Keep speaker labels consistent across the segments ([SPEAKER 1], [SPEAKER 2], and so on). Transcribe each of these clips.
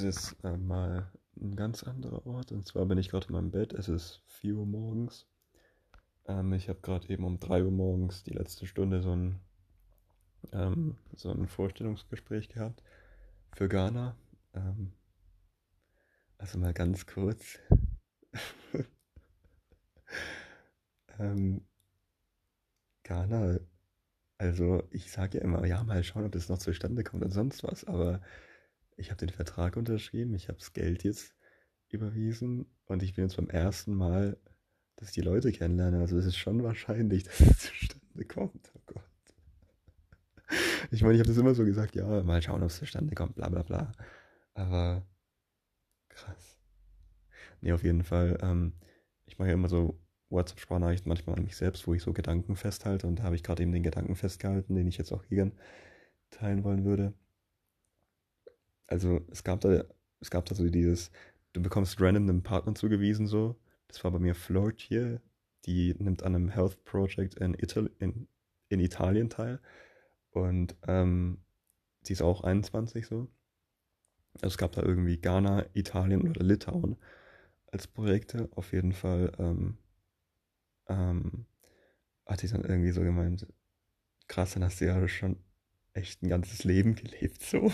[SPEAKER 1] Ist jetzt äh, mal ein ganz anderer Ort. Und zwar bin ich gerade in meinem Bett. Es ist 4 Uhr morgens. Ähm, ich habe gerade eben um 3 Uhr morgens die letzte Stunde so ein, ähm, so ein Vorstellungsgespräch gehabt für Ghana. Ähm, also mal ganz kurz. ähm, Ghana, also ich sage ja immer, ja, mal schauen, ob das noch zustande kommt und sonst was, aber ich habe den Vertrag unterschrieben, ich habe das Geld jetzt überwiesen und ich bin jetzt beim ersten Mal, dass ich die Leute kennenlerne. Also es ist schon wahrscheinlich, dass es zustande kommt. Oh Gott. Ich meine, ich habe das immer so gesagt, ja, mal schauen, ob es zustande kommt, bla bla bla. Aber krass. Nee, auf jeden Fall. Ähm, ich mache ja immer so WhatsApp-Sprachnachrichten manchmal an mich selbst, wo ich so Gedanken festhalte. Und da habe ich gerade eben den Gedanken festgehalten, den ich jetzt auch hier teilen wollen würde. Also es gab da, es gab da so dieses, du bekommst random einen Partner zugewiesen so. Das war bei mir Flirt hier. Die nimmt an einem Health Project in, Ital in, in Italien teil. Und ähm, sie ist auch 21 so. Also es gab da irgendwie Ghana, Italien oder Litauen als Projekte. Auf jeden Fall ähm, ähm, hat sie dann irgendwie so gemeint, krass, dann hast du ja schon echt ein ganzes Leben gelebt so.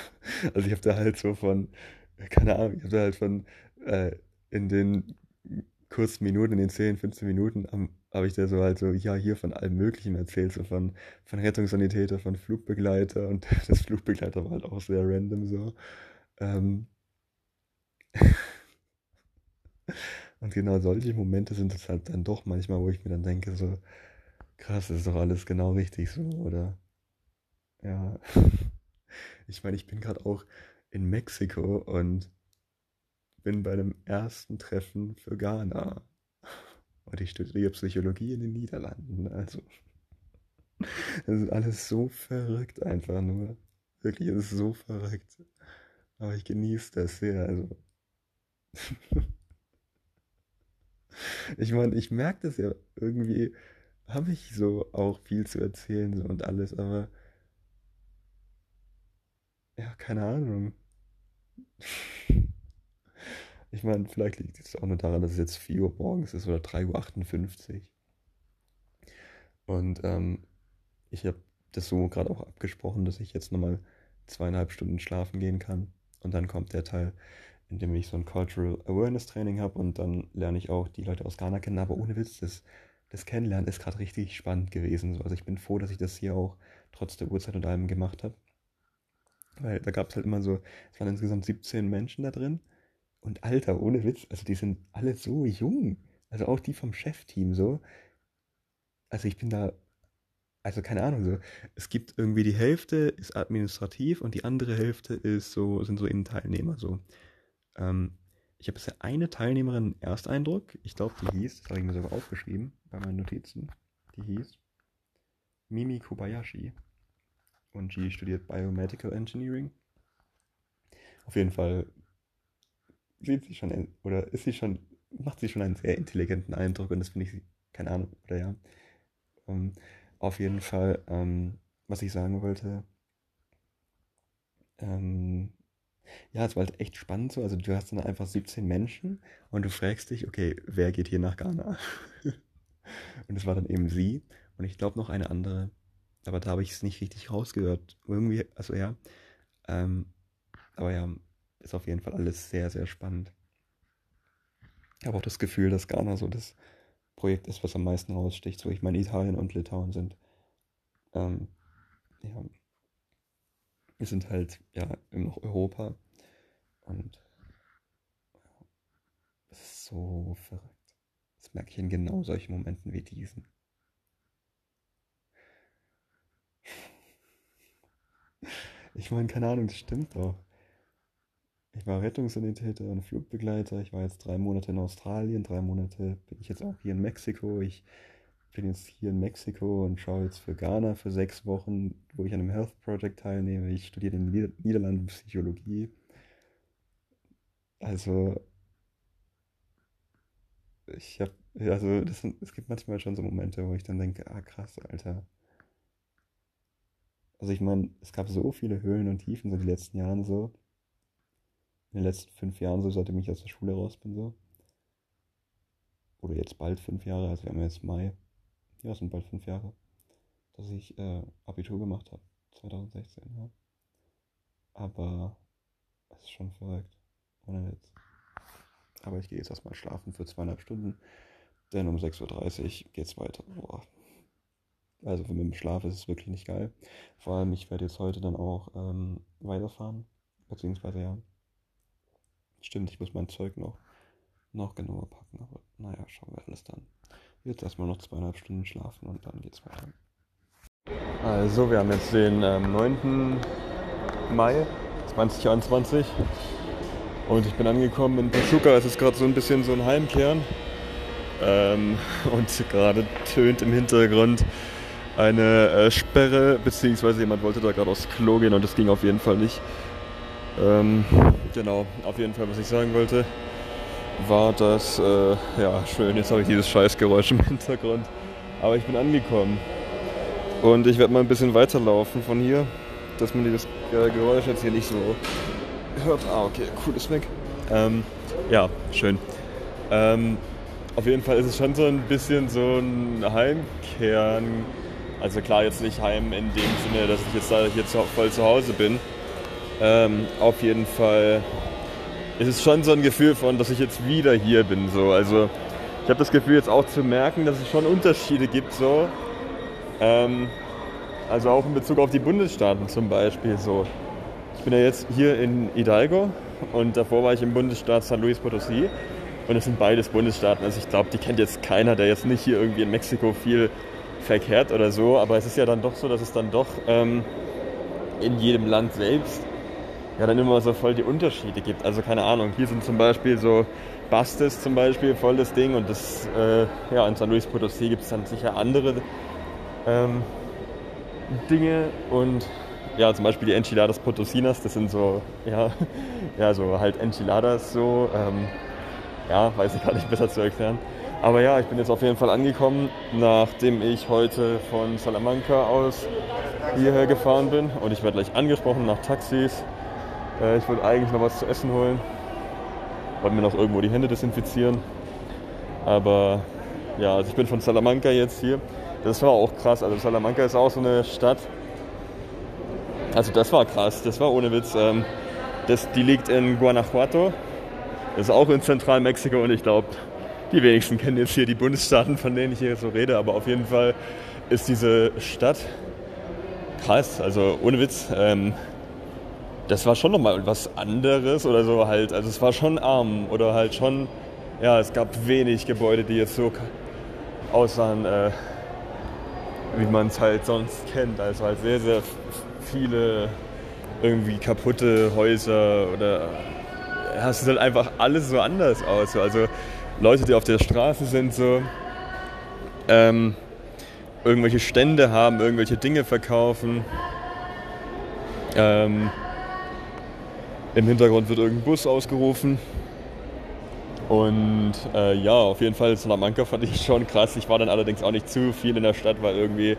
[SPEAKER 1] Also ich habe da halt so von, keine Ahnung, ich habe da halt von äh, in den kurzen Minuten, in den 10, 15 Minuten habe ich da so halt so, ja, hier von allem Möglichen erzählt, so von, von Rettungssanitäter, von Flugbegleiter und das Flugbegleiter war halt auch sehr random so. Ähm und genau solche Momente sind es halt dann doch manchmal, wo ich mir dann denke, so, krass, das ist doch alles genau richtig so, oder? Ja. Ich meine, ich bin gerade auch in Mexiko und bin bei einem ersten Treffen für Ghana. Und ich studiere Psychologie in den Niederlanden. Also, das ist alles so verrückt einfach nur. Wirklich, es ist so verrückt. Aber ich genieße das sehr. Also. ich meine, ich merke das ja irgendwie, habe ich so auch viel zu erzählen und alles, aber ja, keine Ahnung. Ich meine, vielleicht liegt es auch nur daran, dass es jetzt 4 Uhr morgens ist oder 3.58 Uhr. Und ähm, ich habe das so gerade auch abgesprochen, dass ich jetzt nochmal zweieinhalb Stunden schlafen gehen kann. Und dann kommt der Teil, in dem ich so ein Cultural Awareness Training habe und dann lerne ich auch die Leute aus Ghana kennen. Aber ohne Witz, das, das Kennenlernen ist gerade richtig spannend gewesen. Also ich bin froh, dass ich das hier auch trotz der Uhrzeit und allem gemacht habe. Weil da gab es halt immer so, es waren insgesamt 17 Menschen da drin. Und Alter, ohne Witz, also die sind alle so jung. Also auch die vom Chefteam so. Also ich bin da, also keine Ahnung, so. Es gibt irgendwie die Hälfte ist administrativ und die andere Hälfte ist so, sind so Innenteilnehmer so. Ähm, ich habe bisher eine Teilnehmerin Ersteindruck. Ich glaube, die hieß, das habe ich mir sogar aufgeschrieben bei meinen Notizen. Die hieß Mimi Kobayashi und sie studiert Biomedical Engineering. Auf jeden Fall sieht sie schon, oder ist sie schon, macht sie schon einen sehr intelligenten Eindruck und das finde ich, keine Ahnung, oder ja. Um, ähm, auf jeden Fall, ähm, was ich sagen wollte, ähm, ja, es war halt echt spannend so. Also du hast dann einfach 17 Menschen und du fragst dich, okay, wer geht hier nach Ghana? und es war dann eben sie und ich glaube noch eine andere aber da habe ich es nicht richtig rausgehört. Irgendwie, also ja. Ähm, aber ja, ist auf jeden Fall alles sehr, sehr spannend. Ich habe auch das Gefühl, dass Ghana so das Projekt ist, was am meisten raussticht. So, ich meine, Italien und Litauen sind, ähm, ja, wir sind halt, ja, immer noch Europa. Und es ist so verrückt. Das merke ich in genau solchen Momenten wie diesen. Ich meine, keine Ahnung, das stimmt doch. Ich war Rettungssanitäter und Flugbegleiter. Ich war jetzt drei Monate in Australien, drei Monate bin ich jetzt auch hier in Mexiko. Ich bin jetzt hier in Mexiko und schaue jetzt für Ghana für sechs Wochen, wo ich an einem Health Project teilnehme. Ich studiere in den Niederlanden Psychologie. Also, ich habe, also das, es gibt manchmal schon so Momente, wo ich dann denke, ah krass, Alter also ich meine, es gab so viele Höhlen und Tiefen so die letzten Jahre so. in den letzten fünf Jahren so, seitdem ich aus der Schule raus bin, so. Oder jetzt bald fünf Jahre, also wir haben jetzt Mai. Ja, es sind bald fünf Jahre, dass ich äh, Abitur gemacht habe. 2016, ja. Aber es ist schon verrückt. Ohne Witz. Aber ich gehe jetzt erstmal schlafen für zweieinhalb Stunden. Denn um 6.30 Uhr geht es weiter. Boah. Also mit dem Schlaf ist es wirklich nicht geil. Vor allem, ich werde jetzt heute dann auch ähm, weiterfahren. Beziehungsweise ja. Stimmt, ich muss mein Zeug noch, noch genauer packen. Aber naja, schauen wir alles dann. Jetzt erstmal noch zweieinhalb Stunden schlafen und dann geht's weiter. Also, wir haben jetzt den ähm, 9. Mai 2021 und ich bin angekommen in Pachuca. Es ist gerade so ein bisschen so ein Heimkehren. Ähm, und gerade tönt im Hintergrund eine äh, Sperre, beziehungsweise jemand wollte da gerade aufs Klo gehen und das ging auf jeden Fall nicht. Ähm, genau, auf jeden Fall, was ich sagen wollte, war das, äh, ja, schön, jetzt habe ich dieses Scheißgeräusch im Hintergrund. Aber ich bin angekommen. Und ich werde mal ein bisschen weiterlaufen von hier, dass man dieses äh, Geräusch jetzt hier nicht so hört. Ah, okay, cool, ist weg. Ähm, ja, schön. Ähm, auf jeden Fall ist es schon so ein bisschen so ein Heimkehren. Also klar, jetzt nicht heim in dem Sinne, dass ich jetzt da hier voll zu Hause bin. Ähm, auf jeden Fall ist es schon so ein Gefühl von, dass ich jetzt wieder hier bin. So. Also ich habe das Gefühl jetzt auch zu merken, dass es schon Unterschiede gibt. So. Ähm, also auch in Bezug auf die Bundesstaaten zum Beispiel. So. Ich bin ja jetzt hier in Hidalgo und davor war ich im Bundesstaat San Luis Potosí. Und es sind beides Bundesstaaten. Also ich glaube, die kennt jetzt keiner, der jetzt nicht hier irgendwie in Mexiko viel verkehrt oder so. Aber es ist ja dann doch so, dass es dann doch ähm, in jedem Land selbst ja dann immer so voll die Unterschiede gibt. Also keine Ahnung, hier sind zum Beispiel so Bastes zum Beispiel voll das Ding und das, äh, ja, in San Luis Potosí gibt es dann sicher andere ähm, Dinge und ja, zum Beispiel die Enchiladas Potosinas, das sind so, ja, ja, so halt Enchiladas so, ähm, ja, weiß ich gar nicht besser zu erklären. Aber ja, ich bin jetzt auf jeden Fall angekommen, nachdem ich heute von Salamanca aus hierher gefahren bin. Und ich werde gleich angesprochen nach Taxis. Äh, ich wollte eigentlich noch was zu essen holen. Wollte mir noch irgendwo die Hände desinfizieren. Aber ja, also ich bin von Salamanca jetzt hier. Das war auch krass. Also Salamanca ist auch so eine Stadt. Also das war krass, das war ohne Witz. Ähm, das, die liegt in Guanajuato das ist auch in Zentralmexiko und ich glaube, die wenigsten kennen jetzt hier die Bundesstaaten, von denen ich hier so rede, aber auf jeden Fall ist diese Stadt krass, also ohne Witz. Ähm, das war schon nochmal was anderes oder so halt. Also es war schon arm oder halt schon, ja, es gab wenig Gebäude, die jetzt so aussahen, äh, wie man es halt sonst kennt. Also halt sehr, sehr viele irgendwie kaputte Häuser oder ja, es sieht halt einfach alles so anders aus. Also Leute, die auf der Straße sind, so ähm, irgendwelche Stände haben, irgendwelche Dinge verkaufen. Ähm, Im Hintergrund wird irgendein Bus ausgerufen. Und äh, ja, auf jeden Fall Salamanca fand ich schon krass. Ich war dann allerdings auch nicht zu viel in der Stadt, weil irgendwie,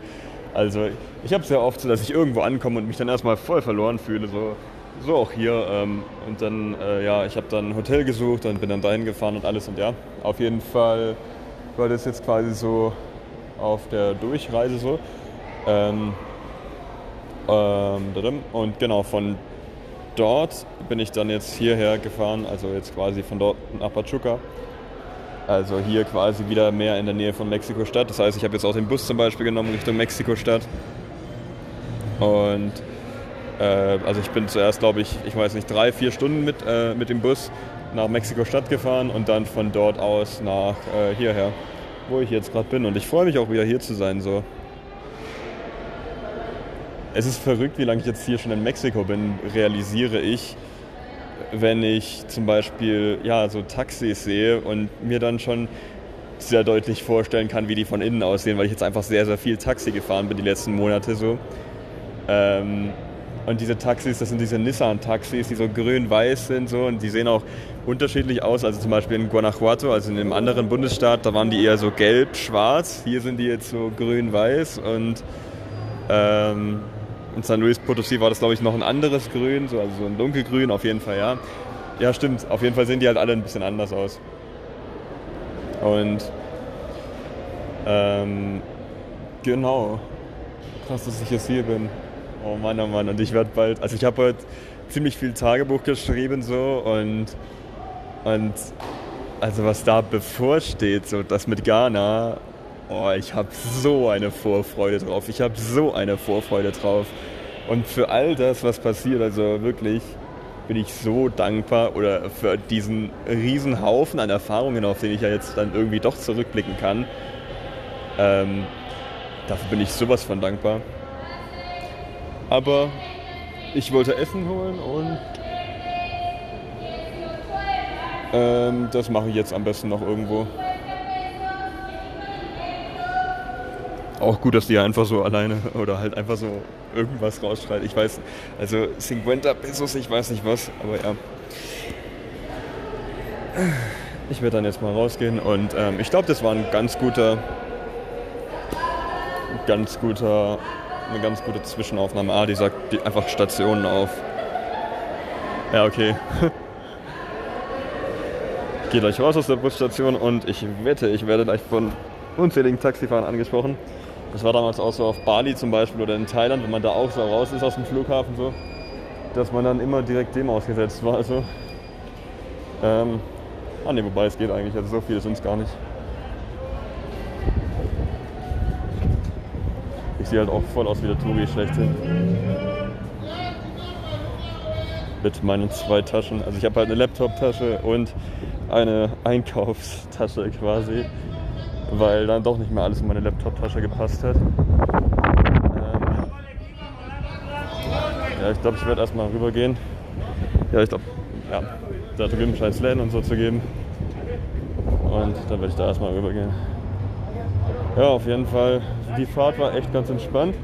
[SPEAKER 1] also ich habe sehr oft so, dass ich irgendwo ankomme und mich dann erstmal voll verloren fühle. So, so auch hier. Ähm, und dann, äh, ja, ich habe dann ein Hotel gesucht und bin dann dahin gefahren und alles. Und ja, auf jeden Fall war das jetzt quasi so auf der Durchreise so. Ähm, ähm, und genau, von dort bin ich dann jetzt hierher gefahren, also jetzt quasi von dort nach Pachuca. Also hier quasi wieder mehr in der Nähe von Mexiko-Stadt. Das heißt, ich habe jetzt auch den Bus zum Beispiel genommen Richtung Mexiko-Stadt. Und also ich bin zuerst, glaube ich, ich weiß nicht, drei, vier Stunden mit, äh, mit dem Bus nach Mexiko-Stadt gefahren und dann von dort aus nach äh, hierher, wo ich jetzt gerade bin. Und ich freue mich auch wieder hier zu sein. So. Es ist verrückt, wie lange ich jetzt hier schon in Mexiko bin, realisiere ich, wenn ich zum Beispiel ja, so Taxis sehe und mir dann schon sehr deutlich vorstellen kann, wie die von innen aussehen, weil ich jetzt einfach sehr, sehr viel Taxi gefahren bin die letzten Monate so. Ähm, und diese Taxis, das sind diese Nissan-Taxis, die so grün-weiß sind so und die sehen auch unterschiedlich aus. Also zum Beispiel in Guanajuato, also in einem anderen Bundesstaat, da waren die eher so gelb-schwarz. Hier sind die jetzt so grün-weiß und ähm, in San Luis Potosí war das, glaube ich, noch ein anderes Grün, so, also so ein dunkelgrün auf jeden Fall, ja. ja, stimmt. Auf jeden Fall sehen die halt alle ein bisschen anders aus. Und ähm, genau. Krass, dass ich jetzt hier bin. Oh Mann, oh Mann. Und ich werde bald. Also ich habe heute ziemlich viel Tagebuch geschrieben so und und also was da bevorsteht, so das mit Ghana, oh, ich habe so eine Vorfreude drauf. Ich habe so eine Vorfreude drauf. Und für all das, was passiert, also wirklich bin ich so dankbar oder für diesen riesen Haufen an Erfahrungen, auf den ich ja jetzt dann irgendwie doch zurückblicken kann. Ähm, dafür bin ich sowas von dankbar. Aber ich wollte Essen holen und ähm, das mache ich jetzt am besten noch irgendwo. Auch gut, dass die einfach so alleine oder halt einfach so irgendwas rausschreit. Ich weiß, also 50 Pesos, ich weiß nicht was, aber ja. Ich werde dann jetzt mal rausgehen und ähm, ich glaube, das war ein ganz guter, ganz guter, eine ganz gute Zwischenaufnahme. Ah, die sagt die einfach Stationen auf. Ja, okay. Gehe gleich raus aus der Busstation und ich wette, ich werde gleich von unzähligen Taxifahrern angesprochen. Das war damals auch so auf Bali zum Beispiel oder in Thailand, wenn man da auch so raus ist aus dem Flughafen so, dass man dann immer direkt dem ausgesetzt war. Also, ähm, ah ne, wobei es geht eigentlich, also so viele sind es gar nicht. Ich sehe halt auch voll aus wie der Touri schlechthin. Mit meinen zwei Taschen. Also ich habe halt eine Laptop-Tasche und eine Einkaufstasche quasi weil dann doch nicht mehr alles in meine Laptop-Tasche gepasst hat. Ähm, ja, ich glaube, ich werde erstmal rübergehen. Ja, ich glaube, ja, da drüben scheint es und so zu geben. Und dann werde ich da erstmal rübergehen. Ja, auf jeden Fall, die Fahrt war echt ganz entspannt.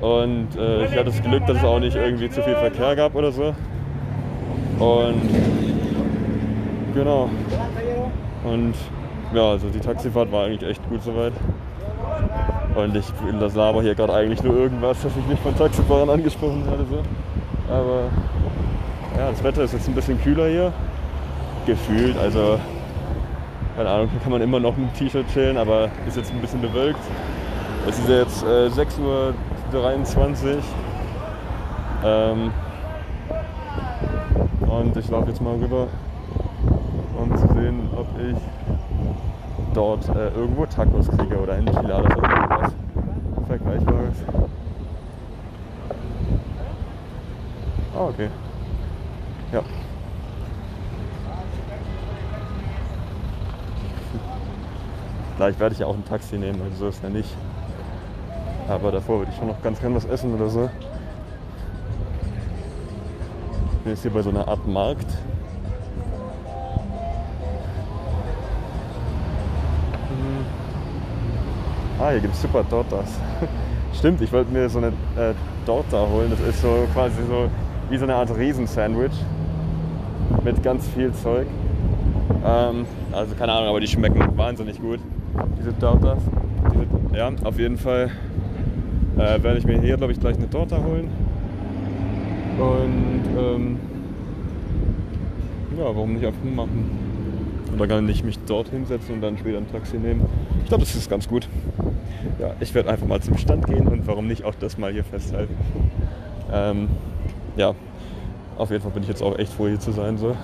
[SPEAKER 1] Und äh, ich hatte das Glück, dass es auch nicht irgendwie zu viel Verkehr gab oder so. Und genau. Und ja, also die Taxifahrt war eigentlich echt gut soweit. Und ich das laber hier gerade eigentlich nur irgendwas, dass ich mich von Taxifahrern angesprochen werde. So. Aber ja, das Wetter ist jetzt ein bisschen kühler hier. Gefühlt, also keine Ahnung, hier kann man immer noch mit dem T-Shirt chillen, aber ist jetzt ein bisschen bewölkt. Es ist jetzt äh, 6.23 Uhr. Ähm, und ich laufe jetzt mal rüber, um zu sehen, ob ich dort äh, irgendwo Tacos kriege oder Enchiladas oder irgendwas Vergleichbares. Ah, okay. Ja. Gleich werde ich ja auch ein Taxi nehmen, also so ist ja nicht. Aber davor würde ich schon noch ganz gern was essen oder so. Ich bin jetzt hier bei so einer Art Markt. Ah, hier gibt es super Tortas. Stimmt, ich wollte mir so eine äh, Torta holen. Das ist so quasi so wie so eine Art Riesensandwich mit ganz viel Zeug. Ähm, also keine Ahnung, aber die schmecken wahnsinnig gut, diese Tortas. Diese, ja, auf jeden Fall äh, werde ich mir hier, glaube ich, gleich eine Torta holen. Und ähm, ja, warum nicht einfach machen? Oder kann ich mich dort hinsetzen und dann später ein Taxi nehmen. Ich glaube, das ist ganz gut. Ja, ich werde einfach mal zum Stand gehen und warum nicht auch das mal hier festhalten. Ähm, ja, auf jeden Fall bin ich jetzt auch echt froh, hier zu sein. So.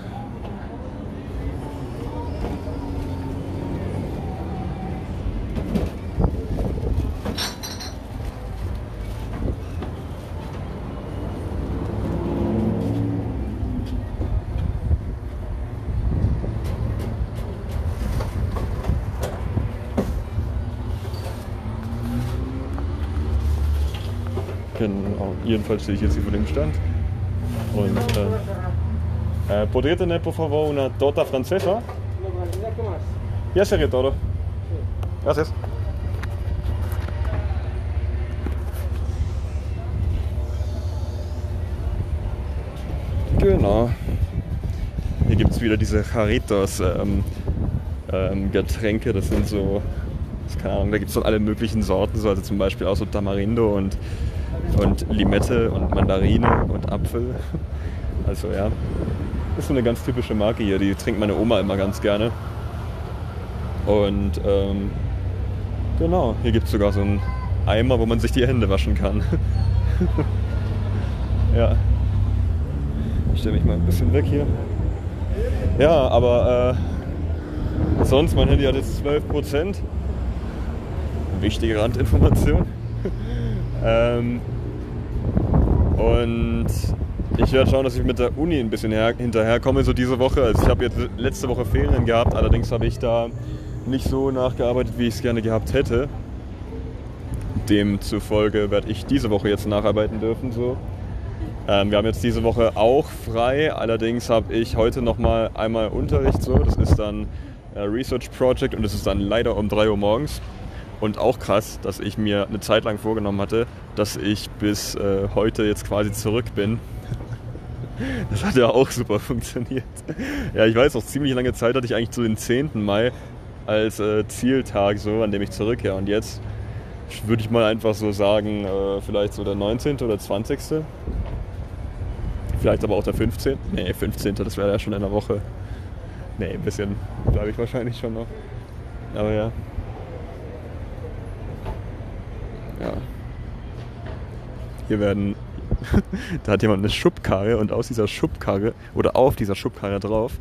[SPEAKER 1] Jedenfalls stehe ich jetzt hier vor dem Stand. Und äh, äh, podría tener por favor una torta francesa? Ya sería todo. Gracias. Genau. Hier gibt es wieder diese Jarritos ähm, ähm, Getränke. Das sind so, keine Ahnung, da gibt es dann alle möglichen Sorten, so, also zum Beispiel auch so Tamarindo und und Limette und Mandarine und Apfel. Also ja. ist so eine ganz typische Marke hier, die trinkt meine Oma immer ganz gerne. Und ähm, genau, hier gibt es sogar so einen Eimer, wo man sich die Hände waschen kann. ja. Ich stelle mich mal ein bisschen weg hier. Ja, aber äh, sonst, mein Handy hat jetzt 12%. Wichtige Randinformation. ähm, und ich werde schauen, dass ich mit der Uni ein bisschen hinterherkomme, so diese Woche. Also ich habe jetzt letzte Woche Ferien gehabt, allerdings habe ich da nicht so nachgearbeitet, wie ich es gerne gehabt hätte. Demzufolge werde ich diese Woche jetzt nacharbeiten dürfen. So. Ähm, wir haben jetzt diese Woche auch frei, allerdings habe ich heute nochmal einmal Unterricht. So. Das ist dann Research Project und es ist dann leider um 3 Uhr morgens. Und auch krass, dass ich mir eine Zeit lang vorgenommen hatte, dass ich bis äh, heute jetzt quasi zurück bin. Das hat ja auch super funktioniert. Ja, ich weiß, auch ziemlich lange Zeit hatte ich eigentlich zu den 10. Mai als äh, Zieltag, so, an dem ich zurückkehre. Und jetzt würde ich mal einfach so sagen, äh, vielleicht so der 19. oder 20. Vielleicht aber auch der 15. Nee, 15. Das wäre ja schon in der Woche. Nee, ein bisschen bleibe ich wahrscheinlich schon noch. Aber ja. Ja. Hier werden. da hat jemand eine Schubkarre und aus dieser Schubkarre oder auf dieser Schubkarre drauf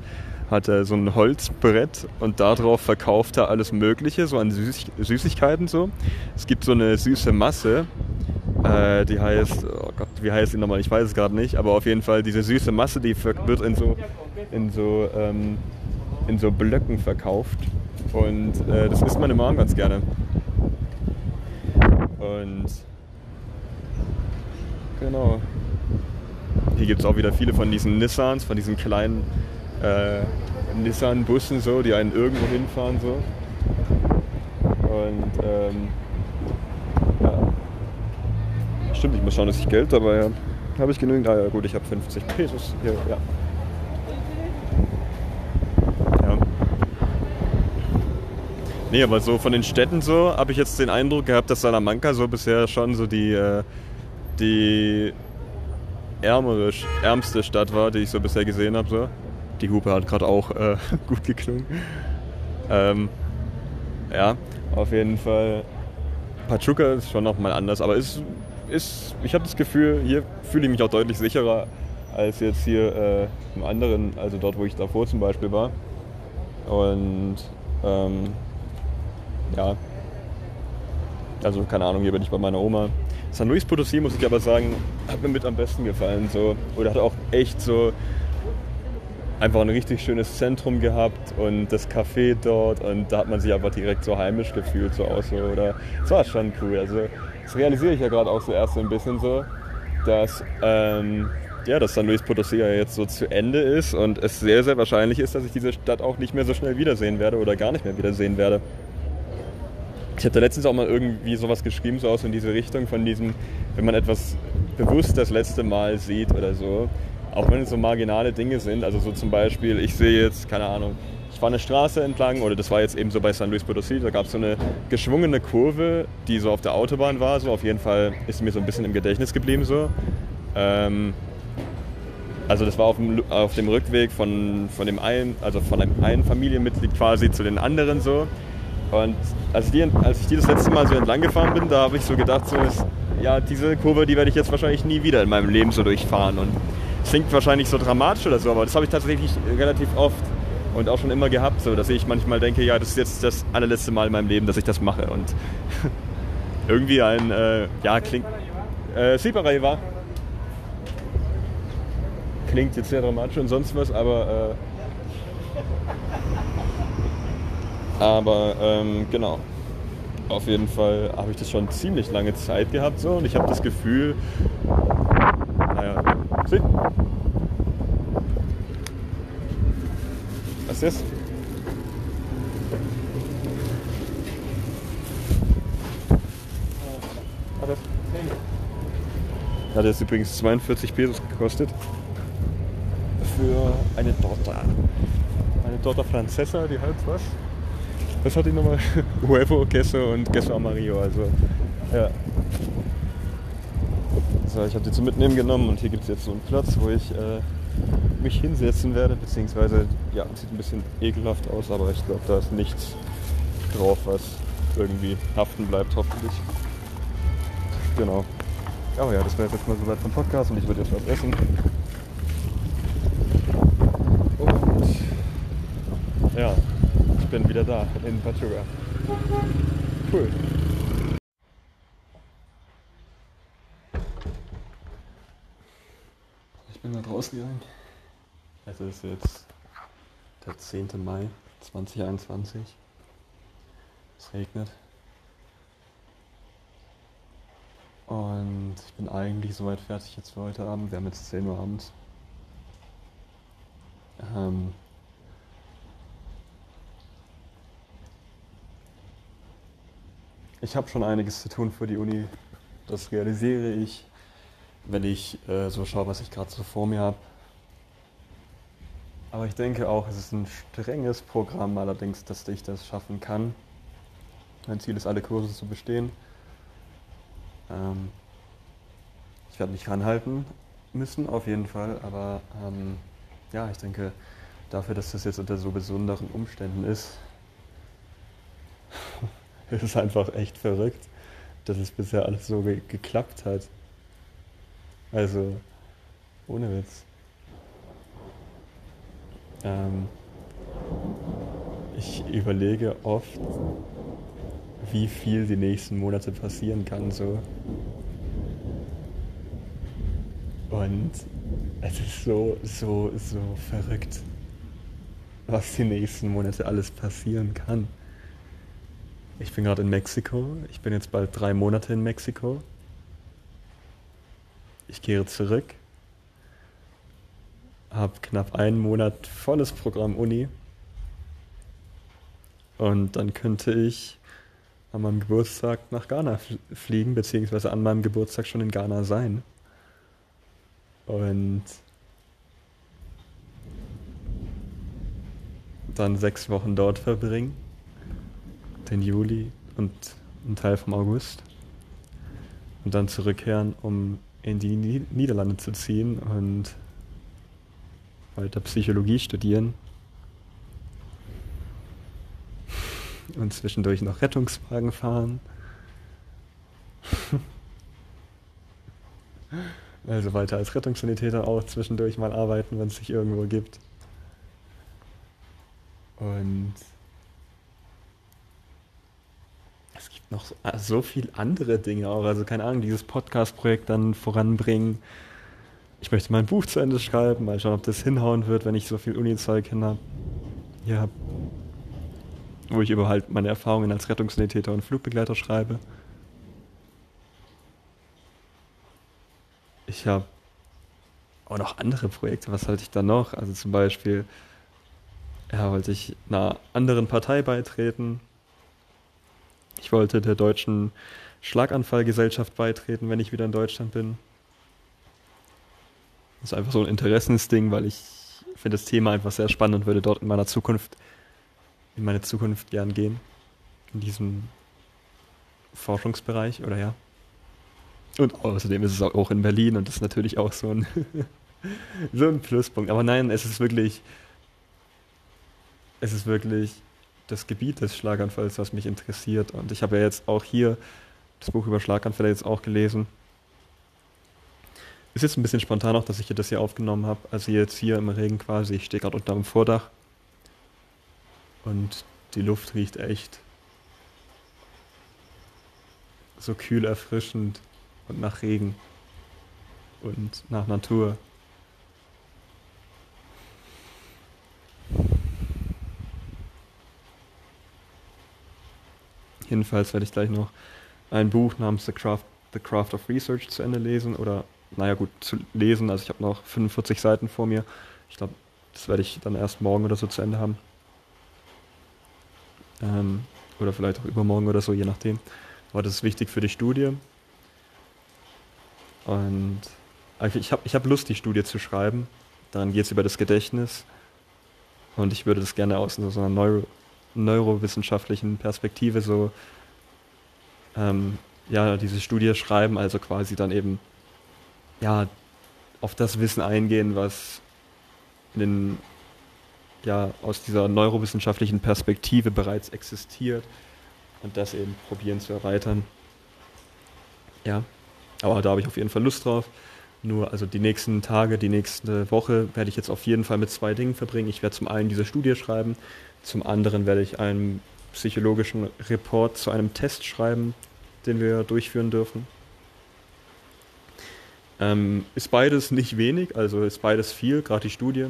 [SPEAKER 1] hat er so ein Holzbrett und darauf verkauft er alles Mögliche, so an Süß Süßigkeiten so. Es gibt so eine süße Masse, äh, die heißt, oh Gott, wie heißt die nochmal? Ich weiß es gerade nicht, aber auf jeden Fall diese süße Masse, die wird in so, in so, ähm, in so Blöcken verkauft und äh, das isst meine Mom ganz gerne. Und genau. Hier gibt es auch wieder viele von diesen Nissans, von diesen kleinen äh, Nissan-Bussen, so, die einen irgendwo hinfahren. So. Und ähm, ja. Stimmt, ich muss schauen, dass ich Geld dabei habe. Habe ich genügend? Ah ja, gut, ich habe 50 Pesos hier, ja. Nee, aber so von den Städten so habe ich jetzt den Eindruck gehabt, dass Salamanca so bisher schon so die, äh, die ärmere, ärmste Stadt war, die ich so bisher gesehen habe. So. Die Hupe hat gerade auch äh, gut geklungen. Ähm, ja, auf jeden Fall. Pachuca ist schon nochmal anders, aber ist, ist, ich habe das Gefühl, hier fühle ich mich auch deutlich sicherer als jetzt hier äh, im anderen, also dort, wo ich davor zum Beispiel war. Und ähm, ja. Also keine Ahnung, hier bin ich bei meiner Oma. San Luis Potosí, muss ich aber sagen, hat mir mit am besten gefallen. So. Oder hat auch echt so einfach ein richtig schönes Zentrum gehabt und das Café dort und da hat man sich einfach direkt so heimisch gefühlt, so aus so, oder das war schon cool. Also das realisiere ich ja gerade auch so erst so ein bisschen so, dass ähm, ja, dass San Luis Potosí ja jetzt so zu Ende ist und es sehr, sehr wahrscheinlich ist, dass ich diese Stadt auch nicht mehr so schnell wiedersehen werde oder gar nicht mehr wiedersehen werde. Ich hatte letztens auch mal irgendwie sowas geschrieben, so aus in diese Richtung von diesem, wenn man etwas bewusst das letzte Mal sieht oder so, auch wenn es so marginale Dinge sind, also so zum Beispiel, ich sehe jetzt, keine Ahnung, ich fahre eine Straße entlang oder das war jetzt eben so bei San Luis Potosí, da gab es so eine geschwungene Kurve, die so auf der Autobahn war, so auf jeden Fall ist mir so ein bisschen im Gedächtnis geblieben so. Ähm, also das war auf dem, auf dem Rückweg von, von dem einen, also von einem einen Familienmitglied quasi zu den anderen so. Und als ich, die, als ich die das letzte Mal so entlang gefahren bin, da habe ich so gedacht, so ist, ja, diese Kurve, die werde ich jetzt wahrscheinlich nie wieder in meinem Leben so durchfahren. Und es klingt wahrscheinlich so dramatisch oder so, aber das habe ich tatsächlich relativ oft und auch schon immer gehabt, so dass ich manchmal denke, ja, das ist jetzt das allerletzte Mal in meinem Leben, dass ich das mache. Und irgendwie ein, äh, ja, klingt. Äh, war. Klingt jetzt sehr dramatisch und sonst was, aber. Äh, aber ähm, genau. Auf jeden Fall habe ich das schon ziemlich lange Zeit gehabt so und ich habe das Gefühl, naja, Sí. Así es. Hat jetzt übrigens 42 Pesos gekostet. Für eine Torta. Eine Torta Francesa, die heißt was? Was hat die nochmal? Huevo, Queso und Queso Amarillo. Also, ja. So, ich habe die zum Mitnehmen genommen und hier gibt es jetzt so einen Platz, wo ich äh, mich hinsetzen werde, beziehungsweise, ja, sieht ein bisschen ekelhaft aus, aber ich glaube, da ist nichts drauf, was irgendwie haften bleibt, hoffentlich. Genau. Aber ja, das wäre jetzt mal soweit vom Podcast und ich würde jetzt was essen. Und ja, ich bin wieder da in Pachuga. Cool. Ich bin mal draußen gegangen. Es ist jetzt der 10. Mai 2021. Es regnet. Und ich bin eigentlich soweit fertig jetzt für heute Abend. Wir haben jetzt 10 Uhr abends. Ähm ich habe schon einiges zu tun für die Uni. Das realisiere ich, wenn ich äh, so schaue, was ich gerade so vor mir habe. Aber ich denke auch, es ist ein strenges Programm allerdings, dass ich das schaffen kann. Mein Ziel ist, alle Kurse zu bestehen. Ähm, ich werde mich ranhalten müssen, auf jeden Fall. Aber ähm, ja, ich denke, dafür, dass das jetzt unter so besonderen Umständen ist, ist es einfach echt verrückt, dass es bisher alles so ge geklappt hat. Also, ohne Witz. Ähm, ich überlege oft, wie viel die nächsten Monate passieren kann, so. Und es ist so, so, so verrückt, was die nächsten Monate alles passieren kann. Ich bin gerade in Mexiko. Ich bin jetzt bald drei Monate in Mexiko. Ich kehre zurück. Habe knapp einen Monat volles Programm Uni. Und dann könnte ich an meinem Geburtstag nach Ghana fliegen, beziehungsweise an meinem Geburtstag schon in Ghana sein. Und dann sechs Wochen dort verbringen, den Juli und einen Teil vom August. Und dann zurückkehren, um in die Niederlande zu ziehen und weiter Psychologie studieren und zwischendurch noch Rettungswagen fahren. also weiter als Rettungssanitäter auch zwischendurch mal arbeiten, wenn es sich irgendwo gibt. Und es gibt noch so, so viel andere Dinge auch. Also keine Ahnung, dieses Podcast-Projekt dann voranbringen. Ich möchte mein Buch zu Ende schreiben, mal schauen, ob das hinhauen wird, wenn ich so viel Uni-Zeug hin habe. Ja, wo ich über halt meine Erfahrungen als Rettungssanitäter und Flugbegleiter schreibe. Ich habe auch noch andere Projekte. Was hatte ich da noch? Also zum Beispiel, ja, wollte ich einer anderen Partei beitreten. Ich wollte der deutschen Schlaganfallgesellschaft beitreten, wenn ich wieder in Deutschland bin. Das ist einfach so ein Interessensding, weil ich finde das Thema einfach sehr spannend und würde dort in meiner Zukunft in meine Zukunft gern gehen. In diesem Forschungsbereich, oder ja. Und außerdem ist es auch in Berlin und das ist natürlich auch so ein, so ein Pluspunkt. Aber nein, es ist wirklich, es ist wirklich das Gebiet des Schlaganfalls, was mich interessiert. Und ich habe ja jetzt auch hier das Buch über Schlaganfälle jetzt auch gelesen. Ist jetzt ein bisschen spontan auch, dass ich das hier aufgenommen habe. Also jetzt hier im Regen quasi. Ich stehe gerade unter dem Vordach und die Luft riecht echt so kühl erfrischend und nach Regen und nach Natur. Jedenfalls werde ich gleich noch ein Buch namens The Craft, The Craft of Research zu Ende lesen oder, naja gut, zu lesen. Also ich habe noch 45 Seiten vor mir. Ich glaube, das werde ich dann erst morgen oder so zu Ende haben. Ähm, oder vielleicht auch übermorgen oder so, je nachdem. Aber das ist wichtig für die Studie. Und ich habe ich hab Lust, die Studie zu schreiben. Daran geht es über das Gedächtnis. Und ich würde das gerne aus so einer Neuro neurowissenschaftlichen Perspektive so ähm, ja, diese Studie schreiben, also quasi dann eben ja auf das Wissen eingehen, was den, ja, aus dieser neurowissenschaftlichen Perspektive bereits existiert und das eben probieren zu erweitern. Ja, aber da habe ich auf jeden Fall Lust drauf. Nur, also die nächsten Tage, die nächste Woche werde ich jetzt auf jeden Fall mit zwei Dingen verbringen. Ich werde zum einen diese Studie schreiben, zum anderen werde ich einen psychologischen Report zu einem Test schreiben, den wir durchführen dürfen. Ähm, ist beides nicht wenig, also ist beides viel, gerade die Studie.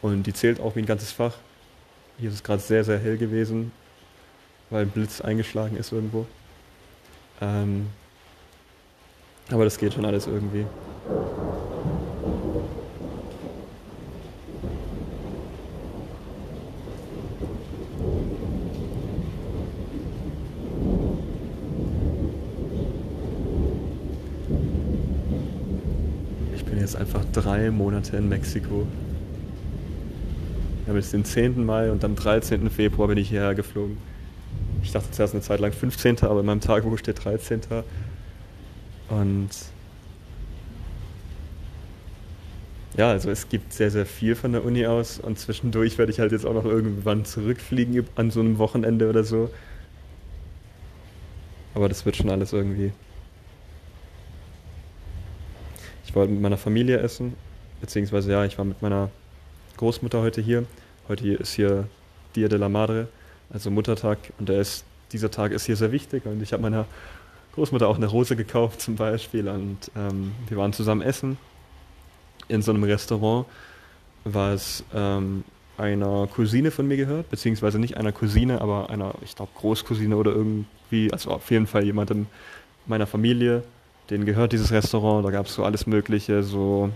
[SPEAKER 1] Und die zählt auch wie ein ganzes Fach. Hier ist es gerade sehr, sehr hell gewesen, weil ein Blitz eingeschlagen ist irgendwo. Ähm, aber das geht schon alles irgendwie. Ich bin jetzt einfach drei Monate in Mexiko. Wir haben jetzt den 10. Mai und am 13. Februar bin ich hierher geflogen. Ich dachte zuerst eine Zeit lang 15., aber in meinem Tagebuch steht 13. Und ja, also es gibt sehr, sehr viel von der Uni aus und zwischendurch werde ich halt jetzt auch noch irgendwann zurückfliegen an so einem Wochenende oder so. Aber das wird schon alles irgendwie. Ich wollte mit meiner Familie essen, beziehungsweise ja, ich war mit meiner Großmutter heute hier. Heute ist hier Dia de la Madre, also Muttertag, und der ist, dieser Tag ist hier sehr wichtig und ich habe meiner Großmutter auch eine Rose gekauft zum Beispiel und ähm, wir waren zusammen essen in so einem Restaurant, was ähm, einer Cousine von mir gehört, beziehungsweise nicht einer Cousine, aber einer, ich glaube, Großcousine oder irgendwie, also auf jeden Fall jemandem meiner Familie, denen gehört dieses Restaurant. Da gab es so alles Mögliche, so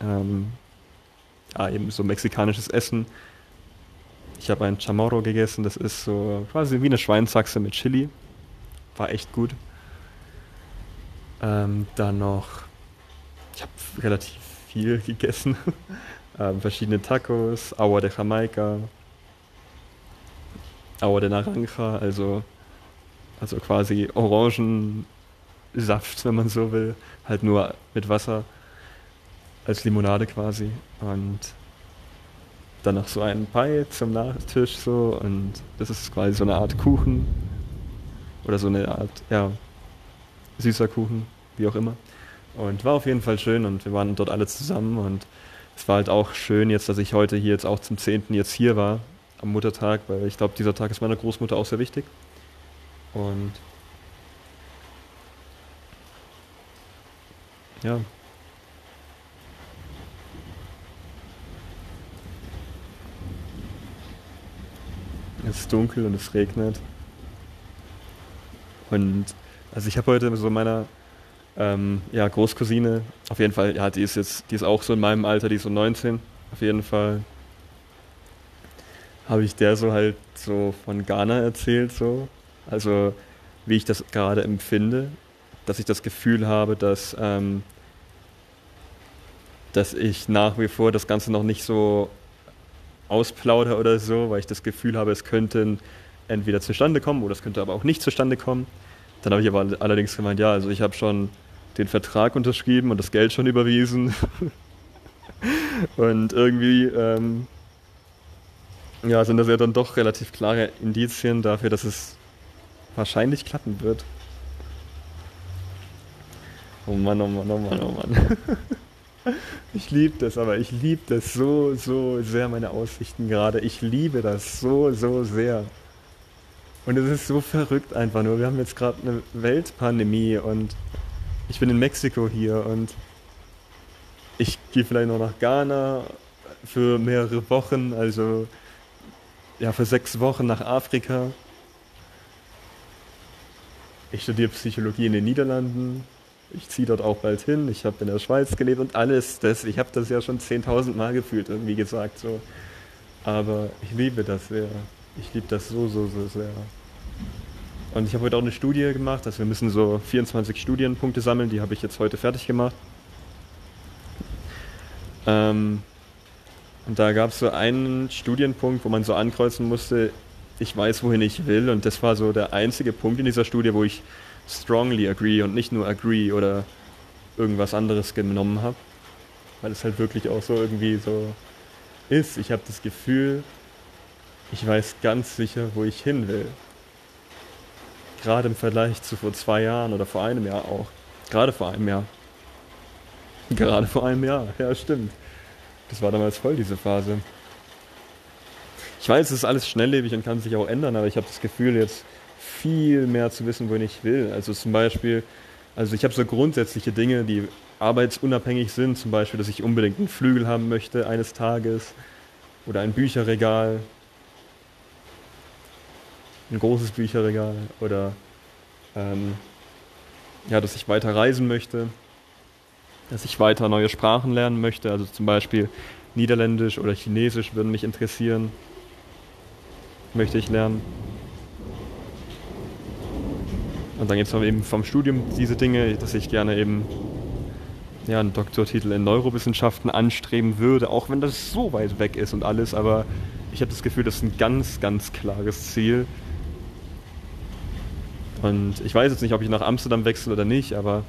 [SPEAKER 1] ähm, ja, eben so mexikanisches Essen. Ich habe ein Chamorro gegessen, das ist so quasi wie eine Schweinsachse mit Chili war echt gut. Ähm, dann noch, ich habe relativ viel gegessen. ähm, verschiedene Tacos, Agua de Jamaica, Agua de Naranja, also, also quasi Orangensaft, wenn man so will. Halt nur mit Wasser als Limonade quasi. Und dann noch so ein Pie zum Nachtisch so und das ist quasi so eine Art Kuchen oder so eine Art, ja, süßer Kuchen, wie auch immer. Und war auf jeden Fall schön und wir waren dort alle zusammen und es war halt auch schön jetzt, dass ich heute hier jetzt auch zum 10. jetzt hier war, am Muttertag, weil ich glaube, dieser Tag ist meiner Großmutter auch sehr wichtig. Und ja. Es ist dunkel und es regnet. Und also ich habe heute so meiner ähm, ja, Großcousine, auf jeden Fall, ja, die ist jetzt, die ist auch so in meinem Alter, die ist so 19, auf jeden Fall habe ich der so halt so von Ghana erzählt, so. Also wie ich das gerade empfinde, dass ich das Gefühl habe, dass, ähm, dass ich nach wie vor das Ganze noch nicht so ausplaudere oder so, weil ich das Gefühl habe, es könnten entweder zustande kommen oder es könnte aber auch nicht zustande kommen. Dann habe ich aber allerdings gemeint, ja, also ich habe schon den Vertrag unterschrieben und das Geld schon überwiesen. und irgendwie ähm, ja, sind das ja dann doch relativ klare Indizien dafür, dass es wahrscheinlich klappen wird. Oh Mann, oh Mann, oh Mann, oh Mann. Ich liebe das, aber ich liebe das so, so sehr, meine Aussichten gerade. Ich liebe das so, so sehr. Und es ist so verrückt einfach nur. Wir haben jetzt gerade eine Weltpandemie und ich bin in Mexiko hier und ich gehe vielleicht noch nach Ghana für mehrere Wochen, also ja, für sechs Wochen nach Afrika. Ich studiere Psychologie in den Niederlanden. Ich ziehe dort auch bald hin. Ich habe in der Schweiz gelebt und alles. Das, ich habe das ja schon 10.000 Mal gefühlt, irgendwie gesagt. So. Aber ich liebe das sehr. Ich liebe das so, so, so sehr. Und ich habe heute auch eine Studie gemacht, also wir müssen so 24 Studienpunkte sammeln, die habe ich jetzt heute fertig gemacht. Ähm, und da gab es so einen Studienpunkt, wo man so ankreuzen musste, ich weiß, wohin ich will. Und das war so der einzige Punkt in dieser Studie, wo ich strongly agree und nicht nur agree oder irgendwas anderes genommen habe. weil es halt wirklich auch so irgendwie so ist. Ich habe das Gefühl, ich weiß ganz sicher, wo ich hin will. Gerade im Vergleich zu vor zwei Jahren oder vor einem Jahr auch. Gerade vor einem Jahr. Gerade vor einem Jahr, ja stimmt. Das war damals voll diese Phase. Ich weiß, es ist alles schnelllebig und kann sich auch ändern, aber ich habe das Gefühl, jetzt viel mehr zu wissen, wohin ich will. Also zum Beispiel, also ich habe so grundsätzliche Dinge, die arbeitsunabhängig sind, zum Beispiel, dass ich unbedingt einen Flügel haben möchte eines Tages oder ein Bücherregal, ein großes Bücherregal oder ähm, ja, dass ich weiter reisen möchte, dass ich weiter neue Sprachen lernen möchte, also zum Beispiel Niederländisch oder Chinesisch würden mich interessieren, möchte ich lernen. Und dann jetzt eben vom Studium diese Dinge, dass ich gerne eben ja, einen Doktortitel in Neurowissenschaften anstreben würde, auch wenn das so weit weg ist und alles, aber ich habe das Gefühl, das ist ein ganz, ganz klares Ziel. Und ich weiß jetzt nicht, ob ich nach Amsterdam wechsle oder nicht, aber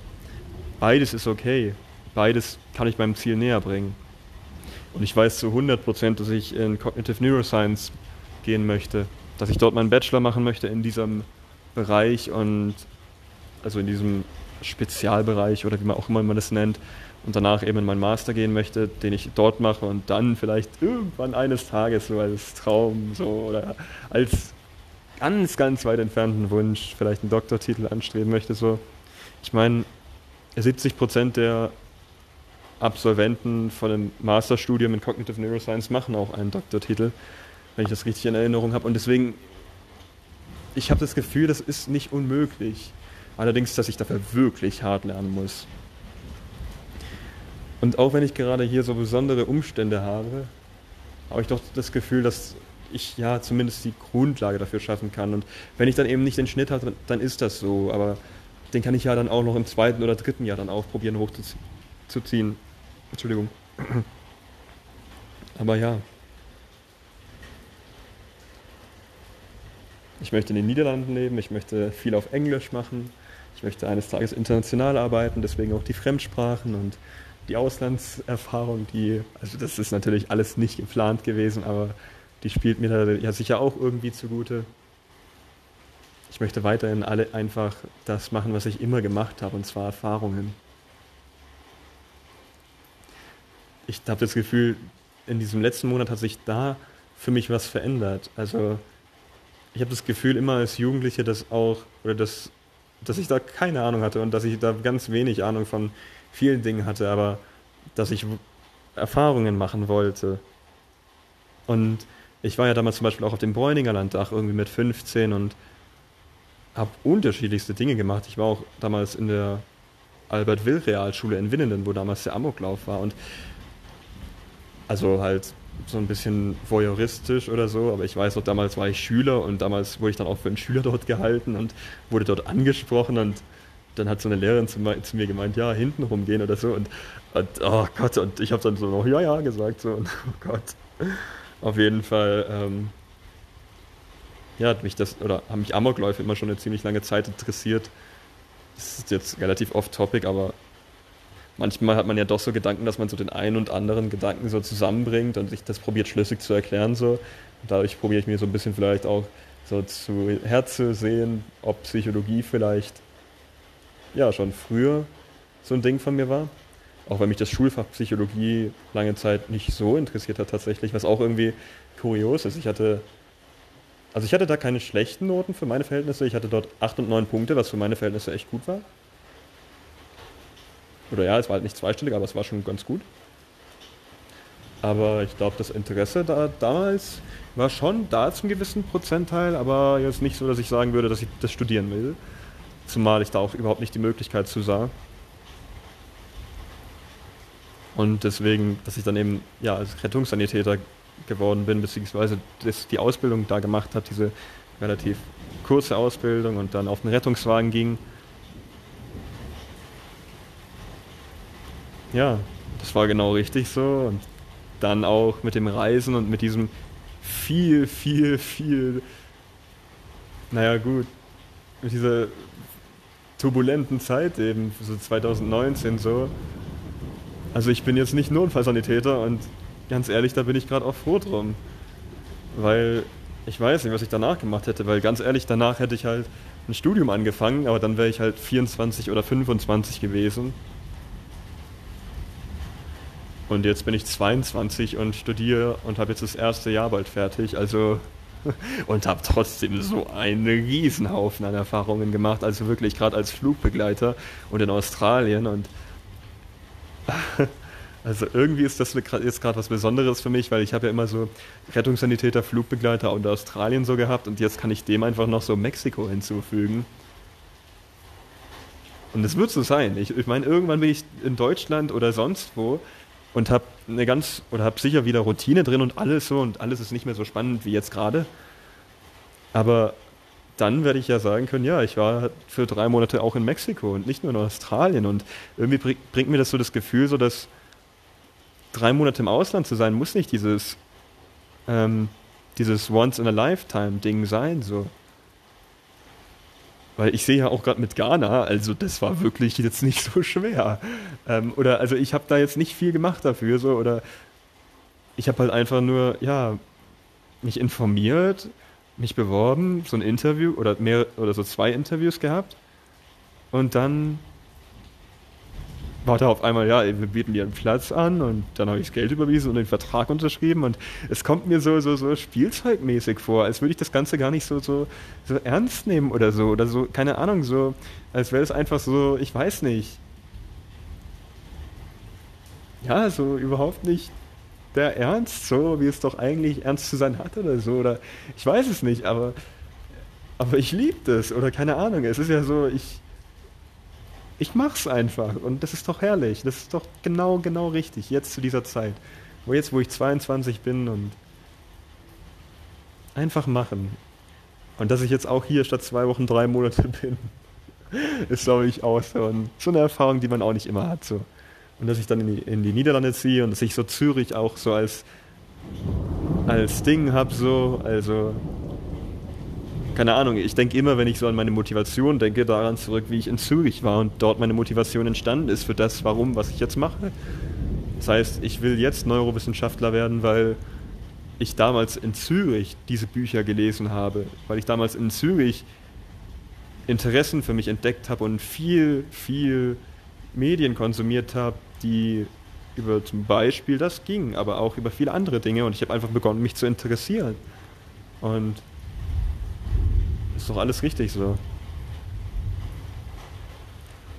[SPEAKER 1] beides ist okay. Beides kann ich meinem Ziel näher bringen. Und ich weiß zu 100%, dass ich in Cognitive Neuroscience gehen möchte, dass ich dort meinen Bachelor machen möchte in diesem Bereich und also in diesem Spezialbereich oder wie man auch immer man das nennt und danach eben in meinen Master gehen möchte, den ich dort mache und dann vielleicht irgendwann eines Tages so als Traum so oder als ganz, ganz weit entfernten Wunsch vielleicht einen Doktortitel anstreben möchte. So. Ich meine, 70 Prozent der Absolventen von einem Masterstudium in Cognitive Neuroscience machen auch einen Doktortitel, wenn ich das richtig in Erinnerung habe. Und deswegen, ich habe das Gefühl, das ist nicht unmöglich. Allerdings, dass ich dafür wirklich hart lernen muss. Und auch wenn ich gerade hier so besondere Umstände habe, habe ich doch das Gefühl, dass ich ja zumindest die Grundlage dafür schaffen kann. Und wenn ich dann eben nicht den Schnitt habe, dann ist das so. Aber den kann ich ja dann auch noch im zweiten oder dritten Jahr dann auch probieren hochzuziehen. Entschuldigung. Aber ja. Ich möchte in den Niederlanden leben, ich möchte viel auf Englisch machen, ich möchte eines Tages international arbeiten, deswegen auch die Fremdsprachen und die Auslandserfahrung, die, also das ist natürlich alles nicht geplant gewesen, aber die spielt mir da ja sicher auch irgendwie zugute. Ich möchte weiterhin alle einfach das machen, was ich immer gemacht habe, und zwar Erfahrungen. Ich habe das Gefühl, in diesem letzten Monat hat sich da für mich was verändert. Also ich habe das Gefühl immer als Jugendliche, dass auch, oder dass, dass ich da keine Ahnung hatte und dass ich da ganz wenig Ahnung von vielen Dingen hatte, aber dass ich Erfahrungen machen wollte. Und ich war ja damals zum Beispiel auch auf dem Bräuninger Landdach irgendwie mit 15 und habe unterschiedlichste Dinge gemacht. Ich war auch damals in der Albert-Will-Realschule in Winnenden, wo damals der Amoklauf war. Und also halt so ein bisschen voyeuristisch oder so, aber ich weiß auch, damals war ich Schüler und damals wurde ich dann auch für einen Schüler dort gehalten und wurde dort angesprochen und dann hat so eine Lehrerin zu, zu mir gemeint, ja, hinten rumgehen oder so und, und oh Gott, und ich habe dann so noch ja, ja gesagt so und oh Gott auf jeden Fall ähm, ja, hat mich das, oder haben mich Amokläufe immer schon eine ziemlich lange Zeit interessiert. Das ist jetzt relativ off-topic, aber manchmal hat man ja doch so Gedanken, dass man so den einen und anderen Gedanken so zusammenbringt und sich das probiert schlüssig zu erklären. So. Dadurch probiere ich mir so ein bisschen vielleicht auch so zu Herz sehen, ob Psychologie vielleicht ja schon früher so ein Ding von mir war. Auch wenn mich das Schulfach Psychologie lange Zeit nicht so interessiert hat tatsächlich, was auch irgendwie kurios ist. Ich hatte, also ich hatte da keine schlechten Noten für meine Verhältnisse. Ich hatte dort 8 und 9 Punkte, was für meine Verhältnisse echt gut war. Oder ja, es war halt nicht zweistellig, aber es war schon ganz gut. Aber ich glaube, das Interesse da damals war schon da zum gewissen Prozentteil, aber jetzt nicht so, dass ich sagen würde, dass ich das studieren will. Zumal ich da auch überhaupt nicht die Möglichkeit zu sah. Und deswegen, dass ich dann eben ja, als Rettungssanitäter geworden bin, beziehungsweise das, die Ausbildung da gemacht habe, diese relativ kurze Ausbildung und dann auf den Rettungswagen ging. Ja, das war genau richtig so. Und dann auch mit dem Reisen und mit diesem viel, viel, viel, naja gut, mit dieser turbulenten Zeit eben, so 2019 so, Also ich bin jetzt nicht Notfallsanitäter und ganz ehrlich, da bin ich gerade auch froh drum. Weil ich weiß nicht, was ich danach gemacht hätte, weil ganz ehrlich, danach hätte ich halt ein Studium angefangen, aber dann wäre ich halt 24 oder 25 gewesen. Und jetzt bin ich 22 und studiere und habe jetzt das erste Jahr bald fertig. Also und habe trotzdem so einen Riesenhaufen an Erfahrungen gemacht. Also wirklich gerade als Flugbegleiter und in Australien und also irgendwie ist das jetzt gerade was Besonderes für mich, weil ich habe ja immer so Rettungssanitäter, Flugbegleiter und Australien so gehabt und jetzt kann ich dem einfach noch so Mexiko hinzufügen. Und es wird so sein. Ich, ich meine, irgendwann bin ich in Deutschland oder sonst wo und habe eine ganz oder habe sicher wieder Routine drin und alles so und alles ist nicht mehr so spannend wie jetzt gerade. Aber dann werde ich ja sagen können, ja, ich war für drei Monate auch in Mexiko und nicht nur in Australien und irgendwie bringt mir das so das Gefühl, so dass drei Monate im Ausland zu sein muss nicht dieses ähm, dieses Once in a Lifetime Ding sein so. Weil ich sehe ja auch gerade mit Ghana, also das war wirklich jetzt nicht so schwer. Ähm, oder also ich habe da jetzt nicht viel gemacht dafür, so oder ich habe halt einfach nur, ja, mich informiert, mich beworben, so ein Interview oder mehr oder so zwei Interviews gehabt. Und dann war da auf einmal, ja, wir bieten dir einen Platz an und dann habe ich das Geld überwiesen und den Vertrag unterschrieben. Und es kommt mir so, so, so spielzeugmäßig vor, als würde ich das Ganze gar nicht so, so, so ernst nehmen oder so, oder so, keine Ahnung, so, als wäre es einfach so, ich weiß nicht. Ja, so überhaupt nicht der Ernst, so wie es doch eigentlich ernst zu sein hat oder so, oder ich weiß es nicht, aber, aber ich liebe das, oder keine Ahnung, es ist ja so, ich, ich mach's einfach und das ist doch herrlich. Das ist doch genau, genau richtig, jetzt zu dieser Zeit. Wo jetzt, wo ich 22 bin und einfach machen. Und dass ich jetzt auch hier statt zwei Wochen drei Monate bin, ist, glaube ich, auch so, ein, so eine Erfahrung, die man auch nicht immer hat. So. Und dass ich dann in die, in die Niederlande ziehe und dass ich so Zürich auch so als, als Ding habe, so, also keine Ahnung, ich denke immer, wenn ich so an meine Motivation denke, daran zurück, wie ich in Zürich war und dort meine Motivation entstanden ist für das, warum, was ich jetzt mache. Das heißt, ich will jetzt Neurowissenschaftler werden, weil ich damals in Zürich diese Bücher gelesen habe, weil ich damals in Zürich Interessen für mich entdeckt habe und viel, viel Medien konsumiert habe, die über zum Beispiel das ging, aber auch über viele andere Dinge und ich habe einfach begonnen, mich zu interessieren. Und ist doch alles richtig so.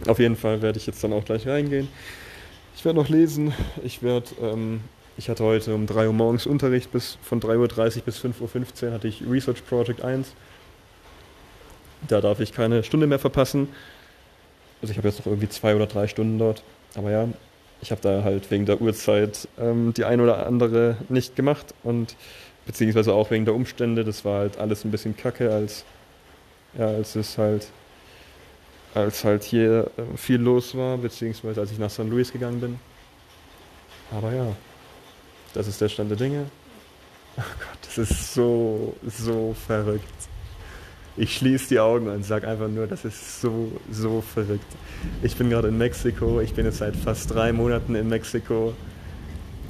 [SPEAKER 1] Auf jeden Fall werde ich jetzt dann auch gleich reingehen. Ich werde noch lesen. Ich werde, ähm, ich hatte heute um 3 Uhr morgens Unterricht bis von 3.30 Uhr bis 5.15 Uhr hatte ich Research Project 1. Da darf ich keine Stunde mehr verpassen. Also ich habe jetzt noch irgendwie zwei oder drei Stunden dort. Aber ja, ich habe da halt wegen der Uhrzeit ähm, die ein oder andere nicht gemacht und beziehungsweise auch wegen der Umstände. Das war halt alles ein bisschen kacke, als ja, als es halt, als halt hier äh, viel los war, beziehungsweise als ich nach St. Louis gegangen bin. Aber ja, das ist der Stand der Dinge. Oh Gott, das ist so, so verrückt. Ich schließe die Augen und sage einfach nur, das ist so, so verrückt. Ich bin gerade in Mexiko, ich bin jetzt seit fast drei Monaten in Mexiko.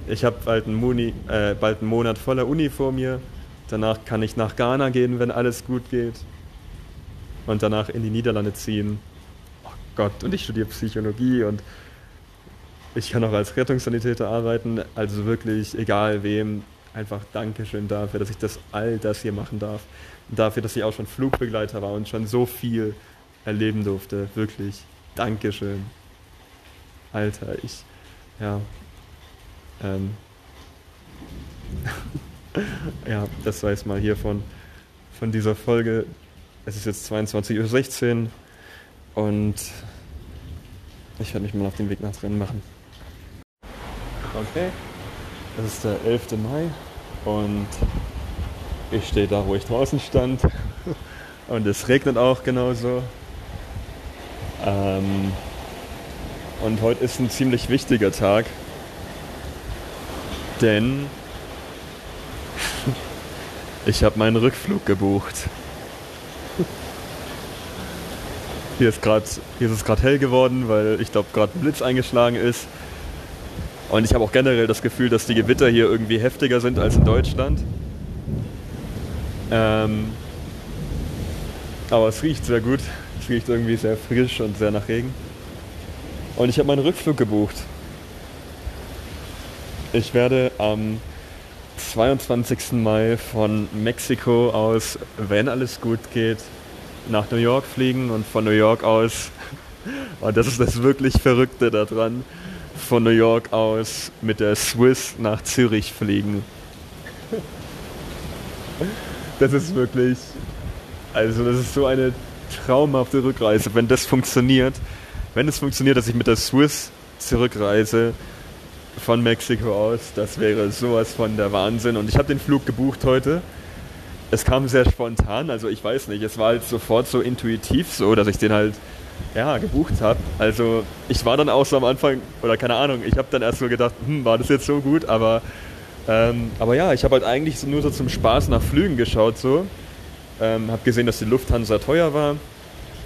[SPEAKER 1] Ich habe bald, äh, bald einen Monat voller Uni vor mir. Danach kann ich nach Ghana gehen, wenn alles gut geht und danach in die Niederlande ziehen. Oh Gott, und ich studiere Psychologie und ich kann auch als Rettungssanitäter arbeiten. Also wirklich, egal wem, einfach Dankeschön dafür, dass ich das all das hier machen darf. Dafür, dass ich auch schon Flugbegleiter war und schon so viel erleben durfte. Wirklich, Dankeschön. Alter, ich, ja. Ähm. ja, das war jetzt mal hier von, von dieser Folge es ist jetzt 22.16 Uhr und ich werde mich mal auf den Weg nach drinnen machen. Okay, es ist der 11. Mai und ich stehe da, wo ich draußen stand und es regnet auch genauso. Ähm, und heute ist ein ziemlich wichtiger Tag, denn ich habe meinen Rückflug gebucht. Hier ist, grad, hier ist es gerade hell geworden, weil ich glaube gerade ein Blitz eingeschlagen ist. Und ich habe auch generell das Gefühl, dass die Gewitter hier irgendwie heftiger sind als in Deutschland. Ähm, aber es riecht sehr gut. Es riecht irgendwie sehr frisch und sehr nach Regen. Und ich habe meinen Rückflug gebucht. Ich werde am 22. Mai von Mexiko aus, wenn alles gut geht, nach New York fliegen und von New York aus, und das ist das wirklich Verrückte daran, von New York aus mit der Swiss nach Zürich fliegen. Das ist wirklich, also das ist so eine traumhafte Rückreise, wenn das funktioniert. Wenn es funktioniert, dass ich mit der Swiss zurückreise von Mexiko aus, das wäre sowas von der Wahnsinn. Und ich habe den Flug gebucht heute. Es kam sehr spontan, also ich weiß nicht, es war halt sofort so intuitiv so, dass ich den halt ja, gebucht habe. Also ich war dann auch so am Anfang, oder keine Ahnung, ich habe dann erst so gedacht, hm, war das jetzt so gut, aber, ähm, aber ja, ich habe halt eigentlich nur so zum Spaß nach Flügen geschaut so. Ähm, habe gesehen, dass die Lufthansa teuer war.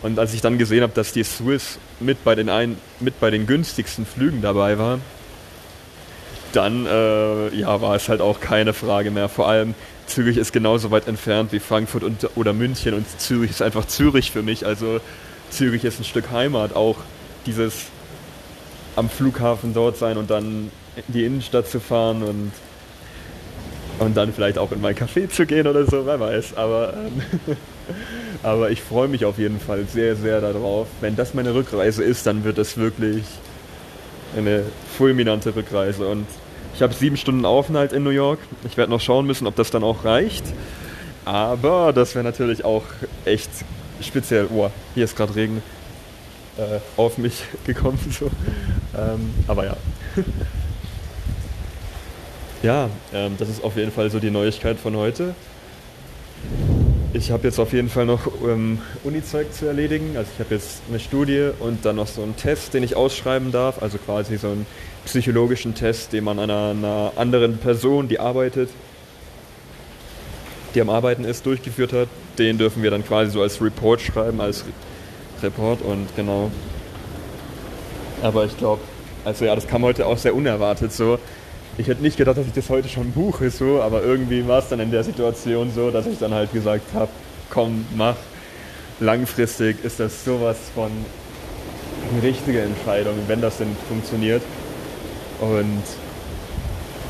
[SPEAKER 1] Und als ich dann gesehen habe, dass die Swiss mit bei den, ein, mit bei den günstigsten Flügen dabei war, dann äh, ja, war es halt auch keine Frage mehr. Vor allem Zürich ist genauso weit entfernt wie Frankfurt und, oder München und Zürich ist einfach Zürich für mich. Also Zürich ist ein Stück Heimat. Auch dieses am Flughafen dort sein und dann in die Innenstadt zu fahren und, und dann vielleicht auch in mein Café zu gehen oder so, wer weiß. Aber, ähm, aber ich freue mich auf jeden Fall sehr, sehr darauf. Wenn das meine Rückreise ist, dann wird es wirklich eine fulminante Rückreise. Und ich habe sieben Stunden Aufenthalt in New York. Ich werde noch schauen müssen, ob das dann auch reicht. Aber das wäre natürlich auch echt speziell. Oh, hier ist gerade Regen äh, auf mich gekommen. So. Ähm, aber ja. ja, ähm, das ist auf jeden Fall so die Neuigkeit von heute. Ich habe jetzt auf jeden Fall noch ähm, Uni-Zeug zu erledigen. Also ich habe jetzt eine Studie und dann noch so einen Test, den ich ausschreiben darf. Also quasi so einen psychologischen Test, den man einer, einer anderen Person, die arbeitet, die am Arbeiten ist, durchgeführt hat. Den dürfen wir dann quasi so als Report schreiben, als Report und genau. Aber ich glaube, also ja, das kam heute auch sehr unerwartet so ich hätte nicht gedacht, dass ich das heute schon buche, so, aber irgendwie war es dann in der Situation so, dass ich dann halt gesagt habe, komm, mach. Langfristig ist das sowas von eine richtige Entscheidung, wenn das denn funktioniert. Und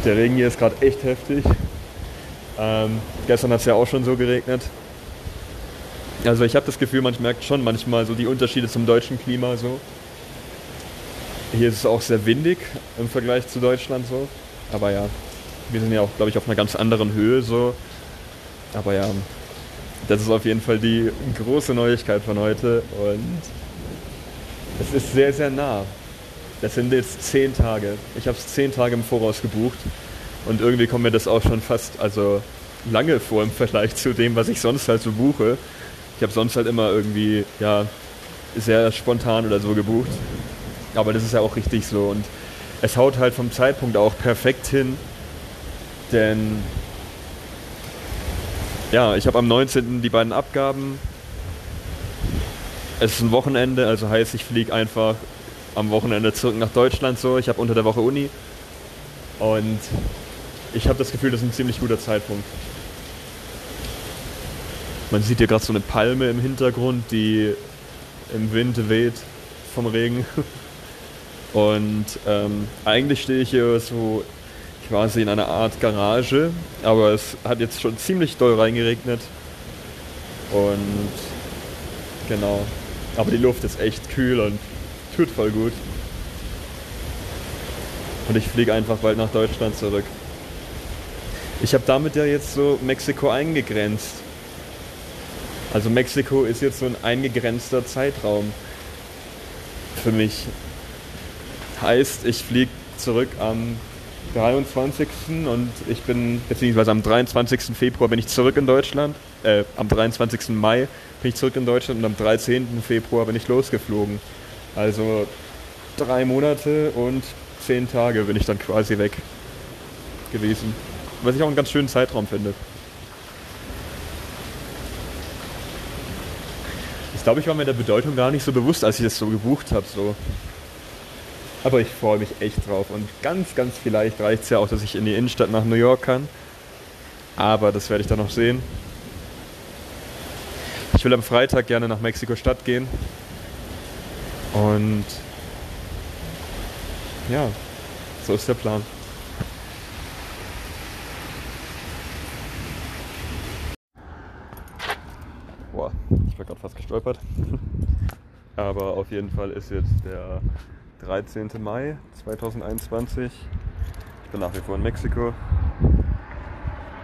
[SPEAKER 1] der Regen hier ist gerade echt heftig. Ähm, gestern hat es ja auch schon so geregnet. Also ich habe das Gefühl, man merkt schon manchmal so die Unterschiede zum deutschen Klima so. Hier ist es auch sehr windig im Vergleich zu Deutschland so. Aber ja, wir sind ja auch, glaube ich, auf einer ganz anderen Höhe so. Aber ja, das ist auf jeden Fall die große Neuigkeit von heute und es ist sehr, sehr nah. Das sind jetzt zehn Tage. Ich habe es zehn Tage im Voraus gebucht und irgendwie kommt mir das auch schon fast, also lange vor im Vergleich zu dem, was ich sonst halt so buche. Ich habe sonst halt immer irgendwie, ja, sehr spontan oder so gebucht. Aber das ist ja auch richtig so und es haut halt vom Zeitpunkt auch perfekt hin, denn ja, ich habe am 19. die beiden Abgaben. Es ist ein Wochenende, also heißt, ich fliege einfach am Wochenende zurück nach Deutschland so. Ich habe unter der Woche Uni und ich habe das Gefühl, das ist ein ziemlich guter Zeitpunkt. Man sieht hier gerade so eine Palme im Hintergrund, die im Wind weht vom Regen. Und ähm, eigentlich stehe ich hier so quasi in einer Art Garage, aber es hat jetzt schon ziemlich doll reingeregnet. Und genau. Aber die Luft ist echt kühl und tut voll gut. Und ich fliege einfach bald nach Deutschland zurück. Ich habe damit ja jetzt so Mexiko eingegrenzt. Also Mexiko ist jetzt so ein eingegrenzter Zeitraum für mich. Heißt, ich fliege zurück am 23. und ich bin, beziehungsweise am 23. Februar bin ich zurück in Deutschland. Äh, am 23. Mai bin ich zurück in Deutschland und am 13. Februar bin ich losgeflogen. Also drei Monate und zehn Tage bin ich dann quasi weg gewesen. Was ich auch einen ganz schönen Zeitraum finde. Ich glaube, ich war mir der Bedeutung gar nicht so bewusst, als ich das so gebucht habe. So. Aber ich freue mich echt drauf. Und ganz, ganz vielleicht reicht es ja auch, dass ich in die Innenstadt nach New York kann. Aber das werde ich dann noch sehen. Ich will am Freitag gerne nach Mexiko-Stadt gehen. Und ja, so ist der Plan. Boah, ich war gerade fast gestolpert. Aber auf jeden Fall ist jetzt der 13. Mai 2021. Ich bin nach wie vor in Mexiko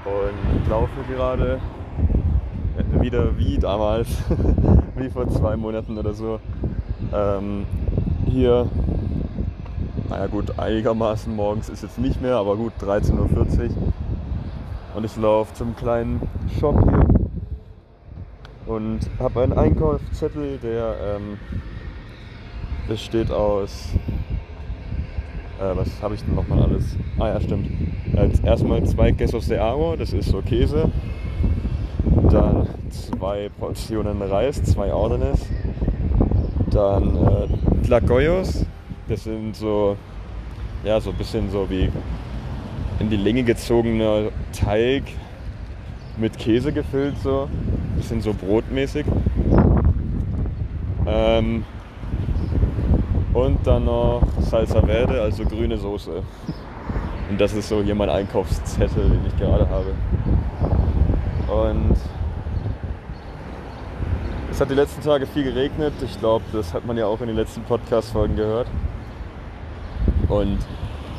[SPEAKER 1] und laufe gerade wieder wie damals, wie vor zwei Monaten oder so. Ähm, hier, naja gut, einigermaßen morgens ist jetzt nicht mehr, aber gut, 13.40 Uhr. Und ich laufe zum kleinen Shop hier und habe einen Einkaufszettel, der ähm, besteht aus. Äh, was habe ich denn nochmal alles? Ah ja, stimmt. Als erstmal zwei Quesos de Aro, das ist so Käse. Dann zwei Portionen Reis, zwei Ordenes. Dann äh, Tlacoyos, das sind so, ja, so ein bisschen so wie in die Länge gezogener Teig mit Käse gefüllt, so. Bisschen so brotmäßig. Ähm, und dann noch Salsa Verde, also grüne Soße. Und das ist so hier mein Einkaufszettel, den ich gerade habe. Und es hat die letzten Tage viel geregnet. Ich glaube, das hat man ja auch in den letzten Podcast-Folgen gehört. Und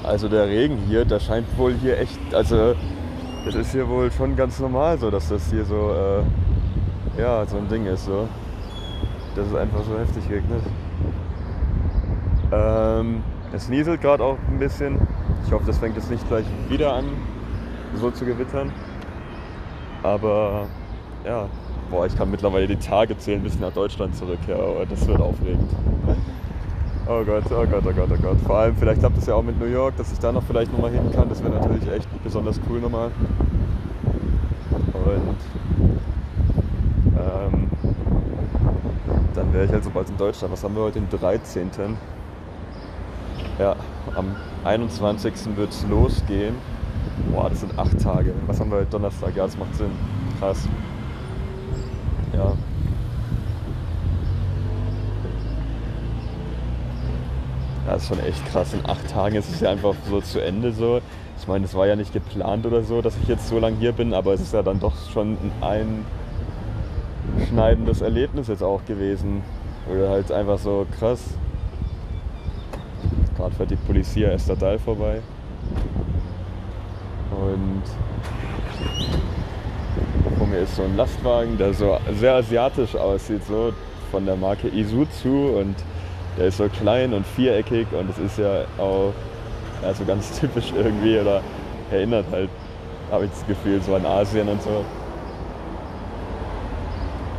[SPEAKER 1] also der Regen hier, der scheint wohl hier echt, also das ist hier wohl schon ganz normal so, dass das hier so, äh, ja, so ein Ding ist so. Dass es einfach so heftig regnet. Ähm, es nieselt gerade auch ein bisschen. Ich hoffe, das fängt jetzt nicht gleich wieder an, so zu gewittern. Aber ja, boah, ich kann mittlerweile die Tage zählen bis nach Deutschland zurück. Ja, das wird aufregend. Oh Gott, oh Gott, oh Gott, oh Gott. Vor allem, vielleicht klappt es ja auch mit New York, dass ich da noch vielleicht nochmal hin kann. Das wäre natürlich echt besonders cool nochmal. Und ähm, dann wäre ich halt so bald in Deutschland. Was haben wir heute, den 13. Ja, am 21. wird es losgehen. Boah, das sind acht Tage. Was haben wir heute Donnerstag? Ja, das macht Sinn. Krass. Ja. Das ist schon echt krass. In acht Tagen ist es ja einfach so zu Ende so. Ich meine, es war ja nicht geplant oder so, dass ich jetzt so lange hier bin, aber es ist ja dann doch schon ein einschneidendes Erlebnis jetzt auch gewesen. Oder halt einfach so krass. Fährt die Polizei Estatal vorbei. Und vor mir ist so ein Lastwagen, der so sehr asiatisch aussieht, so von der Marke Isuzu und der ist so klein und viereckig und es ist ja auch ja, so ganz typisch irgendwie oder erinnert halt, habe ich das Gefühl, so an Asien und so.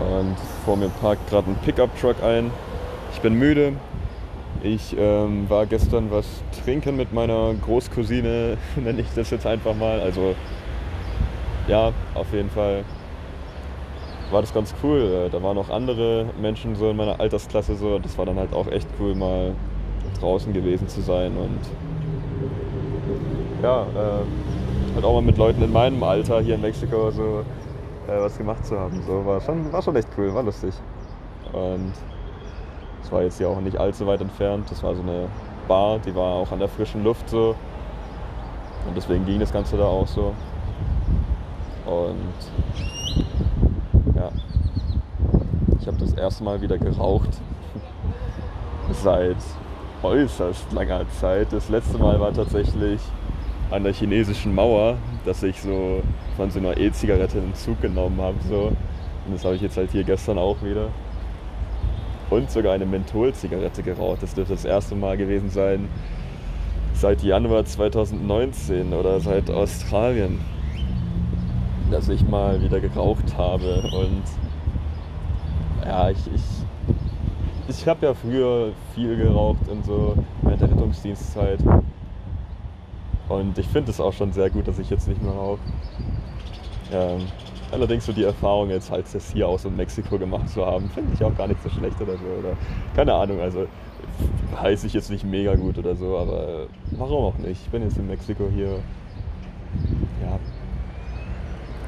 [SPEAKER 1] Und vor mir parkt gerade ein Pickup-Truck ein. Ich bin müde, ich ähm, war gestern was trinken mit meiner Großcousine, nenne ich das jetzt einfach mal. Also ja, auf jeden Fall war das ganz cool. Äh, da waren auch andere Menschen so in meiner Altersklasse so. Das war dann halt auch echt cool, mal draußen gewesen zu sein und ja, äh, halt auch mal mit Leuten in meinem Alter hier in Mexiko so äh, was gemacht zu haben. So war schon, war schon echt cool, war lustig. Und das war jetzt hier auch nicht allzu weit entfernt. Das war so eine Bar, die war auch an der frischen Luft so. Und deswegen ging das Ganze da auch so. Und ja, ich habe das erste Mal wieder geraucht seit äußerst langer Zeit. Das letzte Mal war tatsächlich an der chinesischen Mauer, dass ich so von so einer E-Zigarette einen Zug genommen habe. So. Und das habe ich jetzt halt hier gestern auch wieder und sogar eine Mentholzigarette geraucht. Das dürfte das erste Mal gewesen sein seit Januar 2019 oder seit Australien, dass ich mal wieder geraucht habe. Und ja, ich, ich, ich habe ja früher viel geraucht in so während der Rettungsdienstzeit. Und ich finde es auch schon sehr gut, dass ich jetzt nicht mehr rauche. Ähm, allerdings so die Erfahrung jetzt halt das hier aus in Mexiko gemacht zu haben, finde ich auch gar nicht so schlecht oder so. Oder keine Ahnung, also heiße ich jetzt nicht mega gut oder so, aber warum auch nicht? Ich bin jetzt in Mexiko hier. Ja,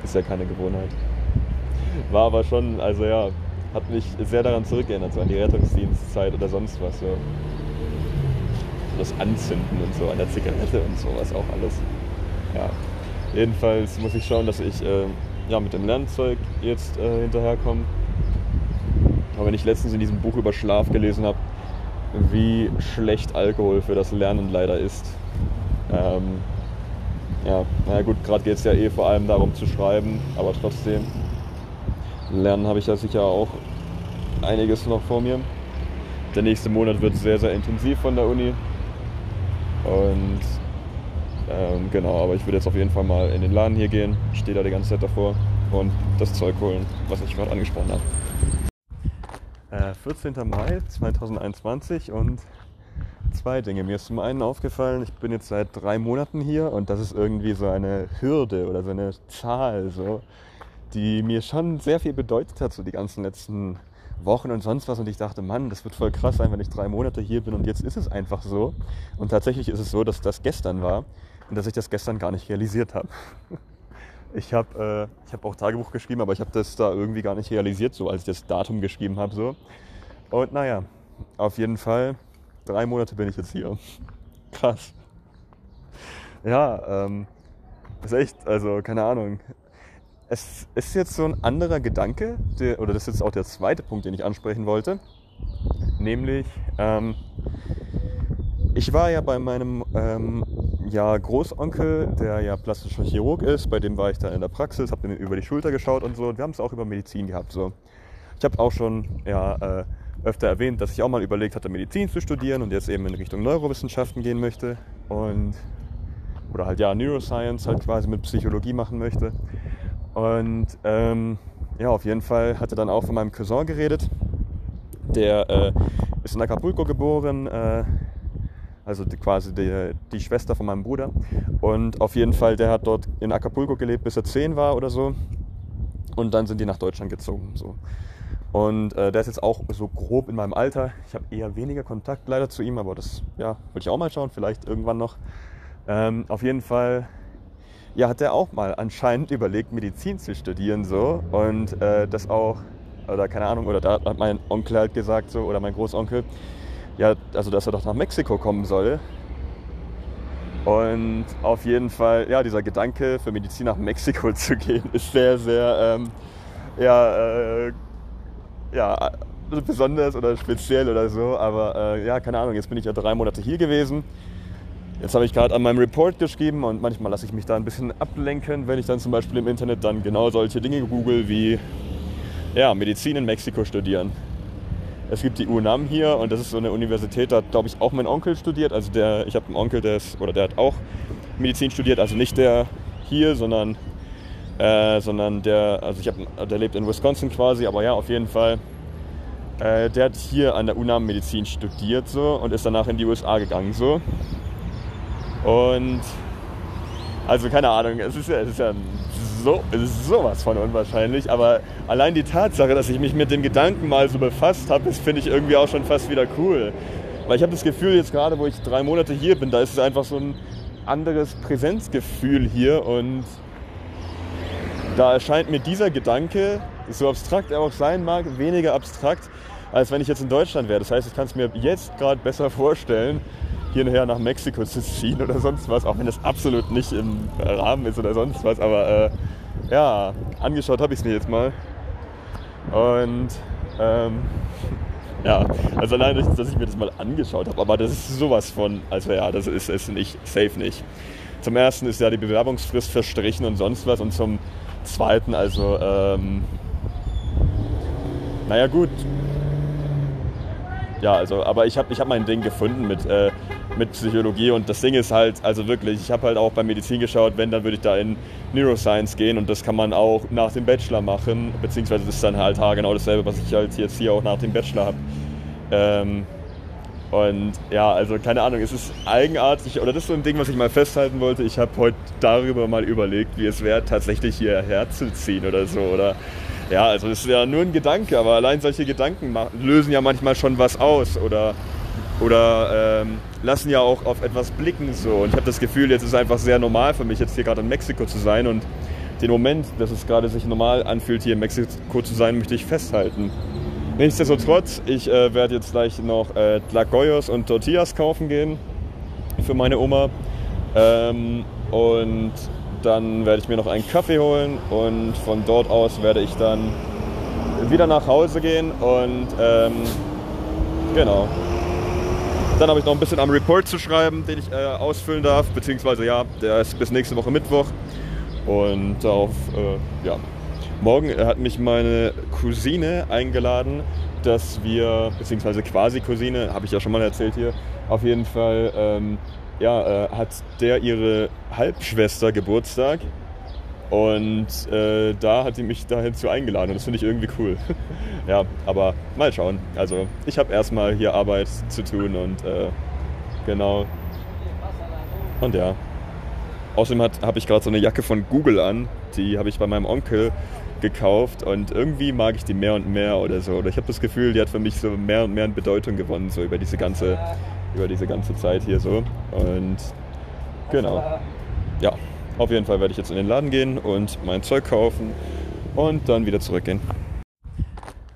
[SPEAKER 1] ist ja keine Gewohnheit. War aber schon, also ja, hat mich sehr daran zurückgeerinnert, so an die Rettungsdienstzeit oder sonst was. So. Das Anzünden und so an der Zigarette und sowas auch alles. Ja. Jedenfalls muss ich schauen, dass ich äh, ja, mit dem Lernzeug jetzt äh, hinterherkomme. Aber wenn ich letztens in diesem Buch über Schlaf gelesen habe, wie schlecht Alkohol für das Lernen leider ist. Ähm, ja, naja gut, gerade geht es ja eh vor allem darum zu schreiben, aber trotzdem, Lernen habe ich ja sicher auch einiges noch vor mir. Der nächste Monat wird sehr, sehr intensiv von der Uni. Und ähm, genau, aber ich würde jetzt auf jeden Fall mal in den Laden hier gehen. Stehe da die ganze Zeit davor und das Zeug holen, was ich gerade angesprochen habe. Äh, 14. Mai 2021 und zwei Dinge. Mir ist zum einen aufgefallen, ich bin jetzt seit drei Monaten hier und das ist irgendwie so eine Hürde oder so eine Zahl, so, die mir schon sehr viel bedeutet hat, so die ganzen letzten Wochen und sonst was. Und ich dachte, Mann, das wird voll krass sein, wenn ich drei Monate hier bin und jetzt ist es einfach so. Und tatsächlich ist es so, dass das gestern war und dass ich das gestern gar nicht realisiert habe. Ich habe äh, hab auch Tagebuch geschrieben, aber ich habe das da irgendwie gar nicht realisiert, so als ich das Datum geschrieben habe. So. Und naja, auf jeden Fall, drei Monate bin ich jetzt hier. Krass. Ja, ähm, ist echt, also keine Ahnung. Es ist jetzt so ein anderer Gedanke, der, oder das ist jetzt auch der zweite Punkt, den ich ansprechen wollte. Nämlich, ähm, ich war ja bei meinem ähm, ja, Großonkel, der ja plastischer Chirurg ist, bei dem war ich dann in der Praxis, habe mir über die Schulter geschaut und so. Und wir haben es auch über Medizin gehabt. So. Ich habe auch schon ja, äh, öfter erwähnt, dass ich auch mal überlegt hatte, Medizin zu studieren und jetzt eben in Richtung Neurowissenschaften gehen möchte. Und, oder halt ja, Neuroscience halt quasi mit Psychologie machen möchte. Und ähm, ja, auf jeden Fall hat er dann auch von meinem Cousin geredet. Der äh, ist in Acapulco geboren, äh, also die, quasi die, die, Schwester von meinem Bruder. Und auf jeden Fall, der hat dort in Acapulco gelebt, bis er zehn war oder so. Und dann sind die nach Deutschland gezogen. So. Und äh, der ist jetzt auch so grob in meinem Alter. Ich habe eher weniger Kontakt leider zu ihm, aber das ja, wollte ich auch mal schauen, vielleicht irgendwann noch. Ähm, auf jeden Fall ja, hat er auch mal anscheinend überlegt, Medizin zu studieren so und äh, das auch, oder keine Ahnung, oder da hat mein Onkel halt gesagt so, oder mein Großonkel, ja, also dass er doch nach Mexiko kommen soll. Und auf jeden Fall, ja, dieser Gedanke für Medizin nach Mexiko zu gehen, ist sehr, sehr, ähm, ja, äh, ja, besonders oder speziell oder so. Aber äh, ja, keine Ahnung, jetzt bin ich ja drei Monate hier gewesen Jetzt habe ich gerade an meinem Report geschrieben und manchmal lasse ich mich da ein bisschen ablenken, wenn ich dann zum Beispiel im Internet dann genau solche Dinge google wie ja, Medizin in Mexiko studieren. Es gibt die UNAM hier und das ist so eine Universität, da glaube ich auch mein Onkel studiert. Also der, ich habe einen Onkel, der ist, oder der hat auch Medizin studiert, also nicht der hier, sondern, äh, sondern der, also ich habe, der lebt in Wisconsin quasi, aber ja, auf jeden Fall. Äh, der hat hier an der UNAM Medizin studiert so und ist danach in die USA gegangen so. Und also keine Ahnung, es ist ja, es ist ja so, sowas von unwahrscheinlich, aber allein die Tatsache, dass ich mich mit dem Gedanken mal so befasst habe, das finde ich irgendwie auch schon fast wieder cool. Weil ich habe das Gefühl, jetzt gerade, wo ich drei Monate hier bin, da ist es einfach so ein anderes Präsenzgefühl hier und da erscheint mir dieser Gedanke, so abstrakt er auch sein mag, weniger abstrakt, als wenn ich jetzt in Deutschland wäre. Das heißt, ich kann es mir jetzt gerade besser vorstellen, hierher nach Mexiko zu ziehen oder sonst was, auch wenn das absolut nicht im Rahmen ist oder sonst was. Aber äh, ja, angeschaut habe ich es mir jetzt mal. Und ähm, ja, also allein, dass ich mir das mal angeschaut habe, aber das ist sowas von, also ja, das ist es nicht, safe nicht. Zum ersten ist ja die Bewerbungsfrist verstrichen und sonst was und zum zweiten, also ähm, naja gut, ja, also, aber ich habe ich hab mein Ding gefunden mit, äh, mit Psychologie und das Ding ist halt, also wirklich, ich habe halt auch bei Medizin geschaut, wenn, dann würde ich da in Neuroscience gehen und das kann man auch nach dem Bachelor machen, beziehungsweise das ist dann halt genau dasselbe, was ich halt jetzt hier auch nach dem Bachelor habe. Ähm, Und ja, also keine Ahnung, es ist eigenartig, oder das ist so ein Ding, was ich mal festhalten wollte. Ich habe heute darüber mal überlegt, wie es wäre, tatsächlich hierher zu ziehen oder so. Oder ja, also es ist ja nur ein Gedanke, aber allein solche Gedanken lösen ja manchmal schon was aus oder, oder ähm, lassen ja auch auf etwas blicken so. Und ich habe das Gefühl, jetzt ist einfach sehr normal für mich, jetzt hier gerade in Mexiko zu sein und den Moment, dass es gerade sich normal anfühlt, hier in Mexiko zu sein, möchte ich festhalten. Nichtsdestotrotz, ich äh, werde jetzt gleich noch äh, Tlacoyos und Tortillas kaufen gehen für meine Oma. Ähm, und dann werde ich mir noch einen Kaffee holen und von dort aus werde ich dann wieder nach Hause gehen und ähm, genau. Dann habe ich noch ein bisschen am Report zu schreiben, den ich äh, ausfüllen darf, beziehungsweise ja, der ist bis nächste Woche Mittwoch. Und darauf, äh, ja, Morgen hat mich meine Cousine eingeladen, dass wir, beziehungsweise quasi Cousine, habe ich ja schon mal erzählt hier, auf jeden Fall ähm, ja, äh, hat der ihre Halbschwester Geburtstag und äh, da hat sie mich dahin zu eingeladen und das finde ich irgendwie cool. ja, aber mal schauen. Also ich habe erstmal hier Arbeit zu tun und äh, genau. Und ja. Außerdem habe ich gerade so eine Jacke von Google an, die habe ich bei meinem Onkel gekauft und irgendwie mag ich die mehr und mehr oder so. Oder ich habe das Gefühl, die hat für mich so mehr und mehr an Bedeutung gewonnen, so über diese ganze, über diese ganze Zeit hier so. Und genau. Ja, auf jeden Fall werde ich jetzt in den Laden gehen und mein Zeug kaufen und dann wieder zurückgehen.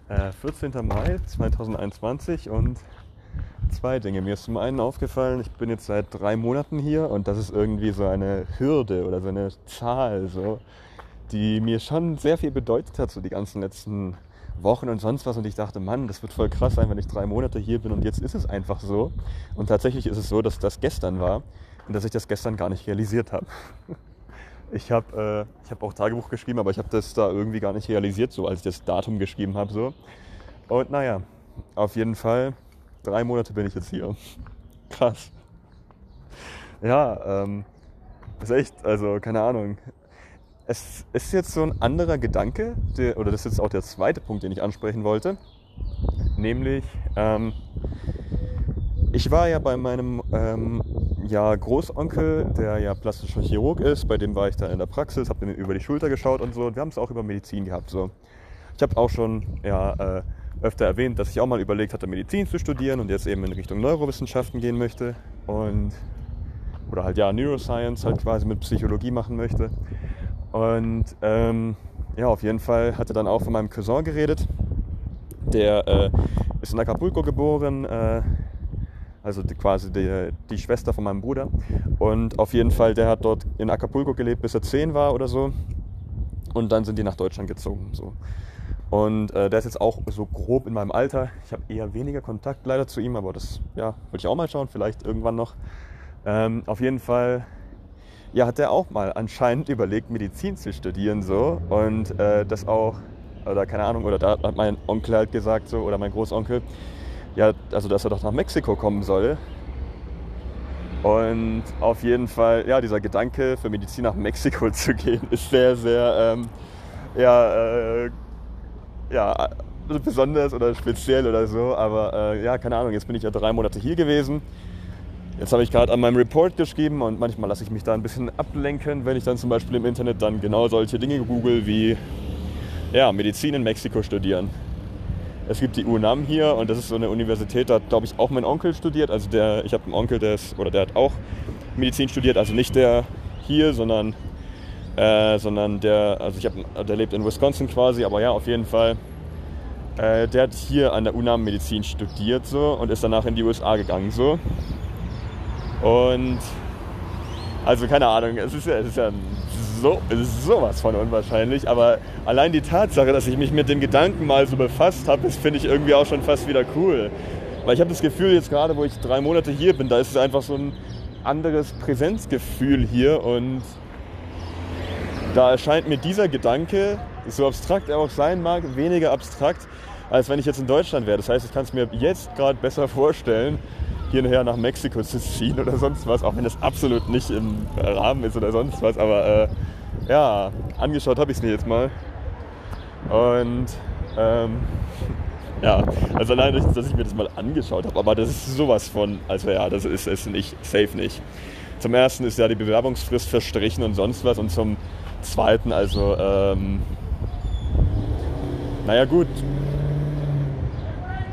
[SPEAKER 1] Äh, 14. Mai 2021 und zwei Dinge. Mir ist zum einen aufgefallen, ich bin jetzt seit drei Monaten hier und das ist irgendwie so eine Hürde oder so eine Zahl. So die mir schon sehr viel bedeutet hat, so die ganzen letzten Wochen und sonst was. Und ich dachte, Mann, das wird voll krass sein, wenn ich drei Monate hier bin und jetzt ist es einfach so. Und tatsächlich ist es so, dass das gestern war und dass ich das gestern gar nicht realisiert habe. Ich habe äh, hab auch Tagebuch geschrieben, aber ich habe das da irgendwie gar nicht realisiert, so als ich das Datum geschrieben habe. So. Und naja, auf jeden Fall, drei Monate bin ich jetzt hier. Krass. Ja, ähm, ist echt, also keine Ahnung es ist jetzt so ein anderer Gedanke, der, oder das ist jetzt auch der zweite Punkt, den ich ansprechen wollte. Nämlich, ähm, ich war ja bei meinem ähm, ja, Großonkel, der ja plastischer Chirurg ist, bei dem war ich dann in der Praxis, habe mir über die Schulter geschaut und so. Und wir haben es auch über Medizin gehabt. So. Ich habe auch schon ja, äh, öfter erwähnt, dass ich auch mal überlegt hatte, Medizin zu studieren und jetzt eben in Richtung Neurowissenschaften gehen möchte. Und, oder halt ja, Neuroscience halt quasi mit Psychologie machen möchte. Und ähm, ja, auf jeden Fall hat er dann auch von meinem Cousin geredet. Der äh, ist in Acapulco geboren, äh, also die, quasi die, die, Schwester von meinem Bruder. Und auf jeden Fall, der hat dort in Acapulco gelebt, bis er zehn war oder so. Und dann sind die nach Deutschland gezogen. So. Und äh, der ist jetzt auch so grob in meinem Alter. Ich habe eher weniger Kontakt leider zu ihm, aber das ja, wollte ich auch mal schauen, vielleicht irgendwann noch. Ähm, auf jeden Fall ja, hat er auch mal anscheinend überlegt, Medizin zu studieren so und äh, das auch, oder keine Ahnung, oder da hat mein Onkel halt gesagt so, oder mein Großonkel, ja, also dass er doch nach Mexiko kommen soll. Und auf jeden Fall, ja, dieser Gedanke, für Medizin nach Mexiko zu gehen, ist sehr, sehr, ähm, ja, äh, ja, besonders oder speziell oder so. Aber äh, ja, keine Ahnung, jetzt bin ich ja drei Monate hier gewesen Jetzt habe ich gerade an meinem Report geschrieben und manchmal lasse ich mich da ein bisschen ablenken, wenn ich dann zum Beispiel im Internet dann genau solche Dinge google wie ja, Medizin in Mexiko studieren. Es gibt die UNAM hier und das ist so eine Universität, da glaube ich auch mein Onkel studiert. Also der, ich habe einen Onkel, der ist, oder der hat auch Medizin studiert, also nicht der hier, sondern, äh, sondern der, also ich habe, der lebt in Wisconsin quasi, aber ja, auf jeden Fall. Äh, der hat hier an der UNAM Medizin studiert so und ist danach in die USA gegangen so. Und also keine Ahnung, es ist ja, es ist ja so, sowas von unwahrscheinlich, aber allein die Tatsache, dass ich mich mit dem Gedanken mal so befasst habe, das finde ich irgendwie auch schon fast wieder cool. Weil ich habe das Gefühl, jetzt gerade, wo ich drei Monate hier bin, da ist es einfach so ein anderes Präsenzgefühl hier und da erscheint mir dieser Gedanke, so abstrakt er auch sein mag, weniger abstrakt, als wenn ich jetzt in Deutschland wäre. Das heißt, ich kann es mir jetzt gerade besser vorstellen, hierher nach Mexiko zu ziehen oder sonst was, auch wenn das absolut nicht im Rahmen ist oder sonst was. Aber äh, ja, angeschaut habe ich es mir jetzt mal. Und ähm, ja, also allein, dass ich mir das mal angeschaut habe, aber das ist sowas von, also ja, das ist es nicht, safe nicht. Zum ersten ist ja die Bewerbungsfrist verstrichen und sonst was und zum zweiten, also, ähm, naja gut,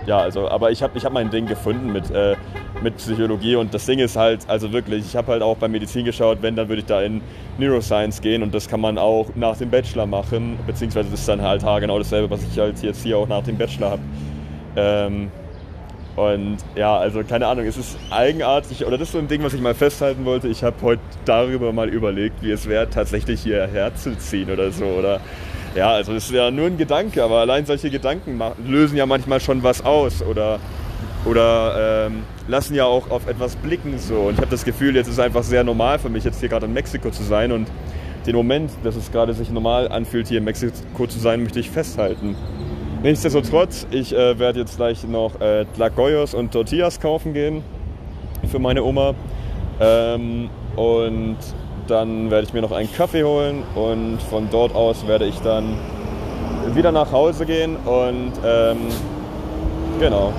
[SPEAKER 1] ja, also, aber ich habe ich hab mein Ding gefunden mit, äh, mit Psychologie und das Ding ist halt, also wirklich, ich habe halt auch bei Medizin geschaut, wenn, dann würde ich da in Neuroscience gehen und das kann man auch nach dem Bachelor machen, beziehungsweise das ist dann halt genau dasselbe, was ich halt jetzt hier auch nach dem Bachelor habe. Ähm, und ja, also keine Ahnung, es ist eigenartig, oder das ist so ein Ding, was ich mal festhalten wollte. Ich habe heute darüber mal überlegt, wie es wäre, tatsächlich hierher zu ziehen oder so. Oder ja, also es ist ja nur ein Gedanke, aber allein solche Gedanken lösen ja manchmal schon was aus oder, oder ähm, lassen ja auch auf etwas blicken so. Und ich habe das Gefühl, jetzt ist es einfach sehr normal für mich, jetzt hier gerade in Mexiko zu sein und den Moment, dass es gerade sich normal anfühlt, hier in Mexiko zu sein, möchte ich festhalten. Nichtsdestotrotz, ich äh, werde jetzt gleich noch äh, Tlacoyos und Tortillas kaufen gehen für meine Oma. Ähm, und dann werde ich mir noch einen Kaffee holen und von dort aus werde ich dann wieder nach Hause gehen und ähm, genau.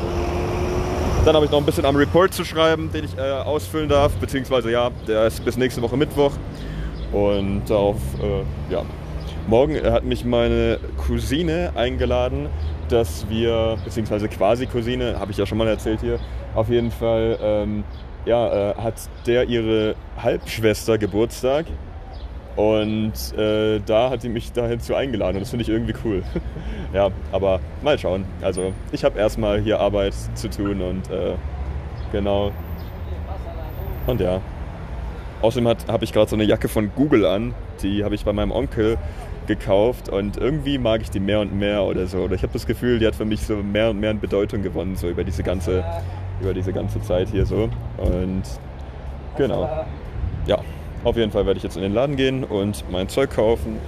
[SPEAKER 1] Dann habe ich noch ein bisschen am Report zu schreiben, den ich äh, ausfüllen darf, beziehungsweise ja, der ist bis nächste Woche Mittwoch. Und auf, äh, ja, morgen hat mich meine Cousine eingeladen, dass wir, beziehungsweise quasi Cousine, habe ich ja schon mal erzählt hier, auf jeden Fall ähm, ja, äh, hat der ihre Halbschwester Geburtstag und äh, da hat sie mich dazu eingeladen und das finde ich irgendwie cool. ja, aber mal schauen. Also ich habe erstmal hier Arbeit zu tun und äh, genau. Und ja. Außerdem habe ich gerade so eine Jacke von Google an, die habe ich bei meinem Onkel gekauft und irgendwie mag ich die mehr und mehr oder so. Oder ich habe das Gefühl, die hat für mich so mehr und mehr an Bedeutung gewonnen, so über diese ganze über diese ganze Zeit hier so. Und genau. Ja, auf jeden Fall werde ich jetzt in den Laden gehen und mein Zeug kaufen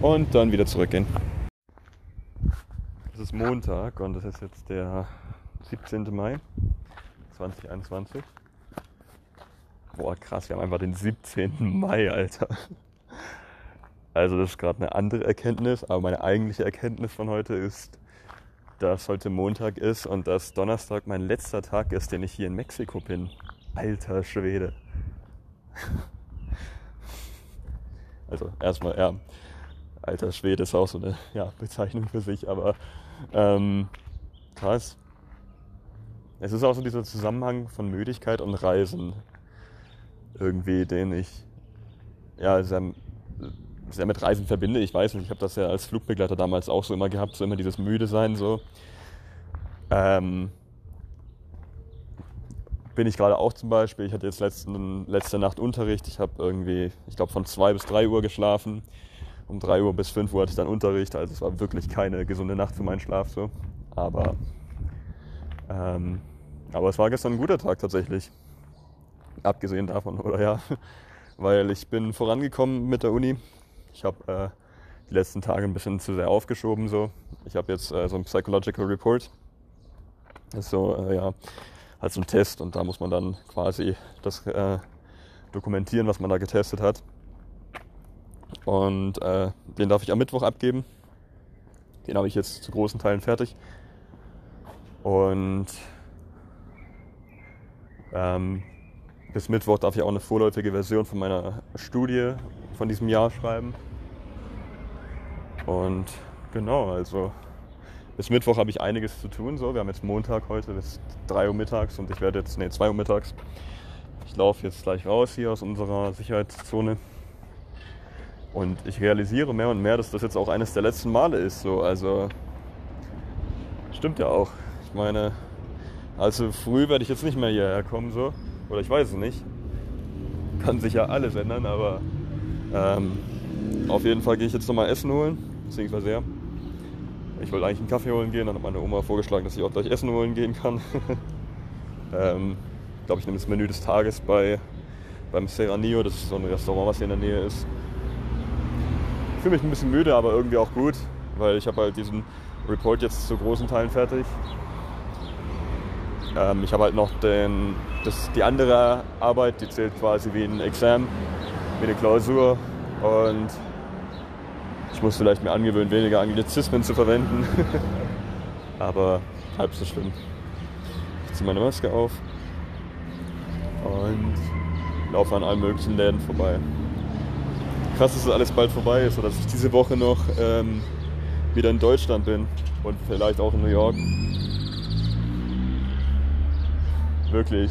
[SPEAKER 1] und dann wieder zurückgehen. Es ist Montag und das ist jetzt der 17. Mai 2021. Boah, krass, wir haben einfach den 17. Mai, Alter. Also das ist gerade eine andere Erkenntnis, aber meine eigentliche Erkenntnis von heute ist, dass heute Montag ist und dass Donnerstag mein letzter Tag ist, den ich hier in Mexiko bin. Alter Schwede. Also erstmal, ja, alter Schwede ist auch so eine ja, Bezeichnung für sich, aber ähm, krass. Es ist auch so dieser Zusammenhang von Müdigkeit und Reisen, irgendwie, den ich ja sehr sehr mit Reisen verbinde. Ich weiß nicht, ich habe das ja als Flugbegleiter damals auch so immer gehabt, so immer dieses müde sein so. Ähm, bin ich gerade auch zum Beispiel. Ich hatte jetzt letzten, letzte Nacht Unterricht. Ich habe irgendwie, ich glaube, von 2 bis 3 Uhr geschlafen. Um 3 Uhr bis 5 Uhr hatte ich dann Unterricht. Also es war wirklich keine gesunde Nacht für meinen Schlaf so. Aber, ähm, aber es war gestern ein guter Tag tatsächlich. Abgesehen davon, oder ja. Weil ich bin vorangekommen mit der Uni. Ich habe äh, die letzten Tage ein bisschen zu sehr aufgeschoben. So. Ich habe jetzt äh, so ein Psychological Report. Das ist so, äh, ja, halt so ein Test und da muss man dann quasi das äh, dokumentieren, was man da getestet hat. Und äh, den darf ich am Mittwoch abgeben. Den habe ich jetzt zu großen Teilen fertig. Und ähm, bis Mittwoch darf ich auch eine vorläufige Version von meiner Studie von diesem Jahr schreiben. Und genau, also bis Mittwoch habe ich einiges zu tun. So, wir haben jetzt Montag heute bis 3 Uhr mittags und ich werde jetzt, nee, 2 Uhr mittags. Ich laufe jetzt gleich raus hier aus unserer Sicherheitszone. Und ich realisiere mehr und mehr, dass das jetzt auch eines der letzten Male ist. So, also stimmt ja auch. Ich meine, also früh werde ich jetzt nicht mehr hierher kommen. So. Oder ich weiß es nicht. Kann sich ja alles ändern, aber ähm, auf jeden Fall gehe ich jetzt nochmal Essen holen. Beziehungsweise ja. Ich wollte eigentlich einen Kaffee holen gehen, dann hat meine Oma vorgeschlagen, dass ich auch gleich Essen holen gehen kann. ähm, ich glaube, ich nehme das Menü des Tages bei, beim Serranillo. Das ist so ein Restaurant, was hier in der Nähe ist. Ich fühle mich ein bisschen müde, aber irgendwie auch gut, weil ich habe halt diesen Report jetzt zu großen Teilen fertig. Ähm, ich habe halt noch den, das, die andere Arbeit, die zählt quasi wie ein Exam, wie eine Klausur. Und ich muss vielleicht mir angewöhnen, weniger Anglizismen zu verwenden. Aber halb so schlimm. Ich ziehe meine Maske auf und laufe an allen möglichen Läden vorbei. Krass, dass das alles bald vorbei ist, oder dass ich diese Woche noch ähm, wieder in Deutschland bin und vielleicht auch in New York. Wirklich.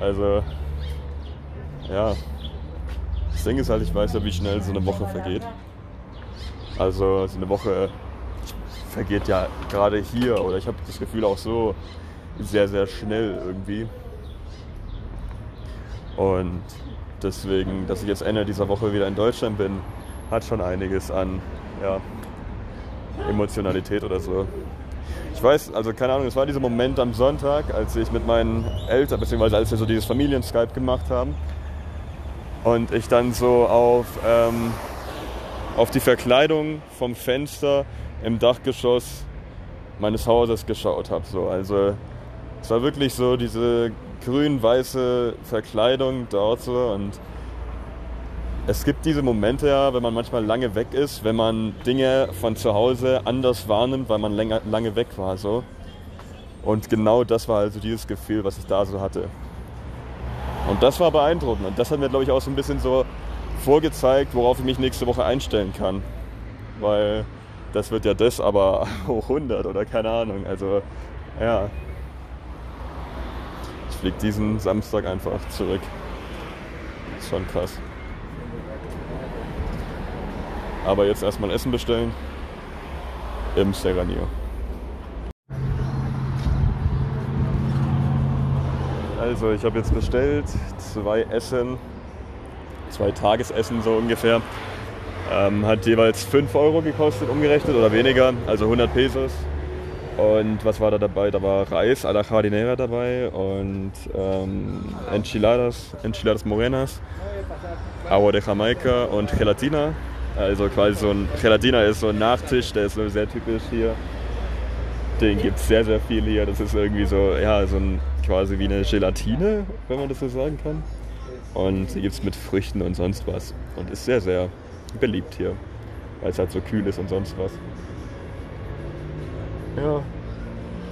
[SPEAKER 1] Also, ja. Das Ding ist halt, ich weiß ja, wie schnell so eine Woche vergeht. Also, so eine Woche vergeht ja gerade hier, oder ich habe das Gefühl auch so sehr, sehr schnell irgendwie. Und deswegen, dass ich jetzt Ende dieser Woche wieder in Deutschland bin, hat schon einiges an ja, Emotionalität oder so. Ich weiß, also keine Ahnung, es war dieser Moment am Sonntag, als ich mit meinen Eltern, beziehungsweise als wir so dieses Familien-Skype gemacht haben und ich dann so auf, ähm, auf die Verkleidung vom Fenster im Dachgeschoss meines Hauses geschaut habe. So. Also es war wirklich so diese grün-weiße Verkleidung dort so und es gibt diese Momente ja, wenn man manchmal lange weg ist, wenn man Dinge von zu Hause anders wahrnimmt, weil man länger, lange weg war. So. Und genau das war also dieses Gefühl, was ich da so hatte. Und das war beeindruckend. Und das hat mir, glaube ich, auch so ein bisschen so vorgezeigt, worauf ich mich nächste Woche einstellen kann. Weil das wird ja das, aber hoch 100 oder keine Ahnung. Also, ja. Ich fliege diesen Samstag einfach zurück. Ist schon krass. Aber jetzt erstmal Essen bestellen im Serranio. Also ich habe jetzt bestellt zwei Essen, zwei Tagesessen so ungefähr. Ähm, hat jeweils 5 Euro gekostet, umgerechnet oder weniger, also 100 Pesos. Und was war da dabei? Da war Reis a la Jardinera dabei und ähm, Enchiladas, Enchiladas Morenas, Agua de Jamaica und Gelatina. Also quasi so ein Gelatina ist so ein Nachtisch, der ist so sehr typisch hier. Den gibt es sehr, sehr viel hier. Das ist irgendwie so, ja, so ein quasi wie eine Gelatine, wenn man das so sagen kann. Und die gibt es mit Früchten und sonst was. Und ist sehr, sehr beliebt hier. Weil es halt so kühl ist und sonst was. Ja,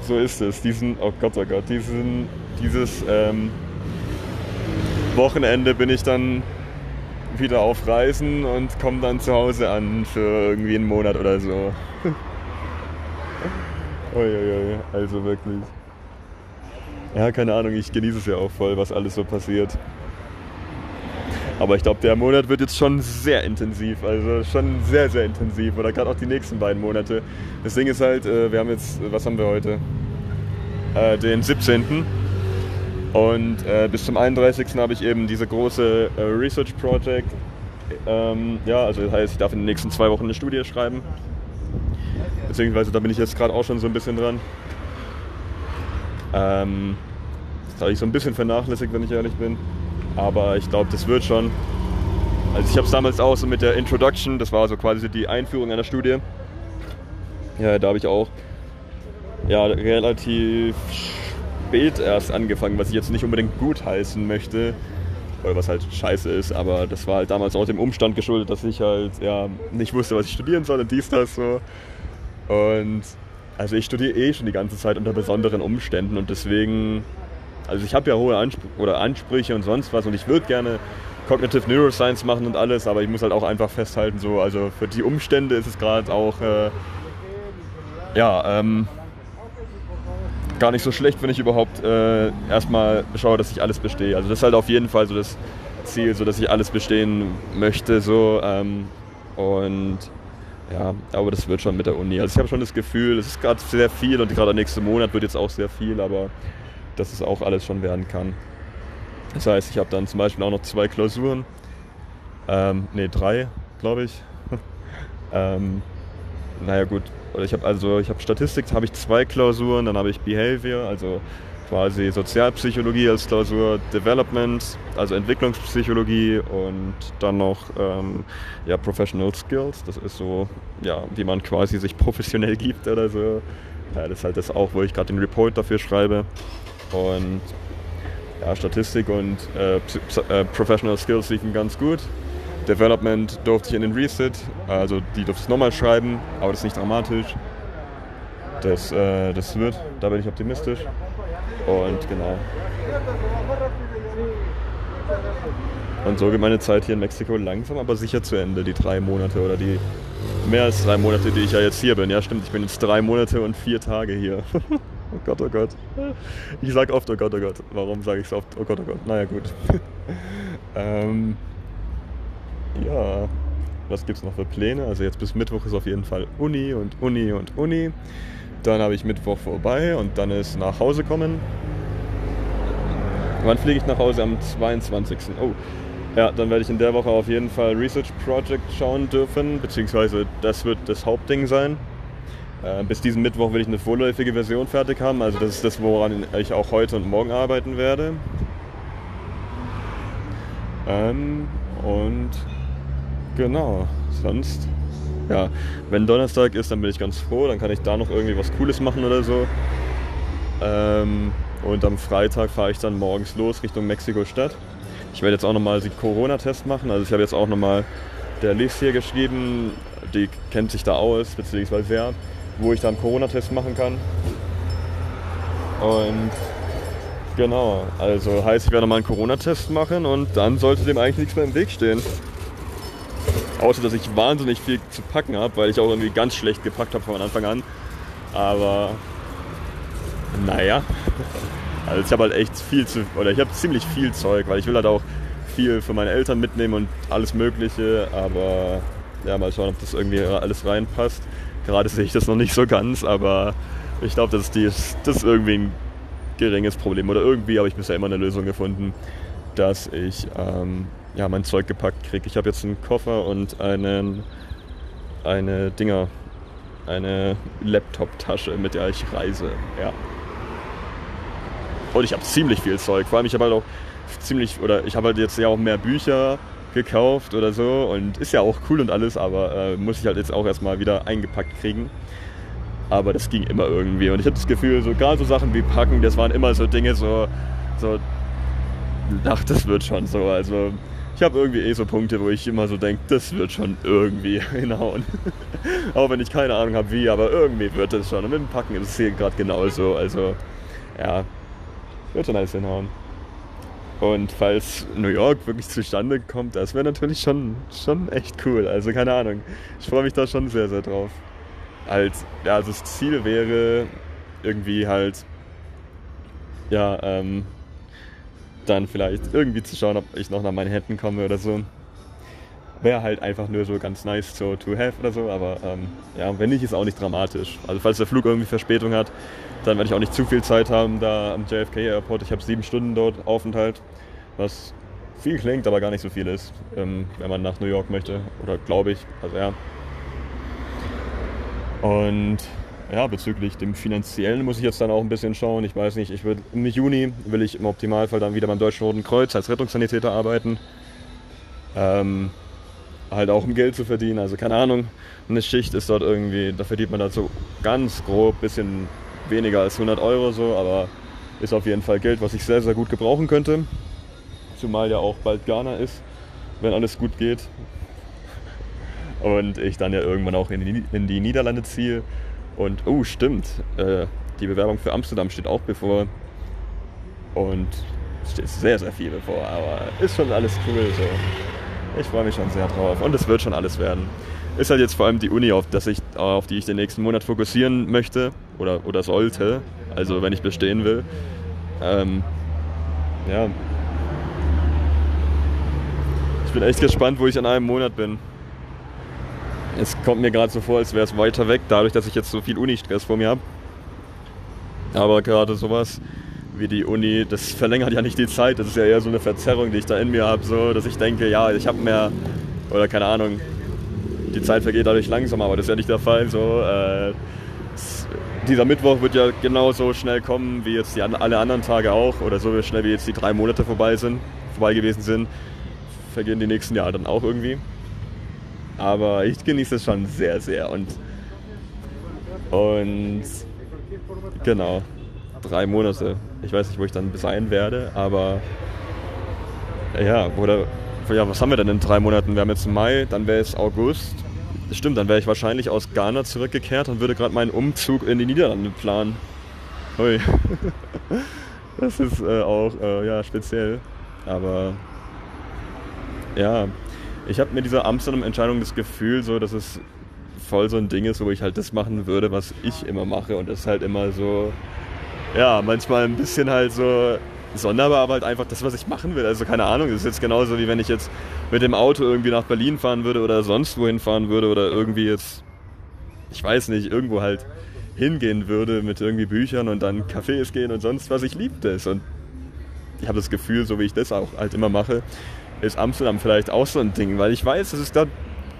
[SPEAKER 1] so ist es. Diesen, oh Gott, oh Gott, diesen, dieses ähm, Wochenende bin ich dann wieder auf Reisen und komme dann zu Hause an für irgendwie einen Monat oder so. Uiuiui, also wirklich. Ja, keine Ahnung, ich genieße es ja auch voll, was alles so passiert. Aber ich glaube, der Monat wird jetzt schon sehr intensiv, also schon sehr, sehr intensiv. Oder gerade auch die nächsten beiden Monate. Das Ding ist halt, äh, wir haben jetzt, was haben wir heute? Äh, den 17. Und äh, bis zum 31. habe ich eben diese große äh, Research Project. Ähm, ja, also das heißt, ich darf in den nächsten zwei Wochen eine Studie schreiben. Beziehungsweise da bin ich jetzt gerade auch schon so ein bisschen dran. Ähm, das habe ich so ein bisschen vernachlässigt, wenn ich ehrlich bin. Aber ich glaube, das wird schon. Also ich habe es damals auch so mit der Introduction, das war so quasi die Einführung einer Studie. Ja, da habe ich auch ja, relativ spät erst angefangen, was ich jetzt nicht unbedingt gut heißen möchte, oder was halt scheiße ist, aber das war halt damals auch dem Umstand geschuldet, dass ich halt ja nicht wusste, was ich studieren soll und dies, das so. Und also ich studiere eh schon die ganze Zeit unter besonderen Umständen und deswegen, also ich habe ja hohe Anspr oder Ansprüche und sonst was und ich würde gerne Cognitive Neuroscience machen und alles, aber ich muss halt auch einfach festhalten, so, also für die Umstände ist es gerade auch, äh, ja, ähm, gar nicht so schlecht, wenn ich überhaupt äh, erstmal schaue, dass ich alles bestehe. Also das ist halt auf jeden Fall so das Ziel, so dass ich alles bestehen möchte. So, ähm, und ja, aber das wird schon mit der Uni. Also ich habe schon das Gefühl, es ist gerade sehr viel und gerade der nächste Monat wird jetzt auch sehr viel, aber dass es auch alles schon werden kann. Das heißt, ich habe dann zum Beispiel auch noch zwei Klausuren. Ähm, ne, drei, glaube ich. ähm, naja gut, ich habe also ich habe Statistik, habe ich zwei Klausuren, dann habe ich Behavior, also quasi Sozialpsychologie als Klausur, Development, also Entwicklungspsychologie und dann noch ähm, ja, Professional Skills. Das ist so, ja, wie man quasi sich professionell gibt oder so. Ja, das ist halt das auch, wo ich gerade den Report dafür schreibe. Und ja, Statistik und äh, äh, Professional Skills liefen ganz gut. Development durfte ich in den Reset, also die durfte ich nochmal schreiben, aber das ist nicht dramatisch. Das, äh, das wird, da bin ich optimistisch. Und genau. Und so geht meine Zeit hier in Mexiko langsam, aber sicher zu Ende. Die drei Monate oder die mehr als drei Monate, die ich ja jetzt hier bin. Ja, stimmt, ich bin jetzt drei Monate und vier Tage hier. oh Gott, oh Gott. Ich sag oft, oh Gott, oh Gott. Warum sage ich es oft? Oh Gott, oh Gott. Naja, gut. ähm, ja, was gibt es noch für Pläne? Also jetzt bis Mittwoch ist auf jeden Fall Uni und Uni und Uni. Dann habe ich Mittwoch vorbei und dann ist nach Hause kommen. Wann fliege ich nach Hause? Am 22. Oh, ja, dann werde ich in der Woche auf jeden Fall Research Project schauen dürfen, beziehungsweise das wird das Hauptding sein. Äh, bis diesen Mittwoch will ich eine vorläufige Version fertig haben, also das ist das, woran ich auch heute und morgen arbeiten werde. Ähm, und genau, sonst, ja, wenn Donnerstag ist, dann bin ich ganz froh, dann kann ich da noch irgendwie was Cooles machen oder so. Ähm, und am Freitag fahre ich dann morgens los Richtung Mexiko-Stadt. Ich werde jetzt auch nochmal den Corona-Test machen. Also ich habe jetzt auch nochmal der Liz hier geschrieben, die kennt sich da aus, beziehungsweise wer, wo ich dann Corona-Test machen kann. Und genau, also heißt, ich werde nochmal einen Corona-Test machen und dann sollte dem eigentlich nichts mehr im Weg stehen. Außer, dass ich wahnsinnig viel zu packen habe, weil ich auch irgendwie ganz schlecht gepackt habe von Anfang an. Aber naja, also ich habe halt echt viel zu, oder ich habe ziemlich viel Zeug, weil ich will halt auch viel für meine Eltern mitnehmen und alles Mögliche, aber ja, mal schauen, ob das irgendwie alles reinpasst. Gerade sehe ich das noch nicht so ganz, aber ich glaube, das, ist das ist irgendwie ein geringes Problem. Oder irgendwie habe ich bisher immer eine Lösung gefunden, dass ich ähm, ja, mein Zeug gepackt kriege. Ich habe jetzt einen Koffer und einen, eine Dinger, eine Laptop-Tasche, mit der ich reise. Ja. Und ich habe ziemlich viel Zeug. Vor allem, ich habe halt auch ziemlich, oder ich habe halt jetzt ja auch mehr Bücher gekauft oder so und ist ja auch cool und alles, aber äh, muss ich halt jetzt auch erstmal wieder eingepackt kriegen. Aber das ging immer irgendwie. Und ich habe das Gefühl, so gerade so Sachen wie Packen, das waren immer so Dinge, so, so, ach, das wird schon so. Also ich habe irgendwie eh so Punkte, wo ich immer so denke, das wird schon irgendwie hinhauen. auch wenn ich keine Ahnung habe wie, aber irgendwie wird es schon. Und mit dem Packen ist es hier gerade genauso. Also ja, wird schon alles hinhauen. Und falls New York wirklich zustande kommt, das wäre natürlich schon, schon echt cool. Also keine Ahnung. Ich freue mich da schon sehr, sehr drauf. Als, ja, also das Ziel wäre irgendwie halt, ja, ähm, dann vielleicht irgendwie zu schauen, ob ich noch nach Händen komme oder so. Wäre halt einfach nur so ganz nice so to have oder so, aber ähm, ja, wenn nicht, ist auch nicht dramatisch. Also falls der Flug irgendwie Verspätung hat, dann werde ich auch nicht zu viel Zeit haben da am JFK Airport. Ich habe sieben Stunden dort Aufenthalt, was viel klingt, aber gar nicht so viel ist, ähm, wenn man nach New York möchte. Oder glaube ich. Also ja. Und ja, bezüglich dem Finanziellen muss ich jetzt dann auch ein bisschen schauen. Ich weiß nicht, ich würde im Juni will ich im Optimalfall dann wieder beim Deutschen Roten Kreuz als Rettungssanitäter arbeiten. Ähm, halt auch um Geld zu verdienen. Also keine Ahnung, eine Schicht ist dort irgendwie, da verdient man da so ganz grob bisschen weniger als 100 Euro so, aber ist auf jeden Fall Geld, was ich sehr, sehr gut gebrauchen könnte. Zumal ja auch bald Ghana ist, wenn alles gut geht. Und ich dann ja irgendwann auch in die, in die Niederlande ziehe. Und, oh, stimmt, äh, die Bewerbung für Amsterdam steht auch bevor. Und steht sehr, sehr viel bevor, aber ist schon alles cool so. Ich freue mich schon sehr drauf und es wird schon alles werden ist halt jetzt vor allem die Uni, auf, dass ich, auf die ich den nächsten Monat fokussieren möchte oder, oder sollte, also wenn ich bestehen will. Ähm, ja. Ich bin echt gespannt, wo ich in einem Monat bin. Es kommt mir gerade so vor, als wäre es weiter weg, dadurch, dass ich jetzt so viel Uni-Stress vor mir habe. Aber gerade sowas wie die Uni, das verlängert ja nicht die Zeit. Das ist ja eher so eine Verzerrung, die ich da in mir habe, so, dass ich denke, ja, ich habe mehr, oder keine Ahnung, die Zeit vergeht dadurch langsam, aber das ist ja nicht der Fall. So, äh, dieser Mittwoch wird ja genauso schnell kommen wie jetzt die, alle anderen Tage auch oder so schnell wie jetzt die drei Monate vorbei sind, vorbei gewesen sind, vergehen die nächsten Jahre dann auch irgendwie. Aber ich genieße es schon sehr, sehr und und genau drei Monate. Ich weiß nicht, wo ich dann sein werde, aber ja, oder ja, was haben wir denn in drei Monaten? Wir haben jetzt Mai, dann wäre es August, das stimmt, dann wäre ich wahrscheinlich aus Ghana zurückgekehrt und würde gerade meinen Umzug in die Niederlande planen. Hui. Das ist äh, auch äh, ja, speziell. Aber ja, ich habe mit dieser Amsterdam-Entscheidung das Gefühl, so, dass es voll so ein Ding ist, wo ich halt das machen würde, was ich immer mache. Und das ist halt immer so, ja, manchmal ein bisschen halt so sonderbar, aber halt einfach das, was ich machen will. Also keine Ahnung, das ist jetzt genauso wie wenn ich jetzt mit dem Auto irgendwie nach Berlin fahren würde oder sonst wohin fahren würde oder irgendwie jetzt, ich weiß nicht, irgendwo halt hingehen würde mit irgendwie Büchern und dann Cafés gehen und sonst was. Ich liebe das und ich habe das Gefühl, so wie ich das auch halt immer mache, ist Amsterdam vielleicht auch so ein Ding, weil ich weiß, dass es da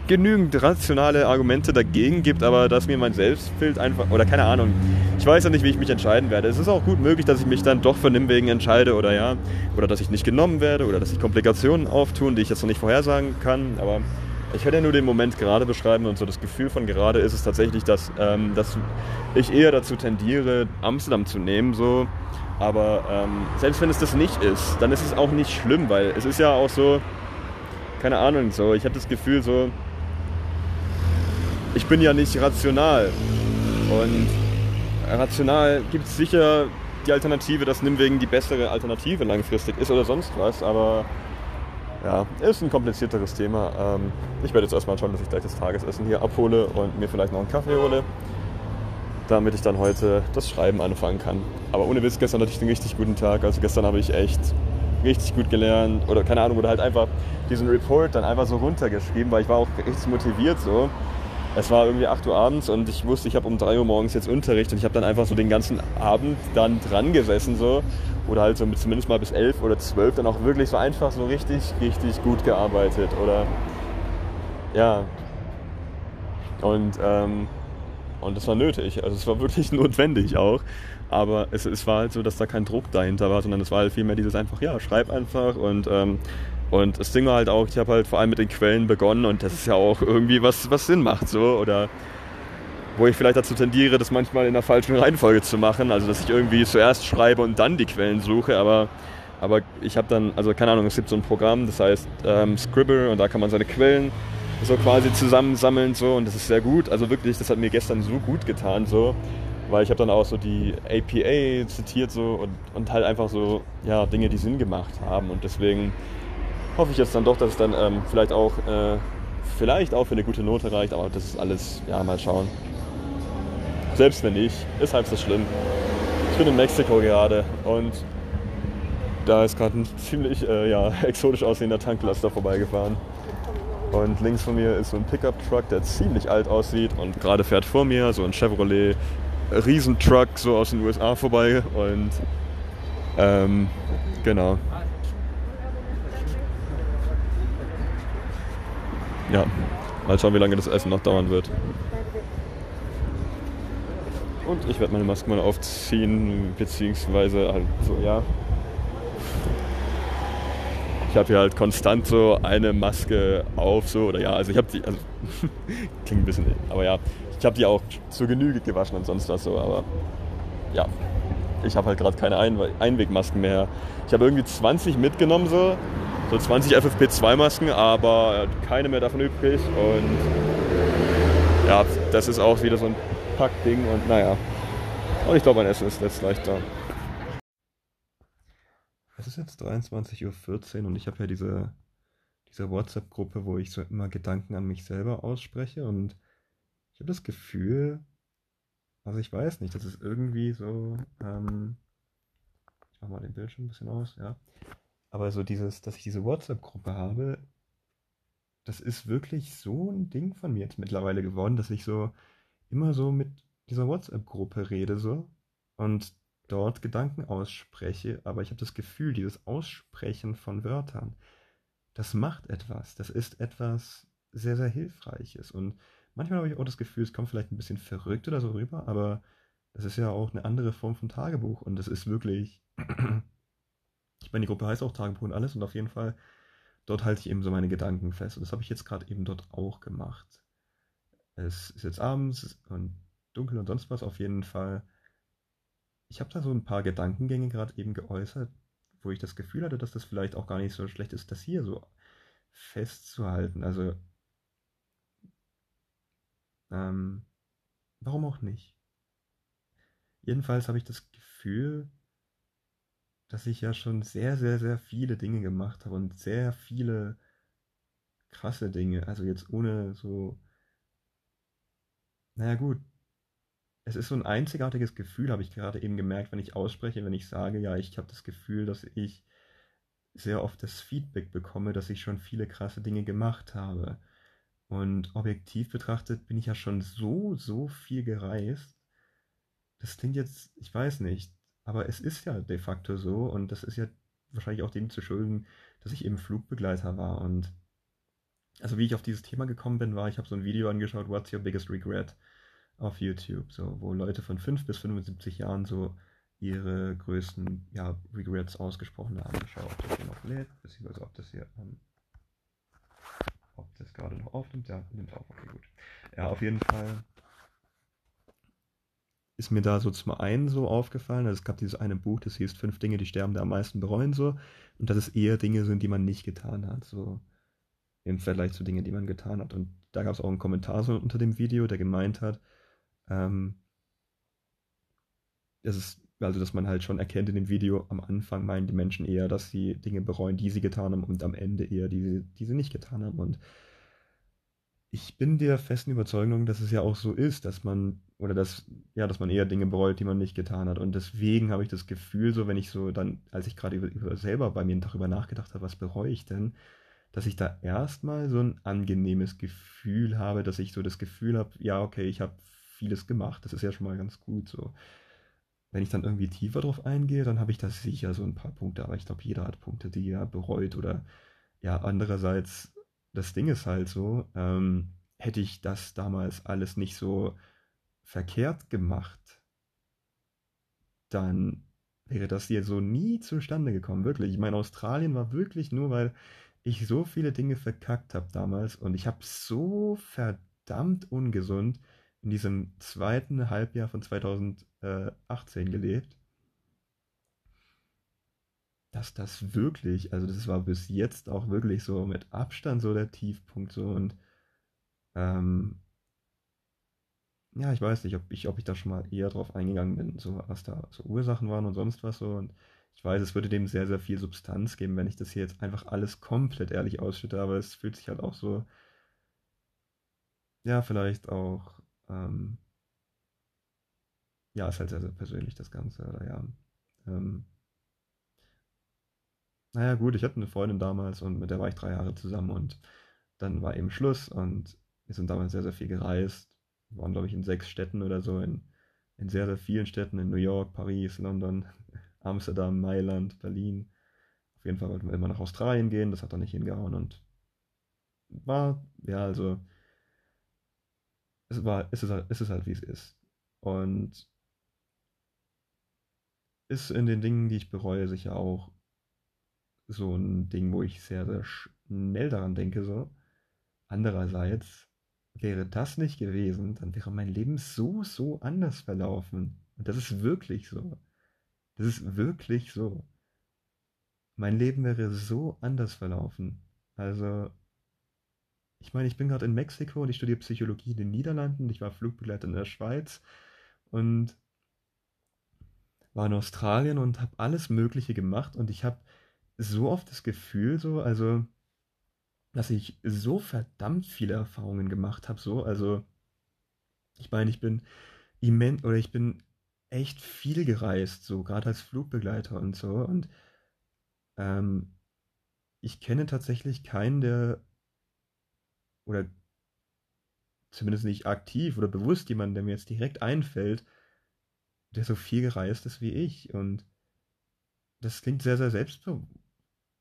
[SPEAKER 1] genügend rationale Argumente dagegen gibt, aber dass mir mein Selbstbild einfach, oder keine Ahnung, ich weiß ja nicht, wie ich mich entscheiden werde. Es ist auch gut möglich, dass ich mich dann doch für Nimwegen entscheide oder ja, oder dass ich nicht genommen werde oder dass sich Komplikationen auftun, die ich jetzt noch nicht vorhersagen kann, aber ich werde ja nur den Moment gerade beschreiben und so das Gefühl von gerade ist es tatsächlich, dass, ähm, dass ich eher dazu tendiere, Amsterdam zu nehmen, so. Aber ähm, selbst wenn es das nicht ist, dann ist es auch nicht schlimm, weil es ist ja auch so, keine Ahnung, so, ich habe das Gefühl so, ich bin ja nicht rational. Und rational gibt es sicher die Alternative, dass Nimwegen die bessere Alternative langfristig ist oder sonst was, aber ja, ist ein komplizierteres Thema. Ähm, ich werde jetzt erstmal schauen, dass ich gleich das Tagesessen hier abhole und mir vielleicht noch einen Kaffee hole, damit ich dann heute das Schreiben anfangen kann. Aber ohne Witz, gestern hatte ich einen richtig guten Tag. Also gestern habe ich echt richtig gut gelernt oder keine Ahnung, oder halt einfach diesen Report dann einfach so runtergeschrieben, weil ich war auch richtig motiviert so. Es war irgendwie 8 Uhr abends und ich wusste, ich habe um 3 Uhr morgens jetzt Unterricht und ich habe dann einfach so den ganzen Abend dann dran gesessen so. Oder halt so zumindest mal bis 11 oder 12 dann auch wirklich so einfach so richtig, richtig gut gearbeitet oder? Ja. Und ähm, und das war nötig, also es war wirklich notwendig auch, aber es, es war halt so, dass da kein Druck dahinter war, sondern es war halt vielmehr dieses einfach, ja, schreib einfach und ähm, und das Ding war halt auch, ich habe halt vor allem mit den Quellen begonnen und das ist ja auch irgendwie was, was Sinn macht so. Oder wo ich vielleicht dazu tendiere, das manchmal in der falschen Reihenfolge zu machen. Also dass ich irgendwie zuerst schreibe und dann die Quellen suche, aber, aber ich habe dann, also keine Ahnung, es gibt so ein Programm, das heißt ähm, Scribble und da kann man seine Quellen so quasi zusammensammeln so und das ist sehr gut. Also wirklich, das hat mir gestern so gut getan so. Weil ich habe dann auch so die APA zitiert so und, und halt einfach so, ja, Dinge, die Sinn gemacht haben. Und deswegen hoffe ich jetzt dann doch, dass es dann ähm, vielleicht auch äh, vielleicht auch für eine gute Note reicht, aber das ist alles, ja, mal schauen. Selbst wenn nicht, ist halb so schlimm. Ich bin in Mexiko gerade und da ist gerade ein ziemlich äh, ja, exotisch aussehender Tanklaster vorbeigefahren. Und links von mir ist so ein Pickup-Truck, der ziemlich alt aussieht und gerade fährt vor mir so ein Chevrolet Riesentruck so aus den USA vorbei und ähm, genau. Ja, mal schauen, wie lange das Essen noch dauern wird. Und ich werde meine Maske mal aufziehen, beziehungsweise halt so, ja. Ich habe hier halt konstant so eine Maske auf, so, oder ja, also ich habe die, also, klingt ein bisschen, aber ja, ich habe die auch zur Genüge gewaschen und sonst was so, aber ja, ich habe halt gerade keine Ein Einwegmasken mehr. Ich habe irgendwie 20 mitgenommen so, so 20 FFP2-Masken, aber keine mehr davon übrig. Und ja, das ist auch wieder so ein Packding und naja. Und ich glaube, mein Essen ist jetzt gleich da. Es ist jetzt 23.14 Uhr und ich habe ja diese, diese WhatsApp-Gruppe, wo ich so immer Gedanken an mich selber ausspreche und ich habe das Gefühl, also ich weiß nicht, das ist irgendwie so, ähm, ich mache mal den Bildschirm ein bisschen aus, ja. Aber so dieses, dass ich diese WhatsApp-Gruppe habe, das ist wirklich so ein Ding von mir jetzt mittlerweile geworden, dass ich so immer so mit dieser WhatsApp-Gruppe rede so und dort Gedanken ausspreche, aber ich habe das Gefühl, dieses Aussprechen von Wörtern, das macht etwas, das ist etwas sehr, sehr Hilfreiches und manchmal habe ich auch das Gefühl, es kommt vielleicht ein bisschen verrückt oder so rüber, aber das ist ja auch eine andere Form von Tagebuch und das ist wirklich ich meine, die Gruppe heißt auch Tagebuch und alles und auf jeden Fall, dort halte ich eben so meine Gedanken fest. Und das habe ich jetzt gerade eben dort auch gemacht. Es ist jetzt abends und dunkel und sonst was auf jeden Fall. Ich habe da so ein paar Gedankengänge gerade eben geäußert, wo ich das Gefühl hatte, dass das vielleicht auch gar nicht so schlecht ist, das hier so festzuhalten. Also Ähm, warum auch nicht? Jedenfalls habe ich das Gefühl, dass ich ja schon sehr, sehr, sehr viele Dinge gemacht habe und sehr viele krasse Dinge. Also jetzt ohne so. Naja, gut. Es ist so ein einzigartiges Gefühl, habe ich gerade eben gemerkt, wenn ich ausspreche, wenn ich sage, ja, ich habe das Gefühl, dass ich sehr oft das Feedback bekomme, dass ich schon viele krasse Dinge gemacht habe. Und objektiv betrachtet bin ich ja schon so, so viel gereist. Das klingt jetzt, ich weiß nicht, aber es ist ja de facto so und das ist ja wahrscheinlich auch dem zu schulden, dass ich eben Flugbegleiter war. Und also wie ich auf dieses Thema gekommen bin, war, ich habe so ein Video angeschaut, What's Your Biggest Regret auf YouTube, so wo Leute von 5 bis 75 Jahren so ihre größten ja, Regrets ausgesprochen haben. Ich schaue, ob das hier noch lädt, beziehungsweise ob das hier, ähm, ob das gerade noch aufnimmt. Ja, nimmt auf, okay, gut. Ja, auf jeden Fall ist mir da so zum einen so aufgefallen, also es gab dieses eine Buch, das hieß Fünf Dinge, die Sterbende am meisten bereuen, so, und dass es eher Dinge sind, die man nicht getan hat, so im Vergleich zu Dingen, die man getan hat. Und da gab es auch einen Kommentar so unter dem Video, der gemeint hat, ähm, das ist also dass man halt schon erkennt in dem Video, am Anfang meinen die Menschen eher, dass sie Dinge bereuen, die sie getan haben und am Ende eher, die, die sie nicht getan haben. Und ich bin der festen Überzeugung, dass es ja auch so ist, dass man, oder dass, ja, dass man eher Dinge bereut, die man nicht getan hat. Und deswegen habe ich das Gefühl, so wenn ich so dann, als ich gerade über, über selber bei mir darüber nachgedacht habe, was bereue ich denn, dass ich da erstmal so ein angenehmes Gefühl habe, dass ich so das Gefühl habe, ja, okay, ich habe vieles gemacht. Das ist ja schon mal ganz gut so. Wenn ich dann irgendwie tiefer drauf eingehe, dann habe ich da sicher so ein paar Punkte, aber ich glaube, jeder hat Punkte, die er bereut oder ja, andererseits, das Ding ist halt so, ähm, hätte ich das damals alles nicht so verkehrt gemacht, dann wäre das hier so nie zustande gekommen, wirklich. Ich meine, Australien war wirklich nur, weil ich so viele Dinge verkackt habe damals und ich habe so verdammt ungesund in diesem zweiten Halbjahr von 2018 gelebt, dass das wirklich, also das war bis jetzt auch wirklich so mit Abstand so der Tiefpunkt so und ähm, ja, ich weiß nicht, ob ich, ob ich da schon mal eher drauf eingegangen bin, so was da so Ursachen waren und sonst was so und ich weiß, es würde dem sehr, sehr viel Substanz geben, wenn ich das hier jetzt einfach alles komplett ehrlich ausschütte, aber es fühlt sich halt auch so, ja, vielleicht auch ähm, ja, ist halt sehr, sehr persönlich das Ganze. Oder ja. Ähm, naja, gut, ich hatte eine Freundin damals und mit der war ich drei Jahre zusammen und dann war eben Schluss und wir sind damals sehr, sehr viel gereist. Wir waren, glaube ich, in sechs Städten oder so, in, in sehr, sehr vielen Städten, in New York, Paris, London, Amsterdam, Mailand, Berlin. Auf jeden Fall wollten wir immer nach Australien gehen, das hat dann nicht hingehauen und war, ja, also es, war, es, ist halt, es ist halt, wie es ist. Und ist in den Dingen, die ich bereue, sicher auch so ein Ding, wo ich sehr, sehr schnell daran denke. So. Andererseits wäre das nicht gewesen, dann wäre mein Leben so, so anders verlaufen. Und das ist wirklich so. Das ist wirklich so. Mein Leben wäre so anders verlaufen. Also, ich meine, ich bin gerade in Mexiko und ich studiere Psychologie in den Niederlanden. Ich war Flugbegleiter in der Schweiz und war in Australien und habe alles Mögliche gemacht und ich habe so oft das Gefühl, so, also, dass ich so verdammt viele Erfahrungen gemacht habe, so, also, ich meine, ich bin immens oder ich bin echt viel gereist, so, gerade als Flugbegleiter und so und ähm, ich kenne tatsächlich keinen, der oder zumindest nicht aktiv oder bewusst jemanden, der mir jetzt direkt einfällt, der so viel gereist ist wie ich. Und das klingt sehr, sehr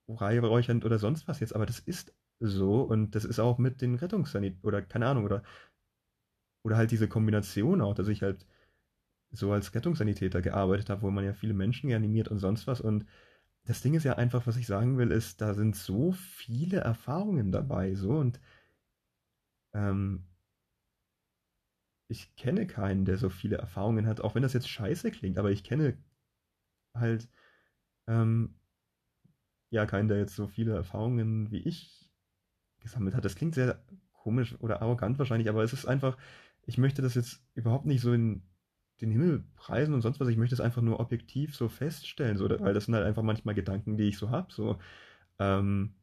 [SPEAKER 1] selbstbeweihräuchernd oder sonst was jetzt, aber das ist so und das ist auch mit den Rettungssanit oder keine Ahnung oder oder halt diese Kombination auch, dass ich halt so als Rettungssanitäter gearbeitet habe, wo man ja viele Menschen reanimiert und sonst was und das Ding ist ja einfach, was ich sagen will, ist, da sind so viele Erfahrungen dabei, so und ähm, ich kenne keinen, der so viele Erfahrungen hat, auch wenn das jetzt scheiße klingt, aber ich kenne halt ähm, ja keinen, der jetzt so viele Erfahrungen wie ich gesammelt hat. Das klingt sehr komisch oder arrogant wahrscheinlich, aber es ist einfach, ich möchte das jetzt überhaupt nicht so in den Himmel preisen und sonst was. Ich möchte es einfach nur objektiv so feststellen, so, weil das sind halt einfach manchmal Gedanken, die ich so habe. So, ähm,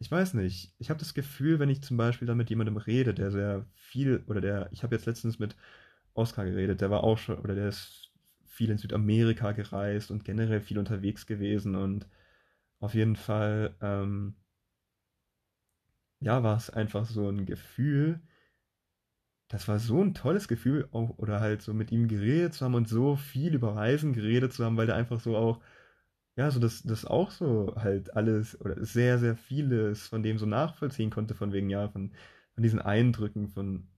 [SPEAKER 1] ich weiß nicht. Ich habe das Gefühl, wenn ich zum Beispiel dann mit jemandem rede, der sehr viel, oder der, ich habe jetzt letztens mit Oscar geredet, der war auch schon, oder der ist viel in Südamerika gereist und generell viel unterwegs gewesen und auf jeden Fall, ähm, ja, war es einfach so ein Gefühl, das war so ein tolles Gefühl, auch, oder halt so mit ihm geredet zu haben und so viel über Reisen geredet zu haben, weil der einfach so auch, ja, so das, das auch so halt alles oder sehr, sehr vieles von dem so nachvollziehen konnte, von wegen, ja, von, von diesen Eindrücken, von,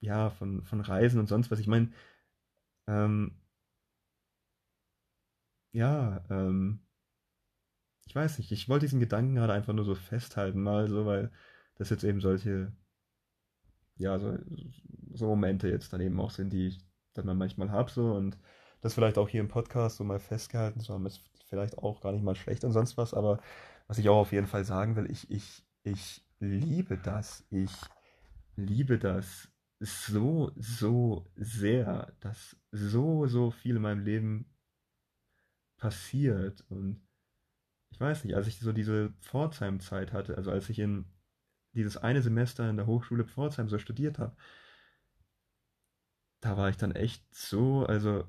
[SPEAKER 1] ja, von, von Reisen und sonst was. Ich meine, ähm, ja, ähm, ich weiß nicht, ich wollte diesen Gedanken gerade einfach nur so festhalten, mal so, weil das jetzt eben solche ja, so, so Momente jetzt dann eben auch sind, die ich dann manchmal habe so und das vielleicht auch hier im Podcast so mal festgehalten zu haben, ist vielleicht auch gar nicht mal schlecht und sonst was, aber was ich auch auf jeden Fall sagen will, ich, ich, ich liebe das, ich liebe das so, so sehr, dass so, so viel in meinem Leben passiert und ich weiß nicht, als ich so diese Pforzheim-Zeit hatte, also als ich in dieses eine Semester in der Hochschule Pforzheim so studiert habe, da war ich dann echt so, also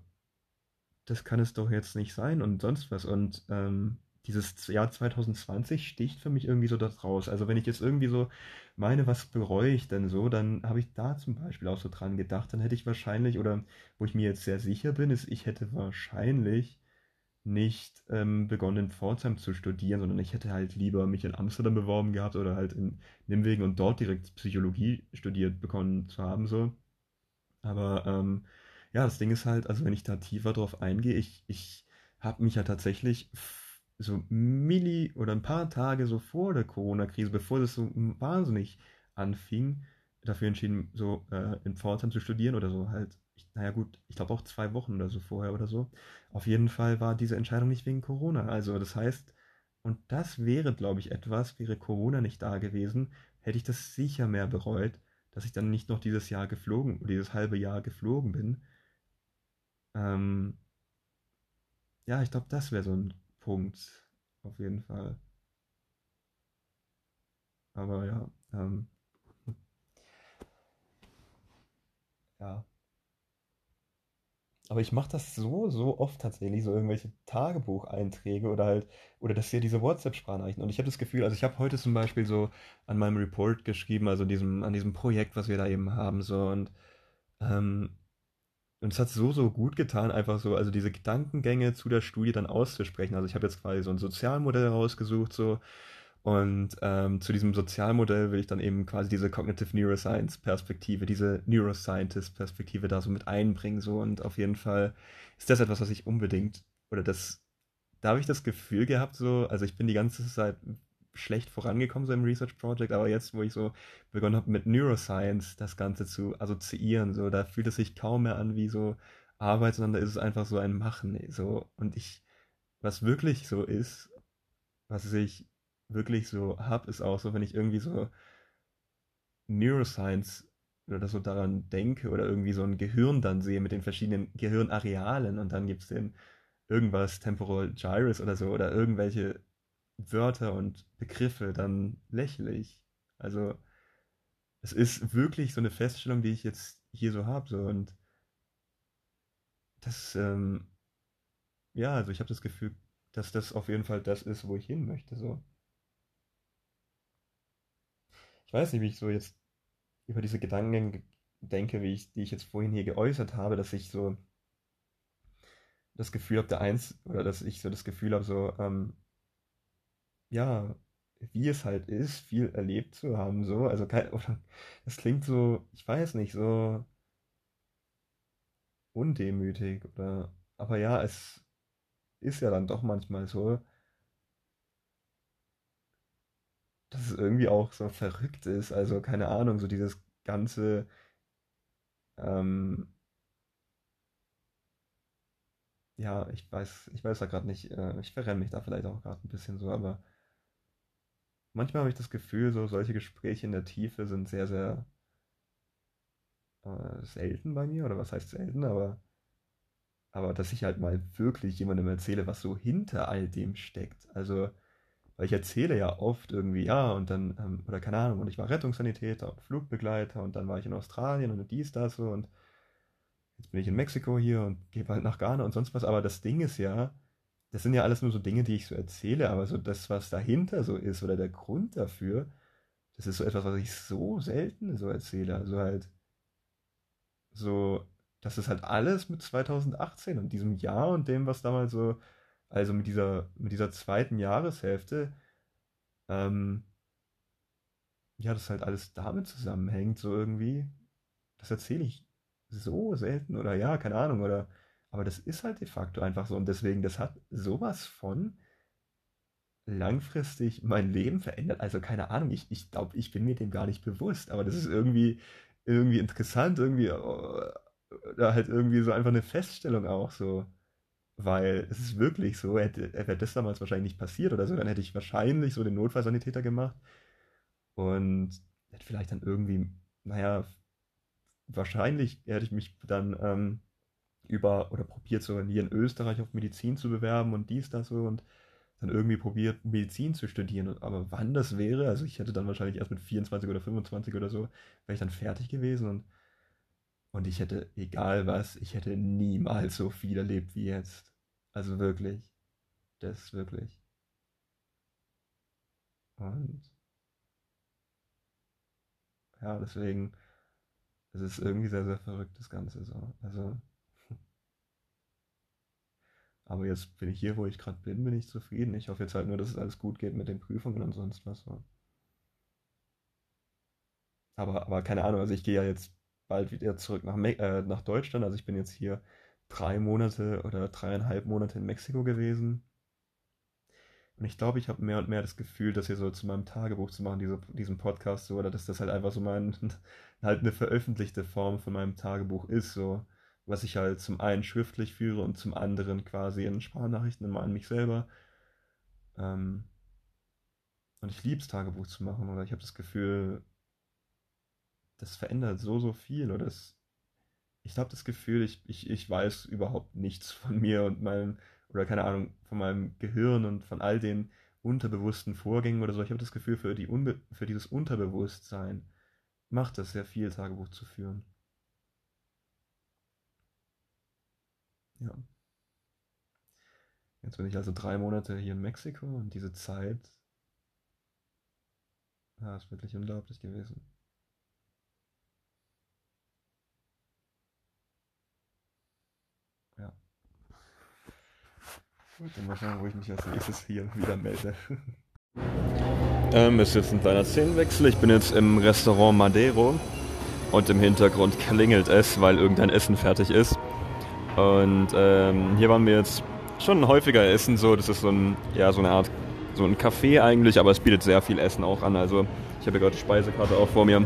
[SPEAKER 1] das kann es doch jetzt nicht sein und sonst was. Und ähm, dieses Jahr 2020 sticht für mich irgendwie so das raus. Also wenn ich jetzt irgendwie so meine, was bereue ich denn so, dann habe ich da zum Beispiel auch so dran gedacht, dann hätte ich wahrscheinlich, oder wo ich mir jetzt sehr sicher bin, ist, ich hätte wahrscheinlich nicht ähm, begonnen in Pforzheim zu studieren, sondern ich hätte halt lieber mich in Amsterdam beworben gehabt oder halt in Nimwegen und dort direkt Psychologie studiert bekommen zu haben, so. Aber ähm, ja, das Ding ist halt, also wenn ich da tiefer drauf eingehe, ich, ich habe mich ja tatsächlich so Milli oder ein paar Tage so vor der Corona-Krise, bevor das so wahnsinnig anfing, dafür entschieden, so äh, in Pforzheim zu studieren oder so halt ich, naja gut, ich glaube auch zwei Wochen oder so vorher oder so. Auf jeden Fall war diese Entscheidung nicht wegen Corona. Also das heißt, und das wäre, glaube ich, etwas, wäre Corona nicht da gewesen, hätte ich das sicher mehr bereut, dass ich dann nicht noch dieses Jahr geflogen, dieses halbe Jahr geflogen bin. Ähm, ja, ich glaube, das wäre so ein Punkt, auf jeden Fall. Aber ja, ähm, ja. Aber ich mache das so, so oft tatsächlich, so irgendwelche Tagebucheinträge oder halt, oder das hier diese WhatsApp-Sprachnachrichten. Und ich habe das Gefühl, also ich habe heute zum Beispiel so an meinem Report geschrieben, also diesem, an diesem Projekt, was wir da eben haben, so und, ähm, und es hat so, so gut getan, einfach so, also diese Gedankengänge zu der Studie dann auszusprechen. Also ich habe jetzt quasi so ein Sozialmodell rausgesucht, so, und ähm, zu diesem Sozialmodell will ich dann eben quasi diese Cognitive Neuroscience Perspektive, diese Neuroscientist Perspektive da so mit einbringen. So. Und auf jeden Fall ist das etwas, was ich unbedingt, oder das, da habe ich das Gefühl gehabt, so, also ich bin die ganze Zeit schlecht vorangekommen so im Research Project, aber jetzt, wo ich so begonnen habe mit Neuroscience das Ganze zu assoziieren, so, da fühlt es sich kaum mehr an wie so Arbeit, sondern da ist es einfach so ein Machen. So. Und ich, was wirklich so ist, was ich wirklich so habe, ist auch so, wenn ich irgendwie so Neuroscience oder so daran denke oder irgendwie so ein Gehirn dann sehe mit den verschiedenen Gehirnarealen und dann gibt es den irgendwas Temporal Gyrus oder so oder irgendwelche Wörter und Begriffe, dann lächle ich. Also es ist wirklich so eine Feststellung, die ich jetzt hier so habe. So, und das, ähm, ja, also ich habe das Gefühl, dass das auf jeden Fall das ist, wo ich hin möchte. So. Ich weiß nicht, wie ich so jetzt über diese Gedanken denke, wie ich, die ich jetzt vorhin hier geäußert habe, dass ich so das Gefühl habe, der Eins, oder dass ich so das Gefühl habe, so, ähm, ja, wie es halt ist, viel erlebt zu haben, so, also kein, oder das klingt so, ich weiß nicht, so undemütig, oder, aber ja, es ist ja dann doch manchmal so, dass es irgendwie auch so verrückt ist. Also keine Ahnung, so dieses ganze, ähm, ja, ich weiß, ich weiß da gerade nicht, äh, ich verrenne mich da vielleicht auch gerade ein bisschen so, aber manchmal habe ich das Gefühl, so solche Gespräche in der Tiefe sind sehr, sehr äh, selten bei mir, oder was heißt selten, aber, aber dass ich halt mal wirklich jemandem erzähle, was so hinter all dem steckt. Also, weil ich erzähle ja oft irgendwie, ja, und dann, ähm, oder keine Ahnung, und ich war Rettungssanitäter und Flugbegleiter und dann war ich in Australien und dies, das so und jetzt bin ich in Mexiko hier und gehe bald nach Ghana und sonst was. Aber das Ding ist ja, das sind ja alles nur so Dinge, die ich so erzähle, aber so das, was dahinter so ist oder der Grund dafür, das ist so etwas, was ich so selten so erzähle. Also halt so, das ist halt alles mit 2018 und diesem Jahr und dem, was damals so, also mit dieser, mit dieser zweiten Jahreshälfte, ähm, ja, das halt alles damit zusammenhängt, so irgendwie. Das erzähle ich so selten oder ja, keine Ahnung, oder aber das ist halt de facto einfach so und deswegen, das hat sowas von langfristig mein Leben verändert. Also keine Ahnung, ich, ich glaube, ich bin mir dem gar nicht bewusst, aber das ist irgendwie, irgendwie interessant, irgendwie, oder halt irgendwie so einfach eine Feststellung auch so. Weil es ist wirklich so, hätte, wäre das damals wahrscheinlich nicht passiert oder so, dann hätte ich wahrscheinlich so den Notfallsanitäter gemacht und hätte vielleicht dann irgendwie, naja, wahrscheinlich hätte ich mich dann ähm, über oder probiert so hier in Österreich auf Medizin zu bewerben und dies, das so und dann irgendwie probiert Medizin zu studieren. Aber wann das wäre, also ich hätte dann wahrscheinlich erst mit 24 oder 25 oder so, wäre ich dann fertig gewesen und, und ich hätte, egal was, ich hätte niemals so viel erlebt wie jetzt. Also wirklich. Das wirklich. Und ja, deswegen, es ist irgendwie sehr, sehr verrückt, das Ganze so. Also, aber jetzt bin ich hier, wo ich gerade bin, bin ich zufrieden. Ich hoffe jetzt halt nur, dass es alles gut geht mit den Prüfungen und sonst was. Aber, aber keine Ahnung, also ich gehe ja jetzt bald wieder zurück nach, äh, nach Deutschland. Also ich bin jetzt hier drei Monate oder dreieinhalb Monate in Mexiko gewesen. Und ich glaube, ich habe mehr und mehr das Gefühl, das hier so zu meinem Tagebuch zu machen, diese, diesen Podcast so, oder dass das halt einfach so mein, halt eine veröffentlichte Form von meinem Tagebuch ist, so, was ich halt zum einen schriftlich führe und zum anderen quasi in Sprachnachrichten immer an mich selber. Ähm, und ich liebe es, Tagebuch zu machen, oder ich habe das Gefühl, das verändert so, so viel, oder das, ich habe das Gefühl, ich, ich, ich weiß überhaupt nichts von mir und meinem, oder keine Ahnung, von meinem Gehirn und von all den unterbewussten Vorgängen oder so. Ich habe das Gefühl, für, die Unbe für dieses Unterbewusstsein macht es sehr viel, Tagebuch zu führen. Ja. Jetzt bin ich also drei Monate hier in Mexiko und diese Zeit ja, ist wirklich unglaublich gewesen. Dann mal schauen, wo ich mich als nächstes hier wieder melde. ähm, ist jetzt ein kleiner Szenenwechsel. Ich bin jetzt im Restaurant Madero und im Hintergrund klingelt es, weil irgendein Essen fertig ist. Und ähm, hier waren wir jetzt schon häufiger essen, so das ist so ein, ja, so eine Art, so ein Café eigentlich, aber es bietet sehr viel Essen auch an. Also ich habe ja gerade die Speisekarte auch vor mir.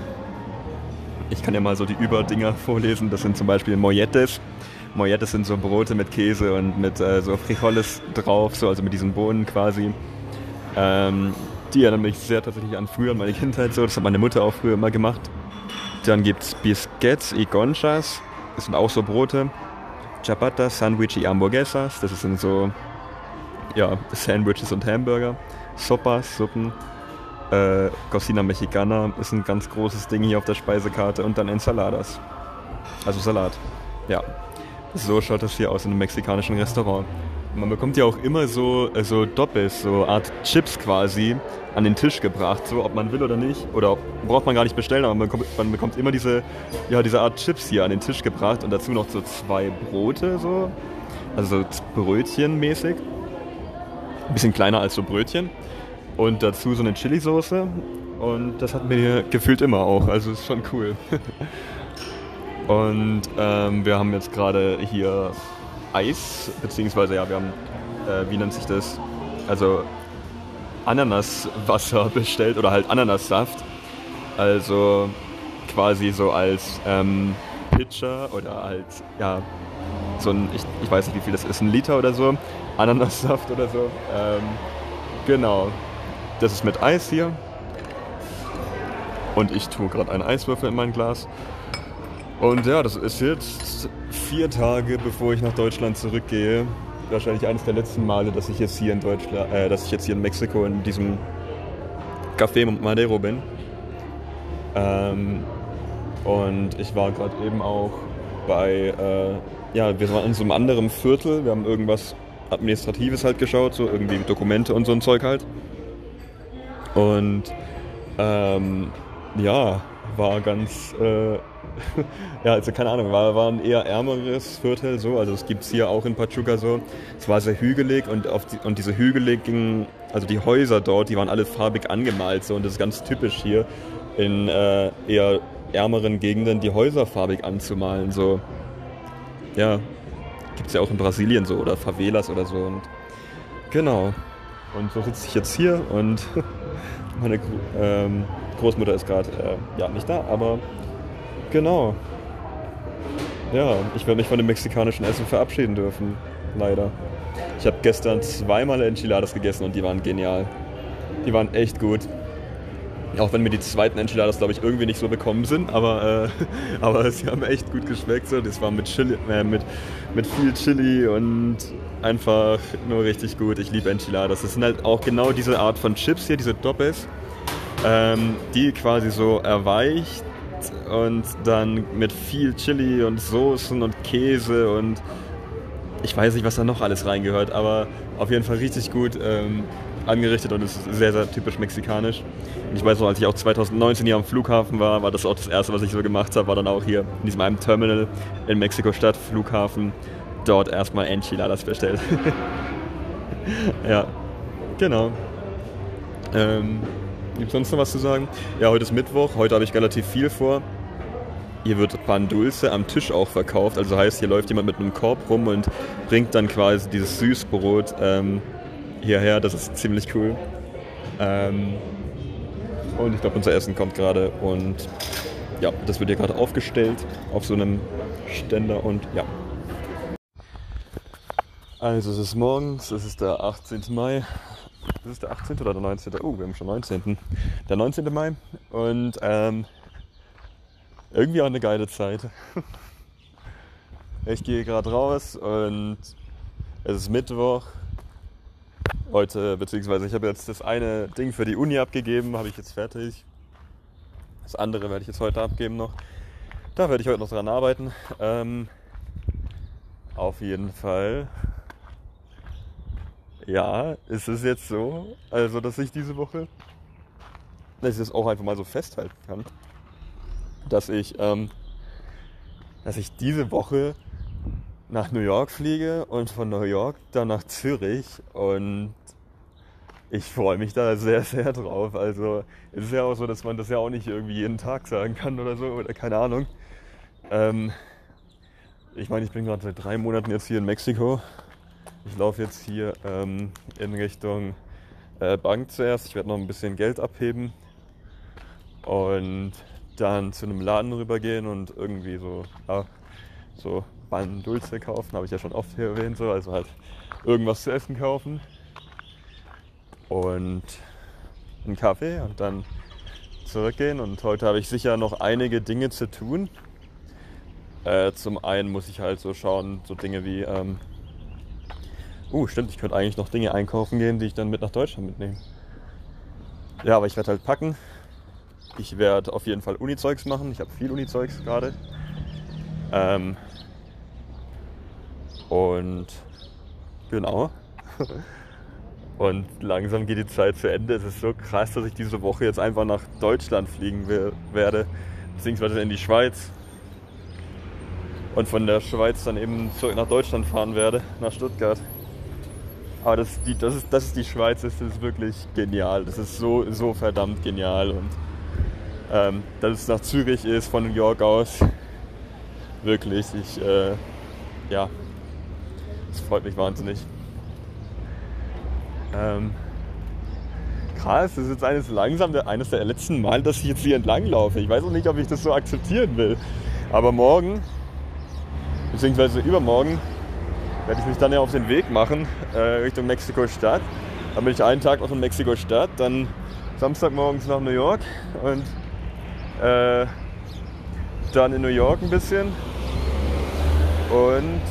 [SPEAKER 1] Ich kann ja mal so die Überdinger vorlesen. Das sind zum Beispiel Molletes. Molletes sind so Brote mit Käse und mit äh, so Frijoles drauf, so, also mit diesen Bohnen quasi. Ähm, die erinnern mich sehr tatsächlich an früher, an meine Kindheit so. Das hat meine Mutter auch früher immer gemacht. Dann gibt es Biscuits y Conchas. Das sind auch so Brote. Chapatas, Sandwich y Hamburguesas. Das sind so ja, Sandwiches und Hamburger. Sopas, Suppen. Äh, Cocina Mexicana ist ein ganz großes Ding hier auf der Speisekarte. Und dann Ensaladas. Also Salat. Ja, so schaut das hier aus in einem mexikanischen Restaurant. Man bekommt ja auch immer so, äh, so Doppels, so Art Chips quasi an den Tisch gebracht, so ob man will oder nicht. Oder braucht man gar nicht bestellen, aber man bekommt, man bekommt immer diese, ja, diese Art Chips hier an den Tisch gebracht und dazu noch so zwei Brote, so. Also so Brötchen mäßig. Ein bisschen kleiner als so Brötchen. Und dazu so eine Chili-Soße. Und das wir hier gefühlt immer auch. Also ist schon cool. Und ähm, wir haben jetzt gerade hier Eis, beziehungsweise ja, wir haben, äh, wie nennt sich das? Also Ananaswasser bestellt oder halt Ananassaft. Also quasi so als ähm, Pitcher oder als, ja, so ein, ich, ich weiß nicht wie viel das ist, ein Liter oder so, Ananassaft oder so. Ähm, genau, das ist mit Eis hier. Und ich tue gerade einen Eiswürfel in mein Glas. Und ja, das ist jetzt vier Tage, bevor ich nach Deutschland zurückgehe. Wahrscheinlich eines der letzten Male, dass ich jetzt hier in Deutschland, äh, dass ich jetzt hier in Mexiko in diesem Café Madero bin. Ähm, und ich war gerade eben auch bei, äh, ja, wir waren in so einem anderen Viertel. Wir haben irgendwas Administratives halt geschaut, so irgendwie Dokumente und so ein Zeug halt. Und ähm, ja, war ganz, äh, ja, also keine Ahnung, war, war ein eher ärmeres Viertel so, also es gibt es hier auch in Pachuca so. Es war sehr hügelig und, auf die, und diese hügeligen, also die Häuser dort, die waren alle farbig angemalt so und das ist ganz typisch hier in äh, eher ärmeren Gegenden die Häuser farbig anzumalen so. Ja, gibt es ja auch in Brasilien so oder Favelas oder so und genau. Und so sitze ich jetzt hier und meine ähm, Großmutter ist gerade äh, ja, nicht da, aber genau. Ja, ich werde mich von dem mexikanischen Essen verabschieden dürfen, leider. Ich habe gestern zweimal Enchiladas gegessen und die waren genial. Die waren echt gut. Auch wenn mir die zweiten Enchiladas, glaube ich, irgendwie nicht so bekommen sind, aber, äh, aber sie haben echt gut geschmeckt. So. Das war mit, Chili, äh, mit, mit viel Chili und einfach nur richtig gut. Ich liebe Enchiladas. Das sind halt auch genau diese Art von Chips hier, diese Doppes, ähm, die quasi so erweicht und dann mit viel Chili und Soßen und Käse und ich weiß nicht, was da noch alles reingehört, aber auf jeden Fall richtig gut. Ähm, angerichtet und ist sehr, sehr typisch mexikanisch. Und ich weiß noch, als ich auch 2019 hier am Flughafen war, war das auch das erste, was ich so gemacht habe, war dann auch hier in diesem einen Terminal in Mexiko-Stadt, Flughafen, dort erstmal Enchiladas bestellt. ja, genau. Ähm, Gibt es sonst noch was zu sagen? Ja, heute ist Mittwoch, heute habe ich relativ viel vor. Hier wird Pan Dulce am Tisch auch verkauft, also heißt, hier läuft jemand mit einem Korb rum und bringt dann quasi dieses Süßbrot ähm, hierher. Das ist ziemlich cool. Ähm, und ich glaube, unser Essen kommt gerade und ja, das wird hier gerade aufgestellt auf so einem Ständer und ja. Also es ist morgens, es ist der 18. Mai. Das ist der 18. oder der 19. Oh, wir haben schon 19. Der 19. Mai und ähm, irgendwie auch eine geile Zeit. Ich gehe gerade raus und es ist Mittwoch heute, beziehungsweise ich habe jetzt das eine Ding für die Uni abgegeben, habe ich jetzt fertig. Das andere werde ich jetzt heute abgeben noch. Da werde ich heute noch dran arbeiten. Ähm, auf jeden Fall. Ja, ist es jetzt so, also dass ich diese Woche, dass ich das auch einfach mal so festhalten kann, dass ich, ähm, dass ich diese Woche nach New York fliege und von New York dann nach Zürich und ich freue mich da sehr, sehr drauf. Also es ist ja auch so, dass man das ja auch nicht irgendwie jeden Tag sagen kann oder so oder keine Ahnung. Ähm, ich meine, ich bin gerade seit drei Monaten jetzt hier in Mexiko. Ich laufe jetzt hier ähm, in Richtung äh, Bank zuerst. Ich werde noch ein bisschen Geld abheben und dann zu einem Laden rübergehen und irgendwie so, ja, so Dulce kaufen, habe ich ja schon oft hier erwähnt, so, also halt irgendwas zu essen kaufen und einen Kaffee und dann zurückgehen. Und heute habe ich sicher noch einige Dinge zu tun. Äh, zum einen muss ich halt so schauen, so Dinge wie, ähm, uh, stimmt, ich könnte eigentlich noch Dinge einkaufen gehen, die ich dann mit nach Deutschland mitnehme. Ja, aber ich werde halt packen. Ich werde auf jeden Fall Uni-Zeugs machen. Ich habe viel Uni-Zeugs gerade. Ähm, und genau. Und langsam geht die Zeit zu Ende. Es ist so krass, dass ich diese Woche jetzt einfach nach Deutschland fliegen werde, beziehungsweise in die Schweiz. Und von der Schweiz dann eben zurück nach Deutschland fahren werde, nach Stuttgart. Aber das, die, das, ist, das ist die Schweiz, das ist wirklich genial. Das ist so, so verdammt genial. Und ähm, dass es nach Zürich ist, von New York aus, wirklich, ich, äh, ja, das freut mich wahnsinnig. Ähm, krass, das ist jetzt eines langsam der, eines der letzten Mal, dass ich jetzt hier entlang laufe. Ich weiß auch nicht, ob ich das so akzeptieren will. Aber morgen, beziehungsweise übermorgen, werde ich mich dann ja auf den Weg machen äh, Richtung Mexiko-Stadt. Dann bin ich einen Tag noch in Mexiko-Stadt, dann Samstagmorgens nach New York und äh, dann in New York ein bisschen und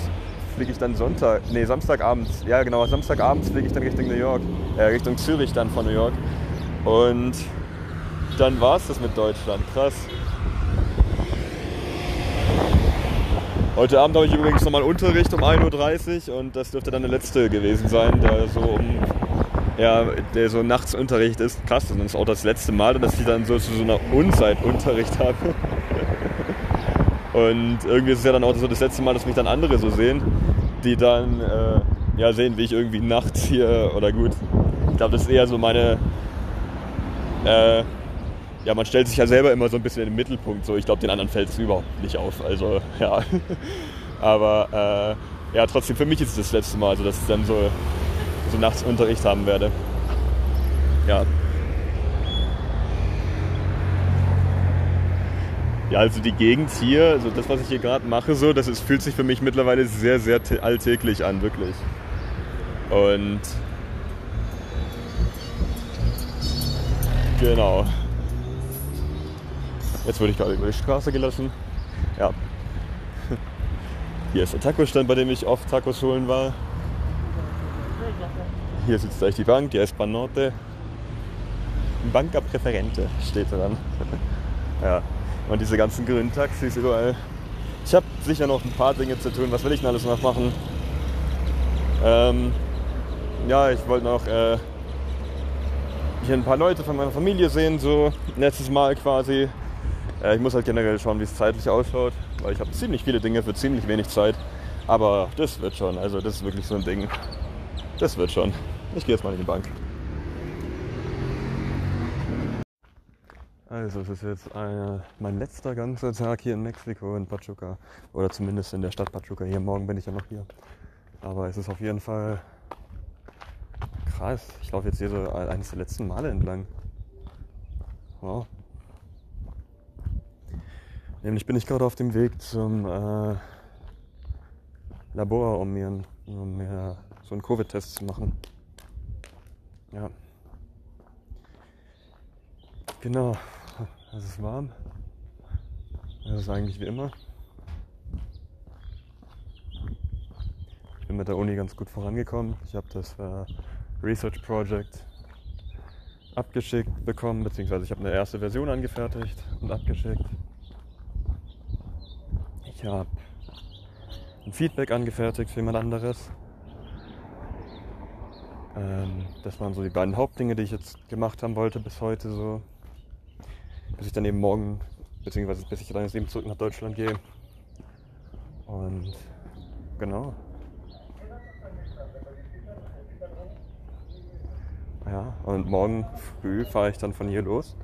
[SPEAKER 1] fliege ich dann Sonntag, nee, Samstagabends, ja genau, Samstagabends fliege ich dann Richtung New York, äh, Richtung Zürich dann von New York. Und dann war es das mit Deutschland, krass. Heute Abend habe ich übrigens nochmal Unterricht um 1.30 Uhr und das dürfte dann der letzte gewesen sein, der so um ja, der so nachts Unterricht ist. Krass, das ist auch das letzte Mal, dass ich dann so zu so einer Unzeit Unterricht habe. Und irgendwie ist es ja dann auch so das letzte Mal, dass mich dann andere so sehen, die dann äh, ja, sehen, wie ich irgendwie nachts hier oder gut. Ich glaube, das ist eher so meine. Äh, ja, man stellt sich ja selber immer so ein bisschen in den Mittelpunkt. So, ich glaube, den anderen fällt es überhaupt nicht auf. Also, ja. Aber äh, ja, trotzdem, für mich ist es das letzte Mal, also, dass ich dann so, so nachts Unterricht haben werde. Ja, Ja, also die Gegend hier, also das, was ich hier gerade mache, so, das ist, fühlt sich für mich mittlerweile sehr, sehr alltäglich an, wirklich. Und genau. Jetzt wurde ich gerade über die Straße gelassen. Ja. Hier ist der Taco-Stand, bei dem ich oft Tacos holen war. Hier sitzt gleich die Bank, die Espanote. Banca Preferente steht dran. ja. Und diese ganzen grünen Taxis überall. Ich habe sicher noch ein paar Dinge zu tun. Was will ich denn alles noch machen? Ähm, ja, ich wollte noch äh, hier ein paar Leute von meiner Familie sehen, so letztes Mal quasi. Äh, ich muss halt generell schauen, wie es zeitlich ausschaut, weil ich habe ziemlich viele Dinge für ziemlich wenig Zeit. Aber das wird schon. Also das ist wirklich so ein Ding. Das wird schon. Ich gehe jetzt mal in die Bank. Also, es ist jetzt eine, mein letzter ganzer Tag hier in Mexiko, in Pachuca. Oder zumindest in der Stadt Pachuca. Hier morgen bin ich ja noch hier. Aber es ist auf jeden Fall krass. Ich laufe jetzt hier so eines der letzten Male entlang. Wow. Nämlich bin ich gerade auf dem Weg zum äh, Labor, um mir, um mir so einen Covid-Test zu machen. Ja. Genau. Es ist warm. Es ist eigentlich wie immer. Ich bin mit der Uni ganz gut vorangekommen. Ich habe das äh, Research Project abgeschickt bekommen, beziehungsweise ich habe eine erste Version angefertigt und abgeschickt. Ich habe ein Feedback angefertigt für jemand anderes. Ähm, das waren so die beiden Hauptdinge, die ich jetzt gemacht haben wollte bis heute so bis ich dann eben morgen, beziehungsweise bis ich dann eben zurück nach Deutschland gehe. Und genau. Ja, und morgen früh fahre ich dann von hier los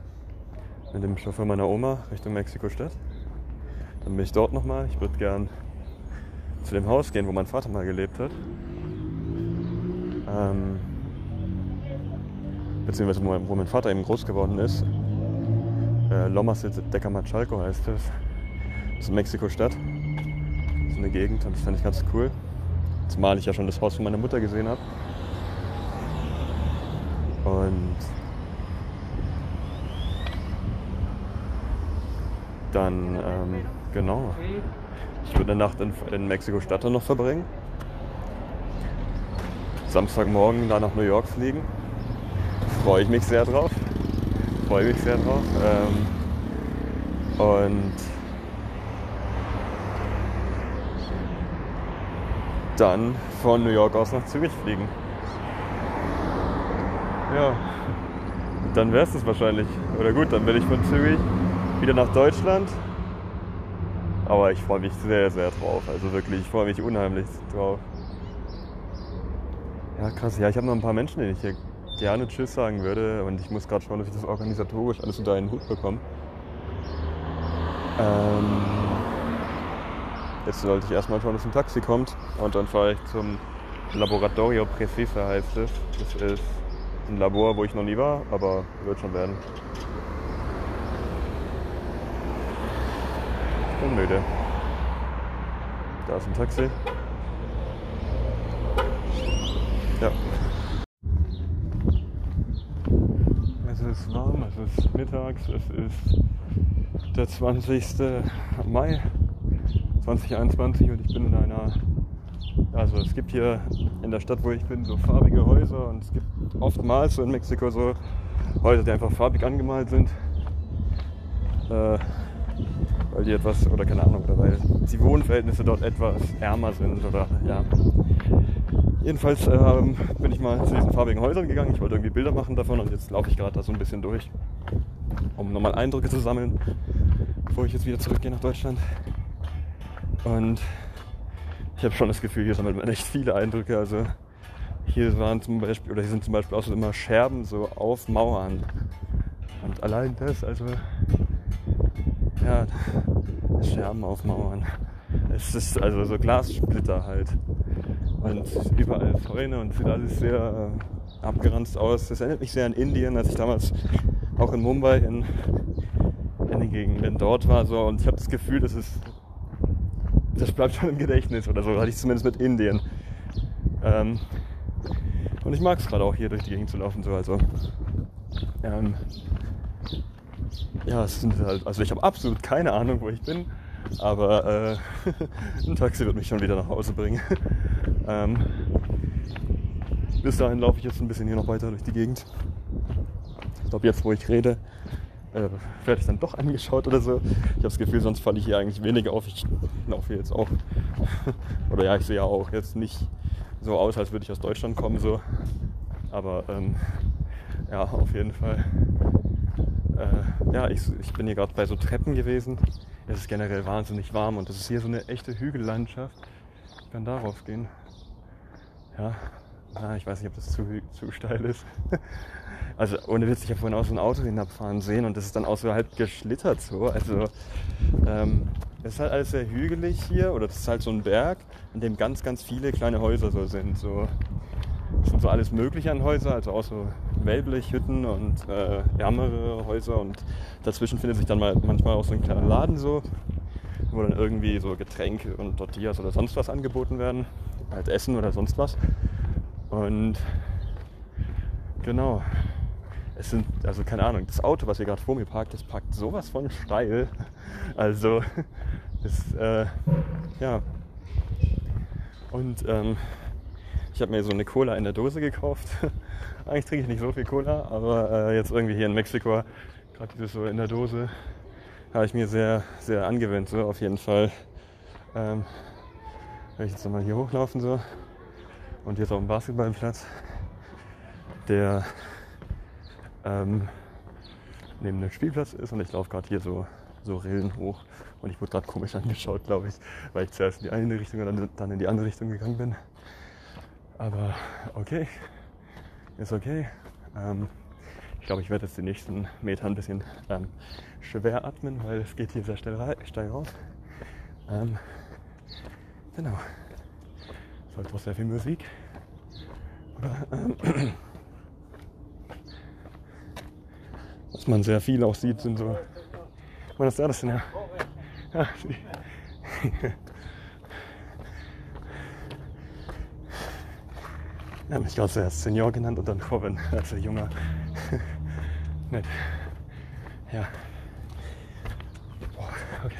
[SPEAKER 1] mit dem Chauffeur meiner Oma Richtung Mexiko-Stadt. Dann bin ich dort nochmal. Ich würde gern zu dem Haus gehen, wo mein Vater mal gelebt hat. Ähm, beziehungsweise wo mein Vater eben groß geworden ist äh, Lomas de Camachalco heißt das. Das ist in Mexiko-Stadt. So eine Gegend und das fand ich ganz cool. Zumal ich ja schon das Haus von meiner Mutter gesehen habe. Und dann, ähm, genau. Ich würde eine Nacht in, in Mexiko-Stadt noch verbringen. Samstagmorgen da nach New York fliegen. Freue ich mich sehr drauf freue mich sehr drauf. Ähm, und dann von New York aus nach Zürich fliegen. Ja, dann wäre es das wahrscheinlich. Oder gut, dann bin ich von Zürich wieder nach Deutschland. Aber ich freue mich sehr, sehr drauf. Also wirklich, ich freue mich unheimlich drauf. Ja, krass. Ja, ich habe noch ein paar Menschen, denen ich hier gerne Tschüss sagen würde. Und ich muss gerade schauen, dass ich das organisatorisch alles unter einen Hut bekomme. Ähm, jetzt sollte ich erstmal schauen, dass ein Taxi kommt. Und dann fahre ich zum Laboratorio Precisa heißt es. Das ist ein Labor, wo ich noch nie war, aber wird schon werden. Bin müde. Da ist ein Taxi. Ja. es ist warm, es ist mittags, es ist der 20. Mai 2021 und ich bin in einer, also es gibt hier in der Stadt, wo ich bin, so farbige Häuser und es gibt oftmals so in Mexiko so Häuser, die einfach farbig angemalt sind. Äh, weil die etwas, oder keine Ahnung, weil die Wohnverhältnisse dort etwas ärmer sind oder ja. Jedenfalls ähm, bin ich mal zu diesen farbigen Häusern gegangen. Ich wollte irgendwie Bilder machen davon und jetzt laufe ich gerade da so ein bisschen durch, um nochmal Eindrücke zu sammeln, bevor ich jetzt wieder zurückgehe nach Deutschland. Und ich habe schon das Gefühl, hier sammelt man echt viele Eindrücke. Also hier waren zum Beispiel, oder hier sind zum Beispiel auch so immer Scherben so auf Mauern. Und allein das, also ja, Scherben auf Mauern. Es ist also so Glassplitter halt. Und überall Zäune und sieht alles sehr äh, abgeranzt aus. Das erinnert mich sehr an Indien, als ich damals auch in Mumbai in, in den Gegenden dort war. So. Und ich habe das Gefühl, das ist das bleibt schon im Gedächtnis oder so, hatte ich zumindest mit Indien. Ähm, und ich mag es gerade auch hier durch die Gegend zu laufen. So, also, ähm, ja, es sind halt, also ich habe absolut keine Ahnung, wo ich bin, aber äh, ein Taxi wird mich schon wieder nach Hause bringen. ähm, bis dahin laufe ich jetzt ein bisschen hier noch weiter durch die Gegend. Ich glaube, jetzt, wo ich rede, äh, werde ich dann doch angeschaut oder so. Ich habe das Gefühl, sonst falle ich hier eigentlich weniger auf. Ich laufe jetzt auch, oder ja, ich sehe ja auch jetzt nicht so aus, als würde ich aus Deutschland kommen, so. Aber ähm, ja, auf jeden Fall. Äh, ja, ich, ich bin hier gerade bei so Treppen gewesen. Es ist generell wahnsinnig warm und das ist hier so eine echte Hügellandschaft. Ich kann darauf gehen. Ja, ah, ich weiß nicht, ob das zu, zu steil ist. also ohne Witz, ich habe vorhin auch so ein Auto hinabfahren sehen und das ist dann auch so halb geschlittert so. Also ähm, es ist halt alles sehr hügelig hier oder das ist halt so ein Berg, in dem ganz, ganz viele kleine Häuser so sind. So, das sind so alles mögliche an Häuser, also auch so Wellblechhütten und äh, ärmere Häuser und dazwischen findet sich dann mal manchmal auch so ein kleiner Laden so, wo dann irgendwie so Getränke und Tortillas oder sonst was angeboten werden, halt Essen oder sonst was. Und genau, es sind, also keine Ahnung, das Auto, was hier gerade vor mir parkt, das parkt sowas von steil. Also, das, äh, ja. Und ähm, ich habe mir so eine Cola in der Dose gekauft. Eigentlich trinke ich nicht so viel Cola, aber äh, jetzt irgendwie hier in Mexiko, gerade dieses so in der Dose, habe ich mir sehr, sehr angewöhnt, so auf jeden Fall. Ähm, werde ich jetzt nochmal hier hochlaufen so. Und jetzt auf dem Basketballplatz, der ähm, neben dem Spielplatz ist und ich laufe gerade hier so, so Rillen hoch und ich wurde gerade komisch angeschaut, glaube ich, weil ich zuerst in die eine Richtung und dann, dann in die andere Richtung gegangen bin. Aber okay, ist okay. Ähm, ich glaube, ich werde jetzt die nächsten Meter ein bisschen ähm, schwer atmen, weil es geht hier sehr steil, steil raus. Ähm, genau. Es läuft auch sehr viel Musik. Oder, ähm, was man sehr viel auch sieht, sind so. Was ist das denn? Ja. ja Er hat mich gerade zuerst Senior genannt und dann Corbin, also junger. Nett. Ja. Boah, okay.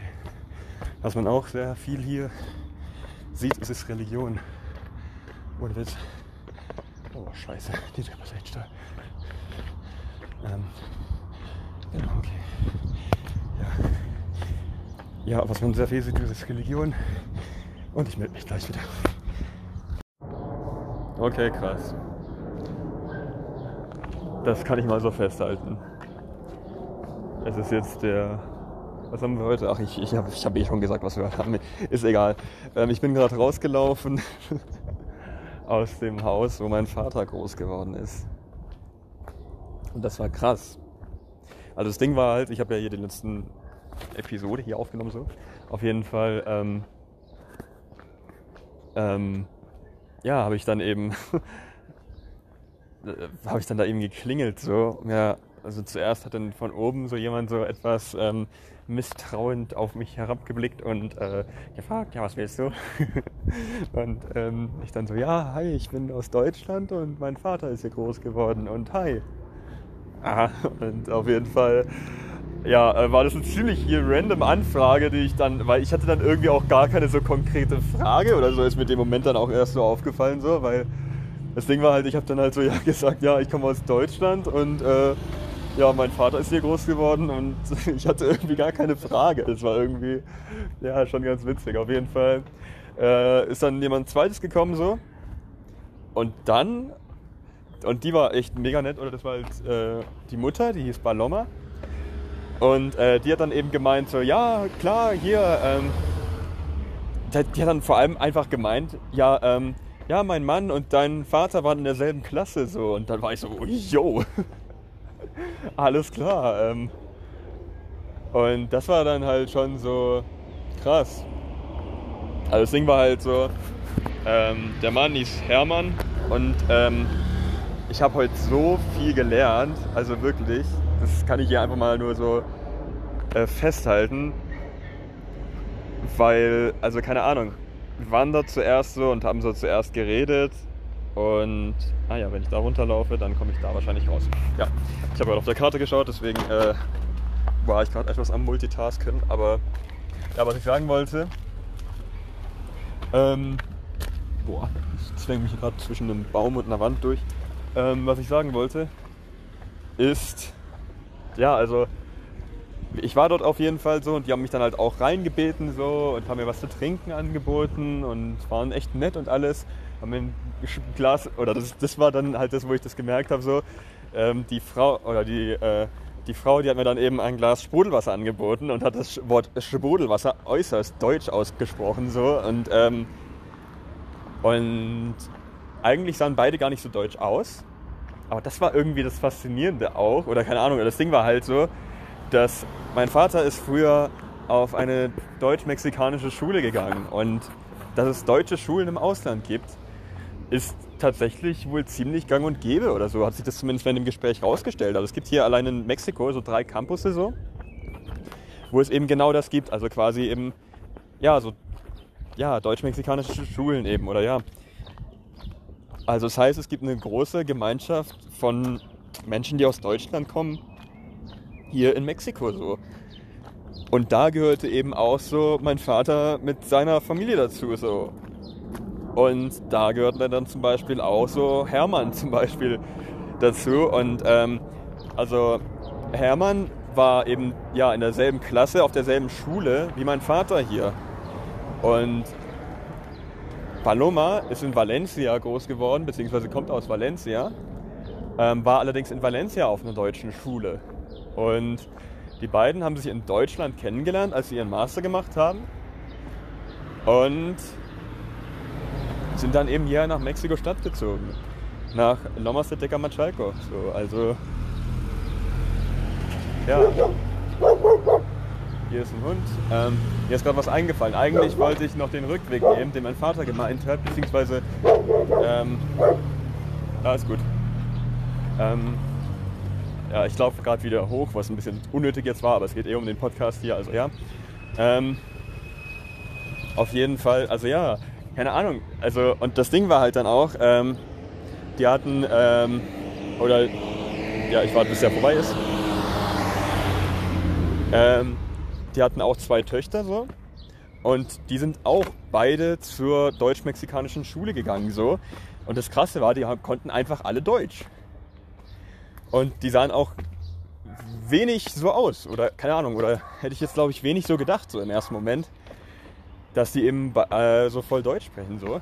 [SPEAKER 1] Was man auch sehr viel hier sieht, ist, ist Religion. Ohne Witz. Oh, scheiße. Die Treppe ist echt steil. Ähm, genau, okay. Ja. ja, was man sehr viel sieht, ist Religion. Und ich melde mich gleich wieder. Okay, krass. Das kann ich mal so festhalten. Es ist jetzt der. Was haben wir heute? Ach, ich, ich habe ich hab eh schon gesagt, was wir heute haben. Ist egal. Ähm, ich bin gerade rausgelaufen aus dem Haus, wo mein Vater groß geworden ist. Und das war krass. Also das Ding war halt, ich habe ja hier die letzten Episode hier aufgenommen so. Auf jeden Fall ähm, ähm, ja, habe ich dann eben, habe ich dann da eben geklingelt so. Ja, also zuerst hat dann von oben so jemand so etwas ähm, misstrauend auf mich herabgeblickt und äh, gefragt, ja, was willst du? und ähm, ich dann so, ja, hi, ich bin aus Deutschland und mein Vater ist hier groß geworden und hi. Aha, und auf jeden Fall, ja, äh, war das eine ziemlich random Anfrage, die ich dann, weil ich hatte dann irgendwie auch gar keine so konkrete Frage oder so, ist mir dem Moment dann auch erst so aufgefallen, so, weil das Ding war halt, ich habe dann halt so ja gesagt, ja, ich komme aus Deutschland und äh, ja, mein Vater ist hier groß geworden und ich hatte irgendwie gar keine Frage. Das war irgendwie, ja, schon ganz witzig. Auf jeden Fall äh, ist dann jemand zweites gekommen so und dann, und die war echt mega nett, oder das war halt äh, die Mutter, die hieß Baloma und äh, die hat dann eben gemeint, so, ja, klar, hier, ähm, die, hat dann vor allem einfach gemeint, ja, ähm, ja, mein Mann und dein Vater waren in derselben Klasse, so. Und dann war ich so, yo, alles klar. Ähm, und das war dann halt schon so krass. Also das Ding war halt so, ähm, der Mann hieß Hermann und ähm, ich habe heute so viel gelernt, also wirklich, das kann ich hier einfach mal nur so äh, festhalten, weil, also keine Ahnung, wir waren da zuerst so und haben so zuerst geredet und, ah ja, wenn ich da runterlaufe, dann komme ich da wahrscheinlich raus. Ja, ich habe gerade auf der Karte geschaut, deswegen äh, war ich gerade etwas am Multitasken, aber ja, was ich sagen wollte, ähm, boah, ich zwänge mich gerade zwischen einem Baum und einer Wand durch. Ähm, was ich sagen wollte, ist, ja, also ich war dort auf jeden Fall so und die haben mich dann halt auch reingebeten so und haben mir was zu trinken angeboten und waren echt nett und alles. Haben mir ein Glas, oder das, das war dann halt das, wo ich das gemerkt habe, so, ähm, die Frau, oder die, äh, die Frau, die hat mir dann eben ein Glas Sprudelwasser angeboten und hat das Wort Sprudelwasser äußerst deutsch ausgesprochen so und, ähm, und eigentlich sahen beide gar nicht so deutsch aus. Aber das war irgendwie das Faszinierende auch. Oder keine Ahnung, das Ding war halt so, dass mein Vater ist früher auf eine deutsch-mexikanische Schule gegangen. Und dass es deutsche Schulen im Ausland gibt, ist tatsächlich wohl ziemlich gang und gäbe oder so. Hat sich das zumindest in dem Gespräch rausgestellt. Also es gibt hier allein in Mexiko so drei Campusse so, wo es eben genau das gibt. Also quasi eben, ja, so, ja, deutsch-mexikanische Schulen eben oder ja, also das heißt, es gibt eine große Gemeinschaft von Menschen, die aus Deutschland kommen, hier in Mexiko so. Und da gehörte eben auch so mein Vater mit seiner Familie dazu so. Und da gehörte dann zum Beispiel auch so Hermann zum Beispiel dazu. Und ähm, also Hermann war eben ja in derselben Klasse, auf derselben Schule wie mein Vater hier. Und Paloma ist in Valencia groß geworden, beziehungsweise kommt aus Valencia, ähm, war allerdings in Valencia auf einer deutschen Schule. Und die beiden haben sich in Deutschland kennengelernt, als sie ihren Master gemacht haben. Und sind dann eben hier nach Mexiko-Stadt gezogen. Nach Lomas de Tecamachalco. So, also, ja. Hier ist ein Hund. Ähm, mir ist gerade was eingefallen. Eigentlich wollte ich noch den Rückweg nehmen, den mein Vater gemeint hat, beziehungsweise. Ähm, da ist gut. Ähm, ja, ich laufe gerade wieder hoch, was ein bisschen unnötig jetzt war, aber es geht eh um den Podcast hier, also ja. Ähm, auf jeden Fall, also ja, keine Ahnung. Also, und das Ding war halt dann auch, ähm, die hatten, ähm, oder, ja, ich warte, bis der vorbei ist. Ähm, die hatten auch zwei Töchter so. Und die sind auch beide zur deutsch-mexikanischen Schule gegangen so. Und das Krasse war, die konnten einfach alle Deutsch. Und die sahen auch wenig so aus. Oder keine Ahnung, oder hätte ich jetzt glaube ich wenig so gedacht, so im ersten Moment, dass die eben äh, so voll Deutsch sprechen so.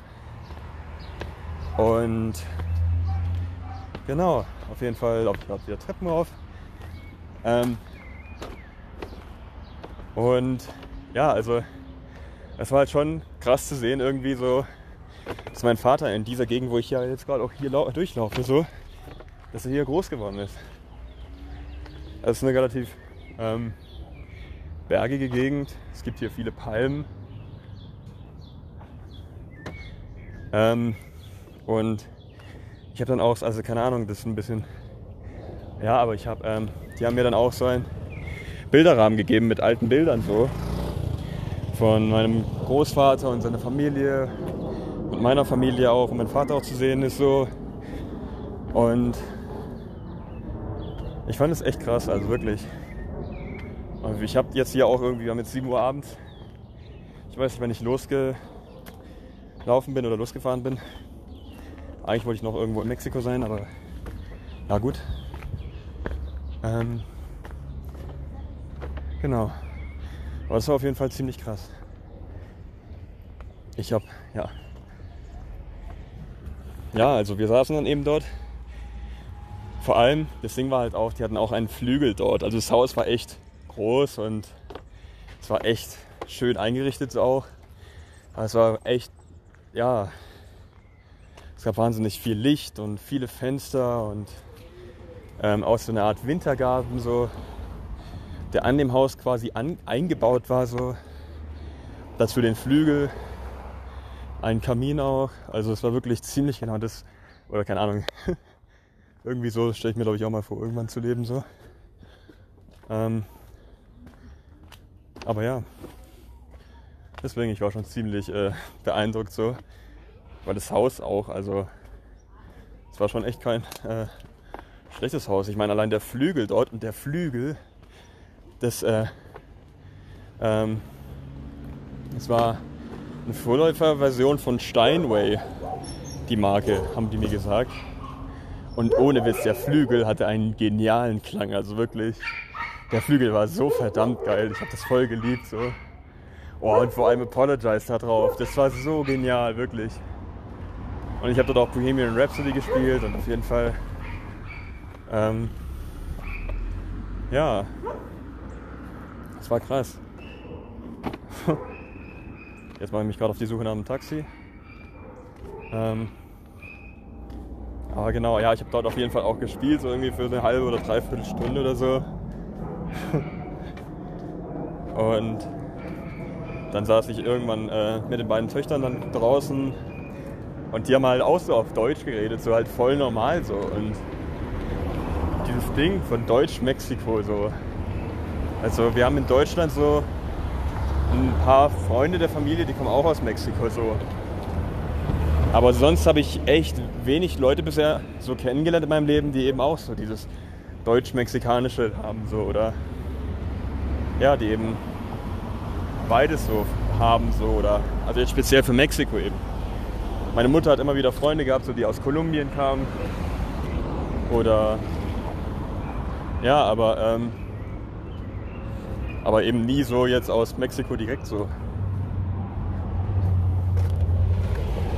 [SPEAKER 1] Und genau, auf jeden Fall ich gerade wieder Treppen rauf. Ähm, und ja, also es war halt schon krass zu sehen, irgendwie so, dass mein Vater in dieser Gegend, wo ich ja jetzt gerade auch hier durchlaufe, so, dass er hier groß geworden ist. Es ist eine relativ ähm, bergige Gegend. Es gibt hier viele Palmen. Ähm, und ich habe dann auch, also keine Ahnung, das ist ein bisschen, ja, aber ich habe, ähm, die haben mir dann auch so ein Bilderrahmen gegeben mit alten Bildern so. Von meinem Großvater und seiner Familie und meiner Familie auch, wo mein Vater auch zu sehen ist so. Und ich fand es echt krass, also wirklich. ich habe jetzt hier auch irgendwie, wir haben jetzt 7 Uhr abends. Ich weiß nicht, wenn ich losgelaufen bin oder losgefahren bin. Eigentlich wollte ich noch irgendwo in Mexiko sein, aber ja gut. Ähm, genau. Aber das war auf jeden Fall ziemlich krass. Ich habe, ja. Ja, also wir saßen dann eben dort. Vor allem, das Ding war halt auch, die hatten auch einen Flügel dort. Also das Haus war echt groß und es war echt schön eingerichtet auch. Aber es war echt, ja, es gab wahnsinnig viel Licht und viele Fenster und ähm, auch so eine Art Wintergarten so, der an dem Haus quasi an, eingebaut war so. Dazu den Flügel, ein Kamin auch. Also es war wirklich ziemlich genau das, oder keine Ahnung. Irgendwie so stelle ich mir glaube ich auch mal vor, irgendwann zu leben so. Ähm, aber ja, deswegen, ich war schon ziemlich äh, beeindruckt so, weil das Haus auch, also es war schon echt kein äh, schlechtes Haus. Ich meine, allein der Flügel dort und der Flügel, das, äh, ähm, das war eine Vorläuferversion von Steinway, die Marke, haben die mir gesagt. Und ohne Witz, der Flügel hatte einen genialen Klang, also wirklich der Flügel war so verdammt geil. Ich habe das voll geliebt. So. Oh, und vor allem Apologize da drauf. Das war so genial, wirklich. Und ich habe dort auch Bohemian Rhapsody gespielt und auf jeden Fall. Ähm, ja. Das war krass. Jetzt mache ich mich gerade auf die Suche nach einem Taxi. Ähm, aber genau, ja, ich habe dort auf jeden Fall auch gespielt, so irgendwie für eine halbe oder dreiviertel Stunde oder so. Und dann saß ich irgendwann äh, mit den beiden Töchtern dann draußen und die haben halt auch so auf Deutsch geredet, so halt voll normal so. Und dieses Ding von Deutsch-Mexiko so. Also wir haben in Deutschland so ein paar Freunde der Familie, die kommen auch aus Mexiko so. Aber sonst habe ich echt wenig Leute bisher so kennengelernt in meinem Leben, die eben auch so dieses deutsch-mexikanische haben so oder ja, die eben beides so haben so oder also jetzt speziell für Mexiko eben. Meine Mutter hat immer wieder Freunde gehabt, so die aus Kolumbien kamen oder ja, aber ähm, aber eben nie so jetzt aus Mexiko direkt so.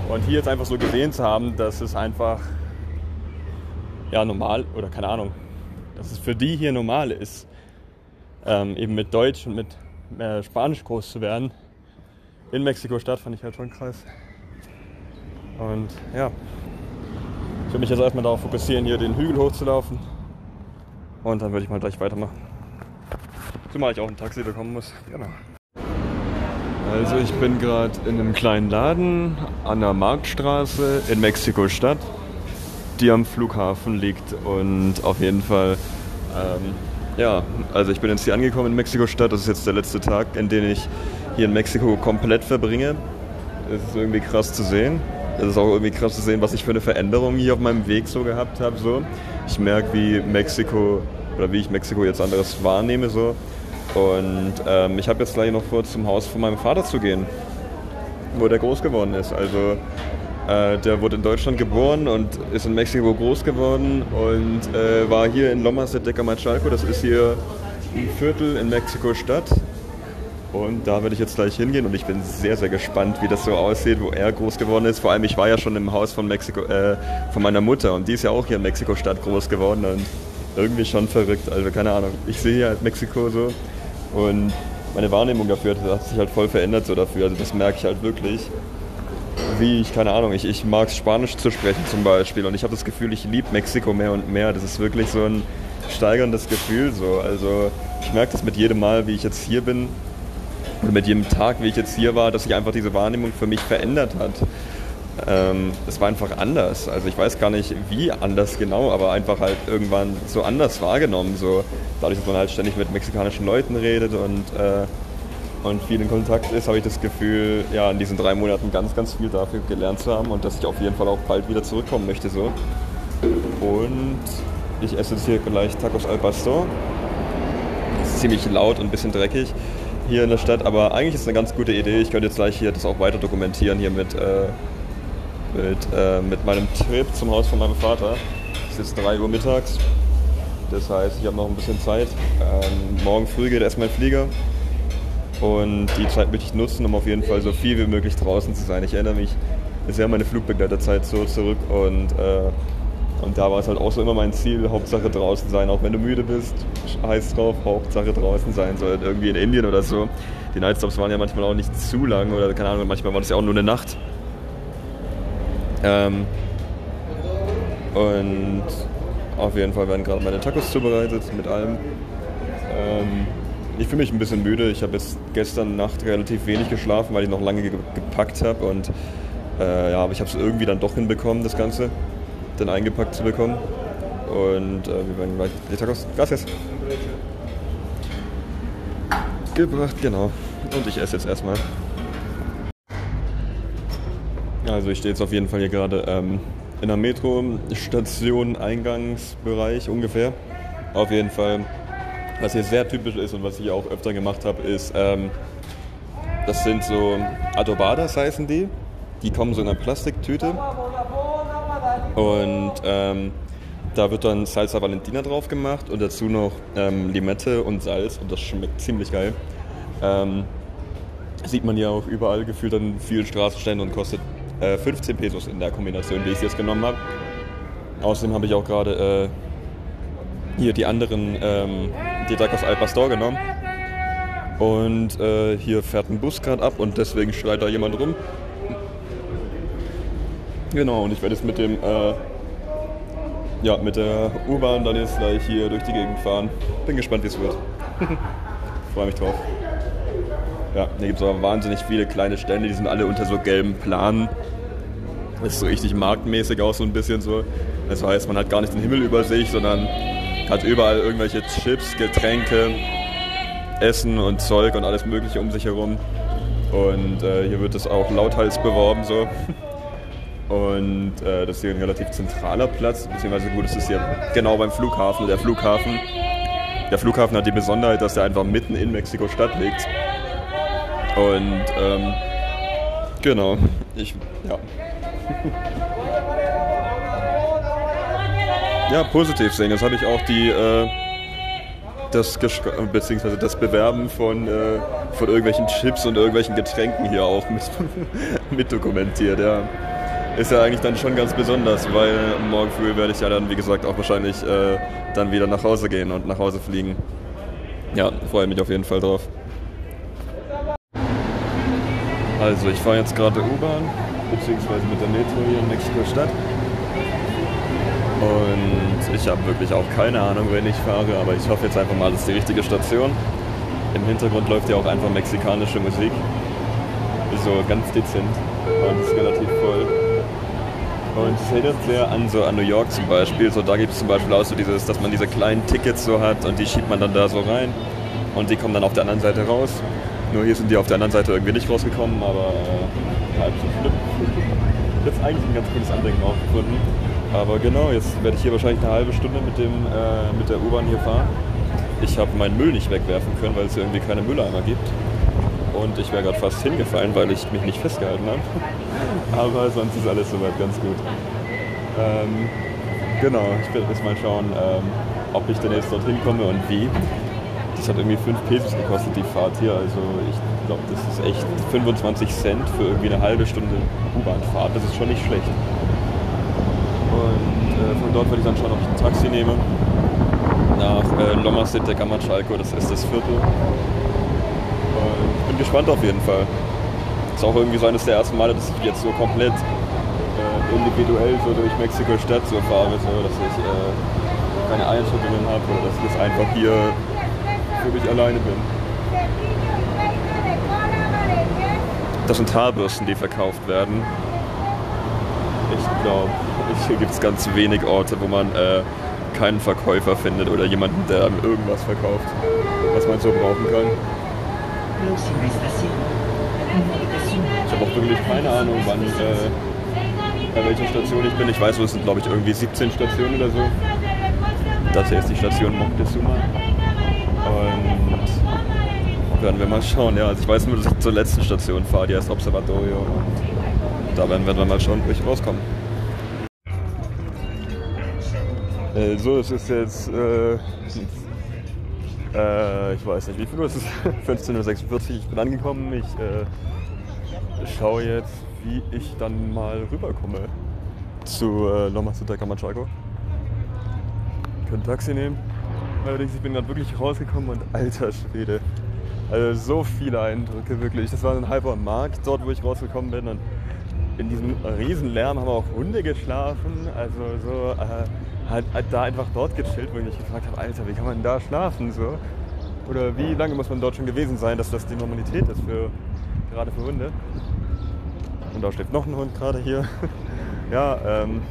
[SPEAKER 1] Und hier jetzt einfach so gesehen zu haben, dass es einfach ja normal oder keine Ahnung, dass es für die hier normal ist, ähm, eben mit Deutsch und mit äh, Spanisch groß zu werden. In Mexiko-Stadt fand ich halt schon krass. Und ja, ich will mich jetzt erstmal darauf fokussieren, hier den Hügel hochzulaufen. Und dann würde ich mal gleich weitermachen. Zumal ich auch ein Taxi bekommen muss. Genau. Also ich bin gerade in einem kleinen Laden an der Marktstraße in Mexiko-Stadt die am Flughafen liegt. Und auf jeden Fall, ähm, ja, also ich bin jetzt hier angekommen in Mexiko-Stadt. Das ist jetzt der letzte Tag, in den ich hier in Mexiko komplett verbringe. Es ist irgendwie krass zu sehen. Es ist auch irgendwie krass zu sehen, was ich für eine Veränderung hier auf meinem Weg so gehabt habe. So. Ich merke, wie Mexiko oder wie ich Mexiko jetzt anderes wahrnehme. So. Und ähm, ich habe jetzt gleich noch vor, zum Haus von meinem Vater zu gehen, wo der groß geworden ist. Also äh, der wurde in Deutschland geboren und ist in Mexiko groß geworden und äh, war hier in Lomas de Tecamachalco. Das ist hier ein Viertel in Mexiko-Stadt. Und da werde ich jetzt gleich hingehen und ich bin sehr, sehr gespannt, wie das so aussieht, wo er groß geworden ist. Vor allem, ich war ja schon im Haus von Mexiko, äh, von meiner Mutter und die ist ja auch hier in Mexiko-Stadt groß geworden und irgendwie schon verrückt. Also keine Ahnung. Ich sehe hier halt Mexiko so und meine Wahrnehmung dafür hat sich halt voll verändert so dafür. Also das merke ich halt wirklich wie ich, keine Ahnung, ich, ich mag es Spanisch zu sprechen zum Beispiel und ich habe das Gefühl, ich liebe Mexiko mehr und mehr. Das ist wirklich so ein steigerndes Gefühl so. Also ich merke das mit jedem Mal, wie ich jetzt hier bin oder mit jedem Tag, wie ich jetzt hier war, dass sich einfach diese Wahrnehmung für mich verändert hat. Ähm, es war einfach anders. Also ich weiß gar nicht, wie anders genau, aber einfach halt irgendwann so anders wahrgenommen. So dadurch, dass man halt ständig mit mexikanischen Leuten redet und äh, und viel in Kontakt ist, habe ich das Gefühl, ja, in diesen drei Monaten ganz, ganz viel dafür gelernt zu haben und dass ich auf jeden Fall auch bald wieder zurückkommen möchte. So. Und ich esse jetzt hier gleich Tacos al Pastor. Ziemlich laut und ein bisschen dreckig hier in der Stadt, aber eigentlich ist es eine ganz gute Idee. Ich könnte jetzt gleich hier das auch weiter dokumentieren, hier mit, äh, mit, äh, mit meinem Trip zum Haus von meinem Vater. Es ist jetzt 3 Uhr mittags, das heißt, ich habe noch ein bisschen Zeit. Ähm, morgen früh geht erst mein Flieger und die Zeit möchte ich nutzen, um auf jeden Fall so viel wie möglich draußen zu sein. Ich erinnere mich sehr an meine Flugbegleiterzeit so zurück und äh, und da war es halt auch so immer mein Ziel, Hauptsache draußen sein, auch wenn du müde bist, heiß drauf, Hauptsache draußen sein soll. Irgendwie in Indien oder so. Die Nightstops waren ja manchmal auch nicht zu lang oder keine Ahnung, manchmal war das ja auch nur eine Nacht. Ähm, und auf jeden Fall werden gerade meine Tacos zubereitet mit allem. Ähm, ich fühle mich ein bisschen müde. Ich habe jetzt gestern Nacht relativ wenig geschlafen, weil ich noch lange gepackt habe. Und äh, ja, aber ich habe es irgendwie dann doch hinbekommen, das Ganze dann eingepackt zu bekommen. Und äh, wir werden gleich die Tacos. Gracias. Gebracht, genau. Und ich esse jetzt erstmal. Also ich stehe jetzt auf jeden Fall hier gerade ähm, in der Metro-Station, Eingangsbereich ungefähr. Auf jeden Fall, was hier sehr typisch ist und was ich auch öfter gemacht habe, ist, ähm, das sind so Adobadas heißen die. Die kommen so in einer Plastiktüte und ähm, da wird dann Salsa Valentina drauf gemacht und dazu noch ähm, Limette und Salz und das schmeckt ziemlich geil. Ähm, sieht man ja auch überall gefühlt an vielen Straßenständen und kostet äh, 15 Pesos in der Kombination, wie ich jetzt genommen habe. Außerdem habe ich auch gerade äh, hier die anderen, ähm, die Tacos Al Pastor genommen. Und äh, hier fährt ein Bus gerade ab und deswegen schreit da jemand rum. Genau, und ich werde jetzt mit dem, äh, ja, mit der U-Bahn dann jetzt gleich hier durch die Gegend fahren. Bin gespannt, wie es wird. Freue mich drauf. Ja, hier gibt es aber wahnsinnig viele kleine Stände, die sind alle unter so gelben Planen. Das ist so richtig marktmäßig auch so ein bisschen so. Das heißt, man hat gar nicht den Himmel über sich, sondern hat überall irgendwelche Chips, Getränke, Essen und Zeug und alles Mögliche um sich herum. Und äh, hier wird es auch lauthals beworben so. Und äh, das ist hier ein relativ zentraler Platz, beziehungsweise gut, es ist hier genau beim Flughafen. Der Flughafen, der Flughafen hat die Besonderheit, dass er einfach mitten in Mexiko-Stadt liegt. Und ähm, genau, ich, ja. ja, positiv sehen. Jetzt habe ich auch die, äh, das, beziehungsweise das Bewerben von, äh, von irgendwelchen Chips und irgendwelchen Getränken hier auch mit, mit dokumentiert, ja ist ja eigentlich dann schon ganz besonders, weil morgen früh werde ich ja dann, wie gesagt, auch wahrscheinlich äh, dann wieder nach Hause gehen und nach Hause fliegen. Ja, freue mich auf jeden Fall drauf. Also ich fahre jetzt gerade U-Bahn, beziehungsweise mit der Metro hier in Mexiko-Stadt. Und ich habe wirklich auch keine Ahnung, wenn ich fahre, aber ich hoffe jetzt einfach mal, das ist die richtige Station. Im Hintergrund läuft ja auch einfach mexikanische Musik. So ganz dezent und ist relativ voll. Und es erinnert sehr an, so an New York zum Beispiel. So, da gibt es zum Beispiel auch so dieses, dass man diese kleinen Tickets so hat und die schiebt man dann da so rein und die kommen dann auf der anderen Seite raus. Nur hier sind die auf der anderen Seite irgendwie nicht rausgekommen, aber äh, halb so schlimm. Jetzt eigentlich ein ganz cooles Andenken auch gefunden. Aber genau, jetzt werde ich hier wahrscheinlich eine halbe Stunde mit, dem, äh, mit der U-Bahn hier fahren. Ich habe meinen Müll nicht wegwerfen können, weil es hier irgendwie keine Mülleimer gibt und ich wäre gerade fast hingefallen, weil ich mich nicht festgehalten habe. Aber sonst ist alles soweit ganz gut. Ähm, genau, ich werde jetzt mal schauen, ähm, ob ich jetzt dorthin komme und wie. Das hat irgendwie 5 Pesos gekostet, die Fahrt hier. Also ich glaube, das ist echt 25 Cent für irgendwie eine halbe Stunde U-Bahn-Fahrt. Das ist schon nicht schlecht. Und äh, von dort werde ich dann schauen, ob ich ein Taxi nehme. Nach äh, Lomas de Camachalco, das ist das Viertel bin gespannt auf jeden Fall. Ist auch irgendwie so eines der ersten Male, dass ich jetzt so komplett äh, individuell so durch Mexiko-Stadt so fahre, so, dass ich äh, keine Einschätzungen habe oder dass ich jetzt einfach hier für mich alleine bin. Das sind Haarbürsten, die verkauft werden. Ich glaube, hier gibt es ganz wenig Orte, wo man äh, keinen Verkäufer findet oder jemanden, der einem irgendwas verkauft, was man so brauchen kann. Ich habe auch wirklich keine Ahnung, wann, äh, bei welcher Station ich bin. Ich weiß, es sind glaube ich irgendwie 17 Stationen oder so. Das hier ist die Station Moctezuma. Werden wir mal schauen. Ja, also ich weiß nur, dass ich zur letzten Station fahre, die heißt Observatorio. Da werden wir mal schauen, wo ich rauskomme. Äh, so, es ist jetzt, äh, äh, ich weiß nicht, wie viel Uhr es ist 15.46 Uhr. Ich bin angekommen. Ich äh, schaue jetzt, wie ich dann mal rüberkomme zu äh, Lomas de Camachaco. Ich könnte ein Taxi nehmen. Allerdings, ich bin gerade wirklich rausgekommen und alter Schwede. Also so viele Eindrücke, wirklich. Das war ein halber Markt dort, wo ich rausgekommen bin. Und in diesem Riesenlärm haben auch Hunde geschlafen. Also so, äh, halt, halt, da einfach dort gechillt, wo ich mich gefragt habe, Alter, wie kann man da schlafen? So? Oder wie lange muss man dort schon gewesen sein, dass das die Normalität ist für gerade für Hunde? Und da schläft noch ein Hund gerade hier. ja, ähm.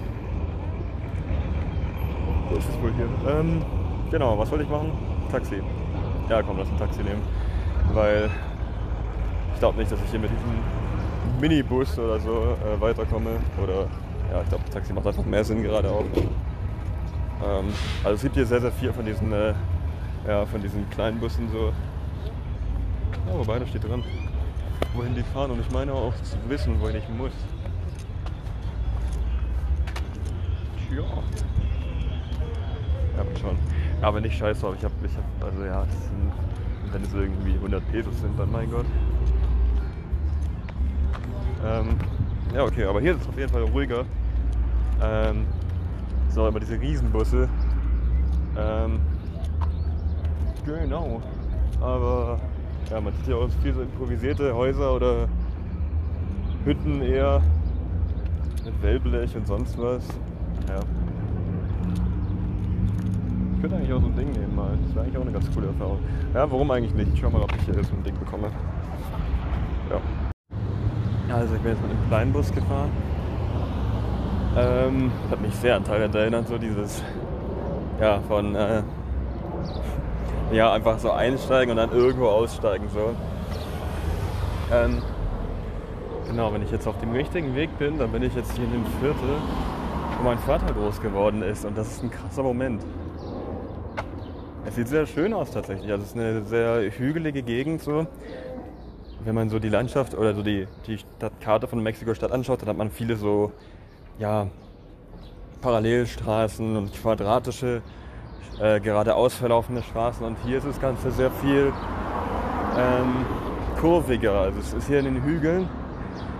[SPEAKER 1] Wo ist es wohl hier? Ähm, genau, was wollte ich machen? Taxi. Ja, komm, lass ein Taxi nehmen. Weil ich glaube nicht, dass ich hier mit diesem Minibus oder so äh, weiterkomme. Oder ja, ich glaube, Taxi macht einfach mehr Sinn gerade auch. Ähm, also es gibt hier sehr, sehr viel von diesen, äh, ja, von diesen kleinen Bussen so. Ja, wobei, da steht dran, wohin die fahren. Und ich meine auch zu wissen, wohin ich muss. Tja. Ja, aber schon. Aber nicht scheiße drauf. Ich habe, ich hab, also ja, das wenn es irgendwie 100 Pesos sind, dann mein Gott. Ähm, ja, okay, aber hier ist es auf jeden Fall ruhiger. Ähm, auch immer diese Riesenbusse. Ähm, genau. Aber ja, man sieht ja auch viel so improvisierte Häuser oder Hütten eher mit Wellblech und sonst was. Ja. Ich könnte eigentlich auch so ein Ding nehmen mal. Das wäre eigentlich auch eine ganz coole Erfahrung. Ja, warum eigentlich nicht? Ich schau mal, ob ich hier so ein Ding bekomme. Ja. Also ich bin jetzt mit einem kleinen Bus gefahren. Ähm, hat mich sehr an Thailand erinnert, so dieses, ja, von, äh, ja, einfach so einsteigen und dann irgendwo aussteigen, so. Ähm, genau, wenn ich jetzt auf dem richtigen Weg bin, dann bin ich jetzt hier in dem Viertel, wo mein Vater groß geworden ist und das ist ein krasser Moment. Es sieht sehr schön aus tatsächlich, also es ist eine sehr hügelige Gegend, so wenn man so die Landschaft oder so die, die Stadtkarte von Mexiko-Stadt anschaut, dann hat man viele so ja, Parallelstraßen und quadratische, äh, geradeaus verlaufende Straßen. Und hier ist das Ganze sehr viel ähm, kurviger. Also es ist hier in den Hügeln,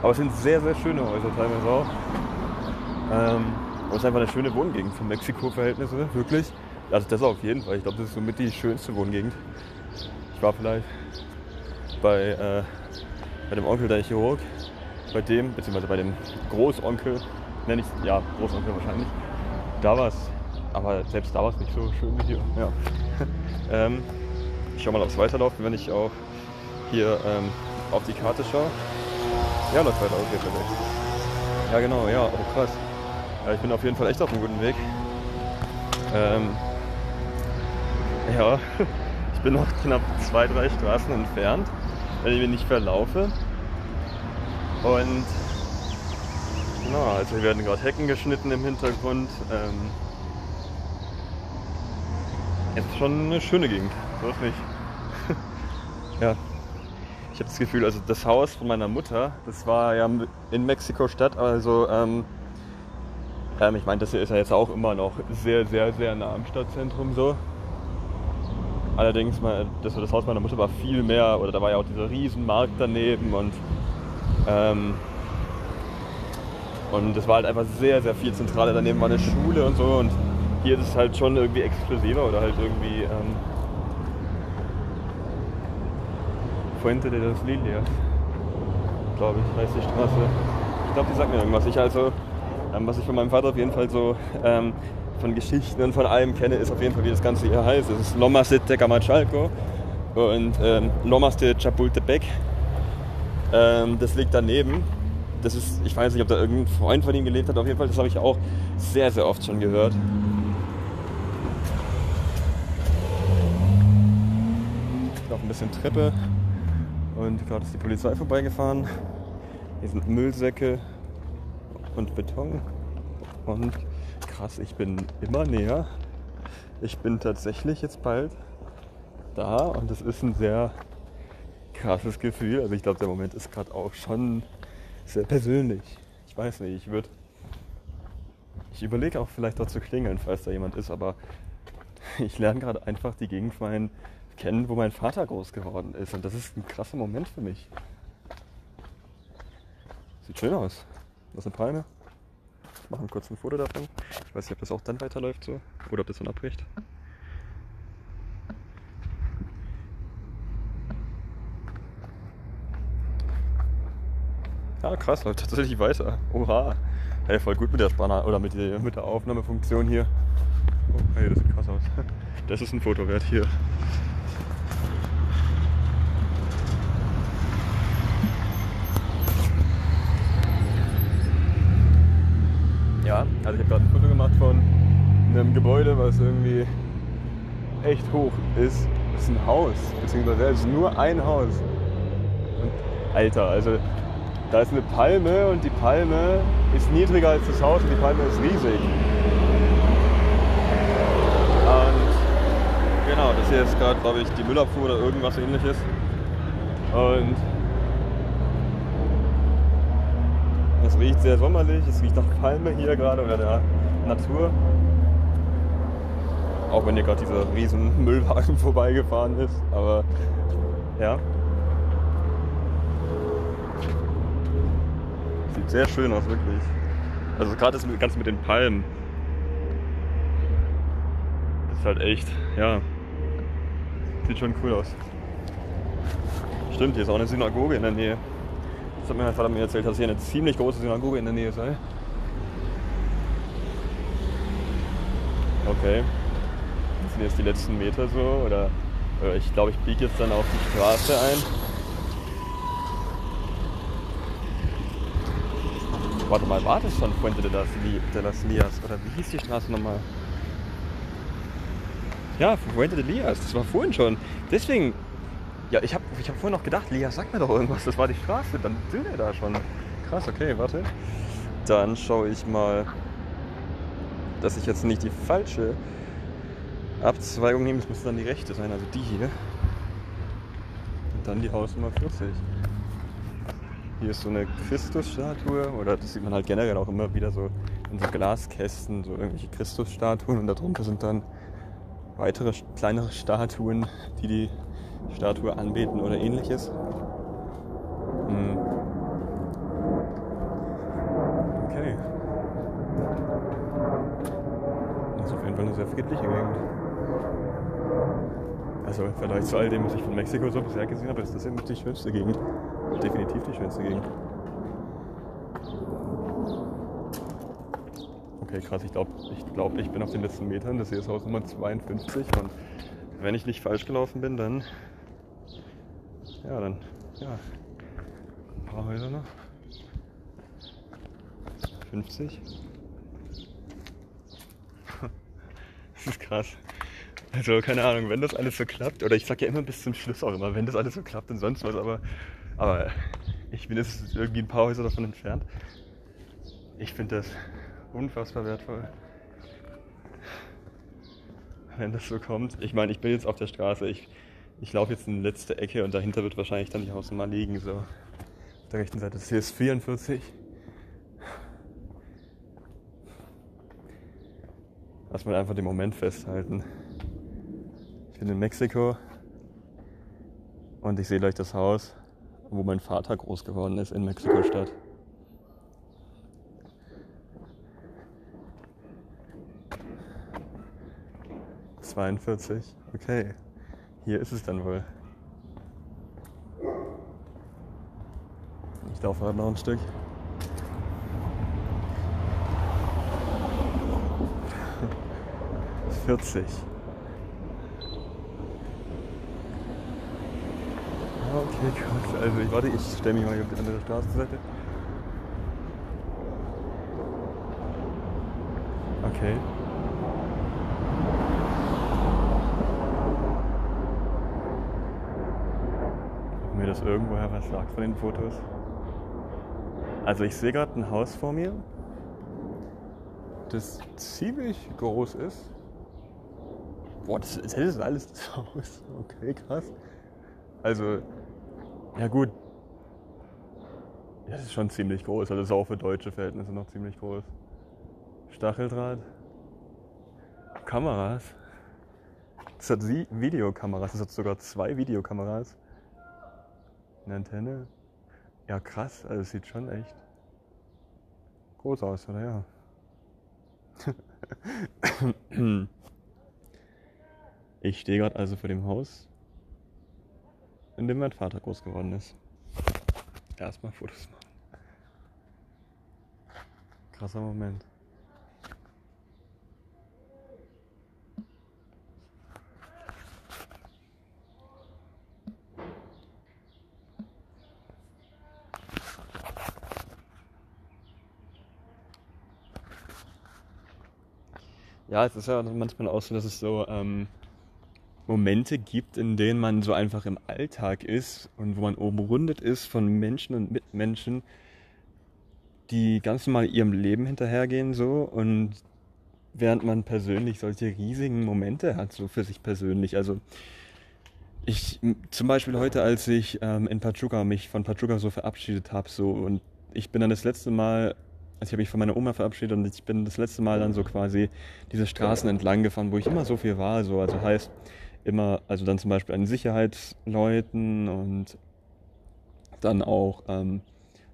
[SPEAKER 1] aber es sind sehr, sehr schöne Häuser teilweise auch. Ähm, und es ist einfach eine schöne Wohngegend für Mexiko-Verhältnisse, wirklich. Also das auf jeden Fall. Ich glaube, das ist somit die schönste Wohngegend. Ich war vielleicht bei, äh, bei dem Onkel der Chirurg, bei dem, beziehungsweise bei dem Großonkel, nenne ich ja, Großonkel wahrscheinlich. Da war es, aber selbst da war es nicht so schön wie hier. Ja. ähm, ich schau mal, ob es weiterläuft, wenn ich auch hier ähm, auf die Karte schaue. Ja, läuft weiter, okay, perfekt. Ja, genau, ja, oh krass. Ja, ich bin auf jeden Fall echt auf einem guten Weg. Ähm, ja, ich bin noch knapp zwei, drei Straßen entfernt, wenn ich mich nicht verlaufe. Und Genau, also hier werden gerade Hecken geschnitten im Hintergrund. Ähm, ist schon eine schöne Gegend, so ist nicht. ja, ich habe das Gefühl, also das Haus von meiner Mutter, das war ja in Mexiko-Stadt, also ähm, ähm, ich meine, das hier ist ja jetzt auch immer noch sehr, sehr, sehr nah am Stadtzentrum so. Allerdings, das, das Haus meiner Mutter war viel mehr, oder da war ja auch dieser Riesenmarkt daneben und ähm, und es war halt einfach sehr, sehr viel zentraler. Daneben war eine Schule und so. Und hier ist es halt schon irgendwie exklusiver oder halt irgendwie ähm, Fuente de los Lilias, glaube ich, heißt die Straße. Ich glaube, die sagt mir irgendwas. Ich also, ähm, was ich von meinem Vater auf jeden Fall so ähm, von Geschichten und von allem kenne, ist auf jeden Fall, wie das Ganze hier heißt. Es ist Lomas de Tecamachalco und ähm, Lomas de Chapultepec. Ähm, das liegt daneben das ist, ich weiß nicht, ob da irgendein Freund von ihm gelebt hat, auf jeden Fall, das habe ich auch sehr, sehr oft schon gehört. Noch ein bisschen Treppe und gerade ist die Polizei vorbeigefahren. Hier sind Müllsäcke und Beton. Und krass, ich bin immer näher. Ich bin tatsächlich jetzt bald da und es ist ein sehr krasses Gefühl. Also ich glaube, der Moment ist gerade auch schon sehr persönlich. Ich weiß nicht, ich würde. Ich überlege auch vielleicht dort zu klingeln, falls da jemand ist, aber ich lerne gerade einfach die Gegend meinen kennen, wo mein Vater groß geworden ist. Und das ist ein krasser Moment für mich. Sieht schön aus. Ist eine Palme. Ich mache kurz ein Foto davon. Ich weiß nicht, ob das auch dann weiterläuft so oder ob das dann abbricht. Ja, krass, läuft tatsächlich weiter. Oha. Hey, voll gut mit der Spanner oder mit der, mit der Aufnahmefunktion hier. Oh, hey, das sieht krass aus. Das ist ein Foto wert hier. Ja, also ich habe gerade ein Foto gemacht von einem Gebäude, was irgendwie echt hoch ist. Das ist ein Haus, beziehungsweise es ist nur ein Haus. Und, Alter, also da ist eine Palme und die Palme ist niedriger als das Haus und die Palme ist riesig. Und genau, das hier ist gerade, glaube ich, die Müllabfuhr oder irgendwas ähnliches. Und es riecht sehr sommerlich, es riecht nach Palme hier gerade oder der Natur. Auch wenn hier gerade dieser riesen Müllwagen vorbeigefahren ist. Aber ja. Sieht sehr schön aus, wirklich. Also gerade das Ganze mit den Palmen. Das ist halt echt, ja. Sieht schon cool aus. Stimmt, hier ist auch eine Synagoge in der Nähe. Das hat mir mein Vater mir erzählt, dass hier eine ziemlich große Synagoge in der Nähe sei. Okay. Das sind jetzt die letzten Meter so, oder, ich glaube, ich biege jetzt dann auf die Straße ein. Warte mal, war das schon Fuente de las, de las Lias? Oder wie hieß die Straße nochmal? Ja, Fuente de Lias, das war vorhin schon. Deswegen, ja, ich habe ich hab vorhin noch gedacht, Lias, sag mir doch irgendwas, das war die Straße, dann sind wir da schon. Krass, okay, warte. Dann schaue ich mal, dass ich jetzt nicht die falsche Abzweigung nehme. Das müsste dann die rechte sein, also die hier. Und dann die Hausnummer 40. Hier ist so eine Christusstatue, oder das sieht man halt generell auch immer wieder so in so Glaskästen, so irgendwelche Christusstatuen und darunter sind dann weitere kleinere Statuen, die die Statue anbeten oder ähnliches. Hm. Okay. Das ist auf jeden Fall eine sehr friedliche Gegend. Also im Vergleich zu all dem, was ich von Mexiko so bisher gesehen habe, ist das eben die schönste Gegend. Definitiv die schönste Gegend. Okay, krass, ich glaube, ich, glaub, ich bin auf den letzten Metern. Das hier ist Haus Nummer 52 und wenn ich nicht falsch gelaufen bin, dann. Ja, dann. Ja. Ein paar Häuser noch. 50. Das ist krass. Also, keine Ahnung, wenn das alles so klappt, oder ich sag ja immer bis zum Schluss auch immer, wenn das alles so klappt und sonst was, aber, aber ich bin jetzt irgendwie ein paar Häuser davon entfernt. Ich finde das unfassbar wertvoll. Wenn das so kommt. Ich meine, ich bin jetzt auf der Straße, ich, ich laufe jetzt in die letzte Ecke und dahinter wird wahrscheinlich dann die Hausnummer liegen, so. Auf der rechten Seite. Das hier ist 44. Lass mal einfach den Moment festhalten. Ich bin in Mexiko und ich sehe gleich das Haus, wo mein Vater groß geworden ist in Mexiko-Stadt. Zweiundvierzig. Okay, hier ist es dann wohl. Ich laufe halt noch ein Stück. Vierzig. Okay, krass. Also ich warte, ich stelle mich mal hier auf die andere Straßenseite. Okay. Ob mir das irgendwoher was sagt von den Fotos. Also ich sehe gerade ein Haus vor mir, das ziemlich groß ist. Boah, das, das ist alles das Haus. Okay, krass. Also Ja gut. Das ist schon ziemlich groß. Also das ist auch für deutsche Verhältnisse noch ziemlich groß. Stacheldraht. Kameras. Das hat Videokameras. Das hat sogar zwei Videokameras. Eine Antenne. Ja, krass. Also sieht schon echt groß aus, oder ja? ich stehe gerade also vor dem Haus, in dem mein Vater groß geworden ist. Erstmal Fotos machen. Krasser Moment. Ja, es ist ja manchmal auch so, dass es so ähm, Momente gibt, in denen man so einfach im Alltag ist und wo man umrundet ist von Menschen und Mitmenschen, die ganz normal ihrem Leben hinterhergehen so und während man persönlich solche riesigen Momente hat, so für sich persönlich. Also ich zum Beispiel heute, als ich ähm, in Pachuca mich von Pachuca so verabschiedet habe, so und ich bin dann das letzte Mal also ich habe mich von meiner Oma verabschiedet und ich bin das letzte Mal dann so quasi diese Straßen entlang gefahren, wo ich immer so viel war. So. Also heißt immer, also dann zum Beispiel an Sicherheitsleuten und dann auch ähm,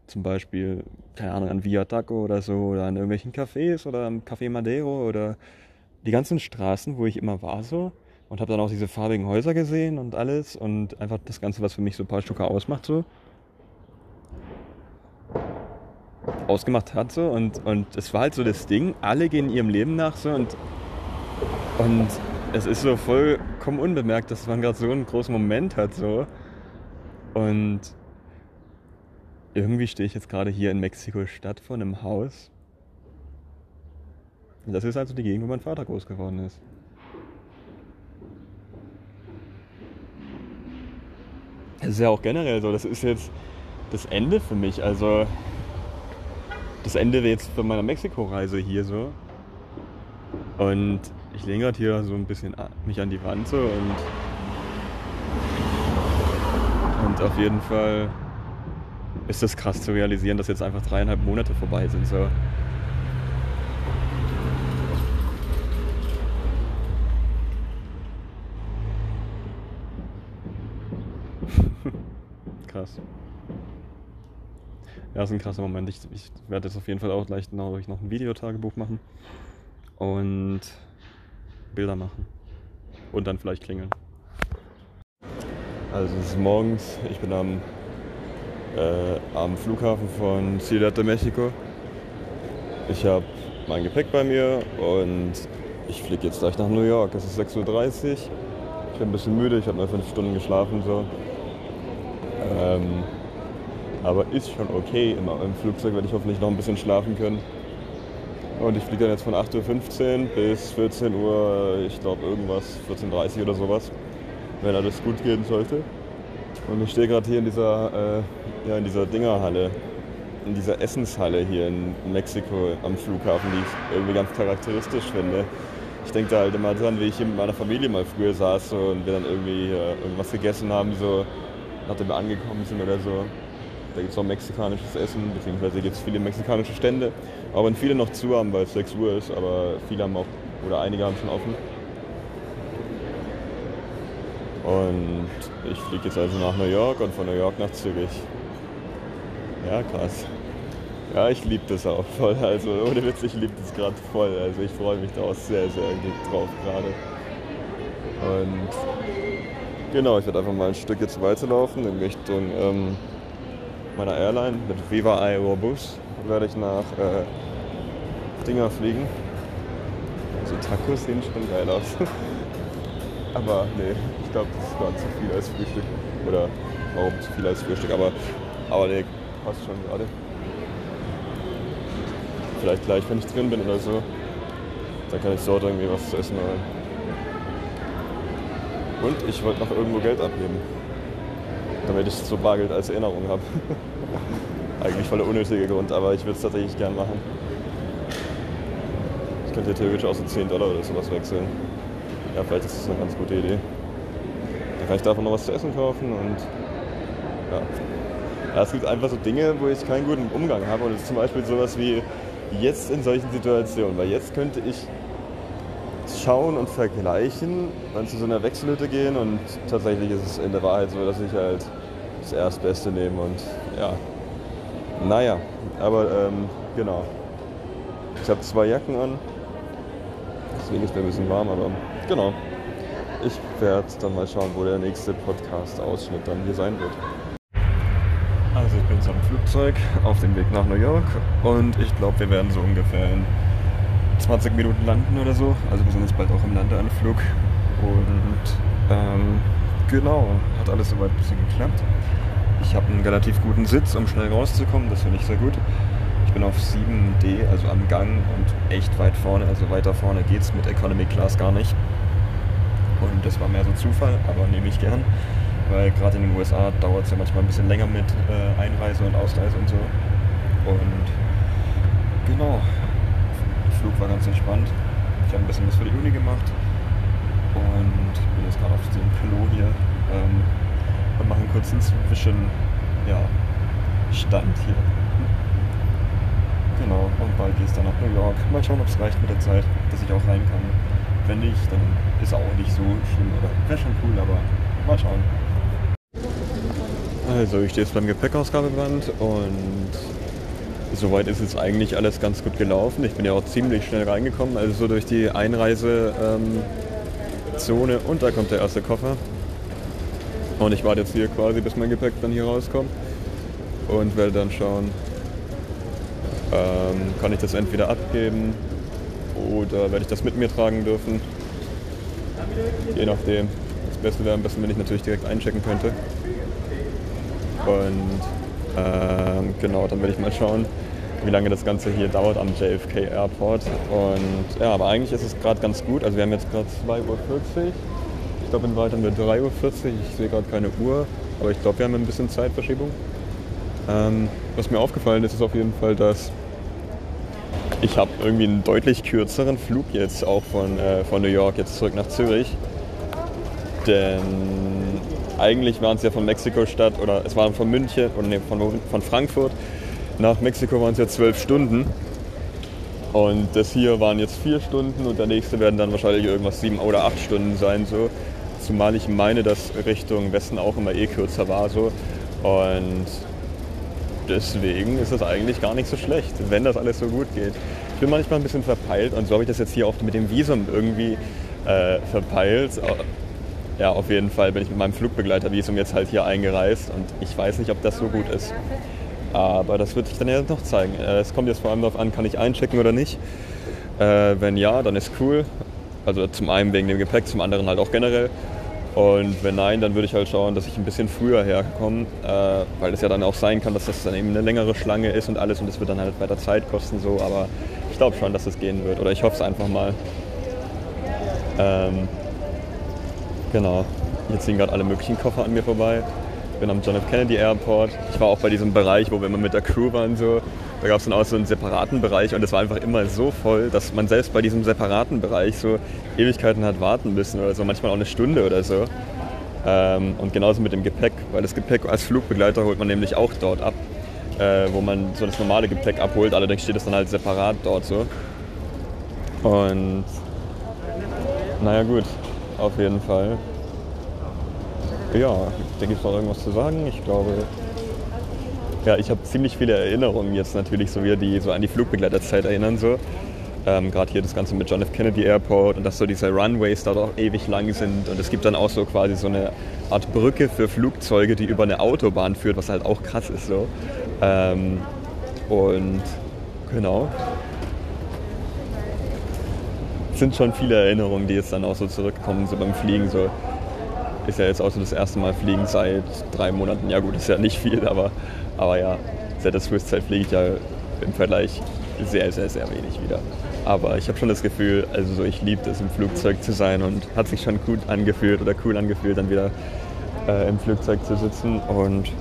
[SPEAKER 1] zum Beispiel, keine Ahnung, an Via Taco oder so oder an irgendwelchen Cafés oder am Café Madero oder die ganzen Straßen, wo ich immer war so und habe dann auch diese farbigen Häuser gesehen und alles und einfach das Ganze, was für mich so Stücke ausmacht so. Ausgemacht hat so. Und, und es war halt so das Ding, alle gehen ihrem Leben nach so. Und, und es ist so vollkommen unbemerkt, dass man gerade so einen großen Moment hat so. Und irgendwie stehe ich jetzt gerade hier in Mexiko-Stadt vor einem Haus. Und das ist also die Gegend, wo mein Vater groß geworden ist. Das ist ja auch generell so, das ist jetzt das Ende für mich, also das Ende jetzt von meiner Mexiko-Reise hier so. Und ich lehne gerade hier so ein bisschen mich an die Wand so und, und auf jeden Fall ist es krass zu realisieren, dass jetzt einfach dreieinhalb Monate vorbei sind. So. krass. Ja, ist ein krasser Moment. Ich, ich werde jetzt auf jeden Fall auch gleich noch, noch ein Videotagebuch machen und Bilder machen und dann vielleicht klingeln. Also es ist morgens, ich bin am, äh, am Flughafen von Ciudad de Mexico. Ich habe mein Gepäck bei mir und ich fliege jetzt gleich nach New York. Es ist 6.30 Uhr. Ich bin ein bisschen müde, ich habe nur fünf Stunden geschlafen. So. Ähm, aber ist schon okay. Im, im Flugzeug werde ich hoffentlich noch ein bisschen schlafen können. Und ich fliege dann jetzt von 8.15 Uhr bis 14 Uhr, ich glaube irgendwas, 14.30 Uhr oder sowas, wenn alles gut gehen sollte. Und ich stehe gerade hier in dieser, äh, ja, in dieser Dingerhalle, in dieser Essenshalle hier in Mexiko am Flughafen, die ich irgendwie ganz charakteristisch finde. Ich denke da halt immer dran, wie ich hier mit meiner Familie mal früher saß so, und wir dann irgendwie äh, irgendwas gegessen haben, so nachdem wir angekommen sind oder so. Da gibt es auch mexikanisches Essen, beziehungsweise gibt es viele mexikanische Stände. Auch wenn viele noch zu haben, weil es 6 Uhr ist, aber viele haben auch, oder einige haben schon offen. Und ich fliege jetzt also nach New York und von New York nach Zürich. Ja, krass. Ja, ich liebe das auch voll. Also ohne Witz, ich liebe das gerade voll. Also ich freue mich da auch sehr, sehr drauf gerade. Und genau, ich werde einfach mal ein Stück jetzt weiterlaufen in Richtung ähm, meiner Airline mit Viva Aerobus werde ich nach äh, Dinger fliegen. So Tacos sehen schon geil aus. aber nee, ich glaube, das war zu viel als Frühstück. Oder warum zu viel als Frühstück, aber, aber nee, passt schon gerade. Vielleicht gleich, wenn ich drin bin oder so. Dann kann ich dort irgendwie was zu essen holen. Und ich wollte noch irgendwo Geld abheben damit ich so Bargeld als Erinnerung habe. Eigentlich voll der unnötige Grund, aber ich würde es tatsächlich gern machen. Ich könnte theoretisch auch so 10 Dollar oder sowas wechseln. Ja, vielleicht ist das eine ganz gute Idee. Dann kann ich davon noch was zu essen kaufen und ja. ja. Es gibt einfach so Dinge, wo ich keinen guten Umgang habe und es ist zum Beispiel sowas wie jetzt in solchen Situationen, weil jetzt könnte ich schauen und vergleichen, dann zu so einer Wechselhütte gehen und tatsächlich ist es in der Wahrheit so, dass ich halt das Erstbeste nehme und ja, naja, aber ähm, genau. Ich habe zwei Jacken an, deswegen ist mir ein bisschen warm, aber genau. Ich werde dann mal schauen, wo der nächste Podcast-Ausschnitt dann hier sein wird. Also ich bin jetzt am Flugzeug auf dem Weg nach New York und ich glaube, wir werden so ungefähr in 20 Minuten landen oder so. Also wir sind jetzt bald auch im Landeanflug. Und ähm, genau, hat alles soweit ein bisschen geklappt. Ich habe einen relativ guten Sitz, um schnell rauszukommen. Das finde ich sehr gut. Ich bin auf 7D, also am Gang und echt weit vorne. Also weiter vorne geht es mit Economy Class gar nicht. Und das war mehr so Zufall, aber nehme ich gern. Weil gerade in den USA dauert es ja manchmal ein bisschen länger mit äh, Einreise und Ausreise und so. Und genau, Flug war ganz entspannt. Ich habe ein bisschen was für die Uni gemacht und bin jetzt gerade auf dem Klo hier ähm, und mache einen kurzen Zwischen, ja, Stand hier. Genau, und bald geht es dann nach New York. Mal schauen, ob es reicht mit der Zeit, dass ich auch rein kann. Wenn nicht, dann ist auch nicht so schlimm. Oder wäre schon cool, aber mal schauen. Also, ich stehe jetzt beim Gepäckausgabeband und soweit ist es eigentlich alles ganz gut gelaufen. Ich bin ja auch ziemlich schnell reingekommen, also so durch die Einreisezone ähm, und da kommt der erste Koffer. Und ich warte jetzt hier quasi, bis mein Gepäck dann hier rauskommt und werde dann schauen, ähm, kann ich das entweder abgeben oder werde ich das mit mir tragen dürfen. Je nachdem. Das Beste wäre am besten, wenn ich natürlich direkt einchecken könnte. Und ähm, genau, dann werde ich mal schauen, wie lange das Ganze hier dauert am JFK Airport. Und ja, aber eigentlich ist es gerade ganz gut. Also wir haben jetzt gerade 2.40 Uhr. Ich glaube, in Wald haben wir 3.40 Uhr. Ich sehe gerade keine Uhr, aber ich glaube, wir haben ein bisschen Zeitverschiebung. Ähm, was mir aufgefallen ist, ist auf jeden Fall, dass ich habe irgendwie einen deutlich kürzeren Flug jetzt auch von, äh, von New York jetzt zurück nach Zürich. Denn eigentlich waren es ja von Mexiko-Stadt oder es waren von München oder nee, von, von Frankfurt nach Mexiko waren es ja zwölf Stunden. Und das hier waren jetzt vier Stunden und der nächste werden dann wahrscheinlich irgendwas sieben oder acht Stunden sein. So. Zumal ich meine, dass Richtung Westen auch immer eh kürzer war. So. Und deswegen ist das eigentlich gar nicht so schlecht, wenn das alles so gut geht. Ich bin manchmal ein bisschen verpeilt und so habe ich das jetzt hier auch mit dem Visum irgendwie äh, verpeilt. Ja, auf jeden Fall bin ich mit meinem Flugbegleitervisum jetzt halt hier eingereist und ich weiß nicht, ob das so gut ist. Aber das wird sich dann ja noch zeigen. Äh, es kommt jetzt vor allem darauf an, kann ich einchecken oder nicht. Äh, wenn ja, dann ist cool. Also zum einen wegen dem Gepäck, zum anderen halt auch generell. Und wenn nein, dann würde ich halt schauen, dass ich ein bisschen früher herkomme, äh, weil es ja dann auch sein kann, dass das dann eben eine längere Schlange ist und alles und das wird dann halt weiter Zeit kosten so. Aber ich glaube schon, dass es gehen wird oder ich hoffe es einfach mal. Ähm, genau. Jetzt ziehen gerade alle möglichen Koffer an mir vorbei bin am John F. Kennedy Airport. Ich war auch bei diesem Bereich, wo wir immer mit der Crew waren. So. Da gab es dann auch so einen separaten Bereich und es war einfach immer so voll, dass man selbst bei diesem separaten Bereich so Ewigkeiten hat warten müssen oder so, manchmal auch eine Stunde oder so. Ähm, und genauso mit dem Gepäck, weil das Gepäck als Flugbegleiter holt man nämlich auch dort ab, äh, wo man so das normale Gepäck abholt. Allerdings steht es dann halt separat dort so. Und naja gut, auf jeden Fall ja, da gibt es noch irgendwas zu sagen. Ich glaube, ja, ich habe ziemlich viele Erinnerungen jetzt natürlich, so wie die so an die Flugbegleiterzeit erinnern. So. Ähm, Gerade hier das Ganze mit John F. Kennedy Airport und dass so diese Runways da doch ewig lang sind. Und es gibt dann auch so quasi so eine Art Brücke für Flugzeuge, die über eine Autobahn führt, was halt auch krass ist. So. Ähm, und genau. Es sind schon viele Erinnerungen, die jetzt dann auch so zurückkommen, so beim Fliegen. So ist ja jetzt auch so das erste Mal fliegen seit drei Monaten. Ja gut, ist ja nicht viel, aber, aber ja, seit der Swiss-Zeit fliege ich ja im Vergleich sehr, sehr, sehr wenig wieder. Aber ich habe schon das Gefühl, also so, ich liebe es, im Flugzeug zu sein und hat sich schon gut angefühlt oder cool angefühlt, dann wieder äh, im Flugzeug zu sitzen und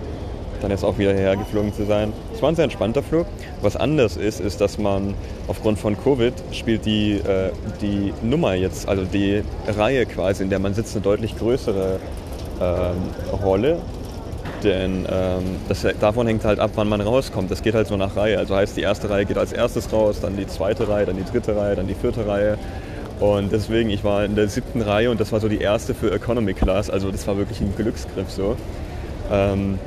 [SPEAKER 1] dann jetzt auch wieder hierher geflogen zu sein. Es war ein sehr entspannter Flug. Was anders ist, ist, dass man aufgrund von Covid spielt die, äh, die Nummer jetzt, also die Reihe quasi, in der man sitzt, eine deutlich größere ähm, Rolle. Denn ähm, das, davon hängt halt ab, wann man rauskommt. Das geht halt so nach Reihe. Also heißt, die erste Reihe geht als erstes raus, dann die zweite Reihe, dann die dritte Reihe, dann die vierte Reihe. Und deswegen, ich war in der siebten Reihe und das war so die erste für Economy Class. Also das war wirklich ein Glücksgriff so. Ähm,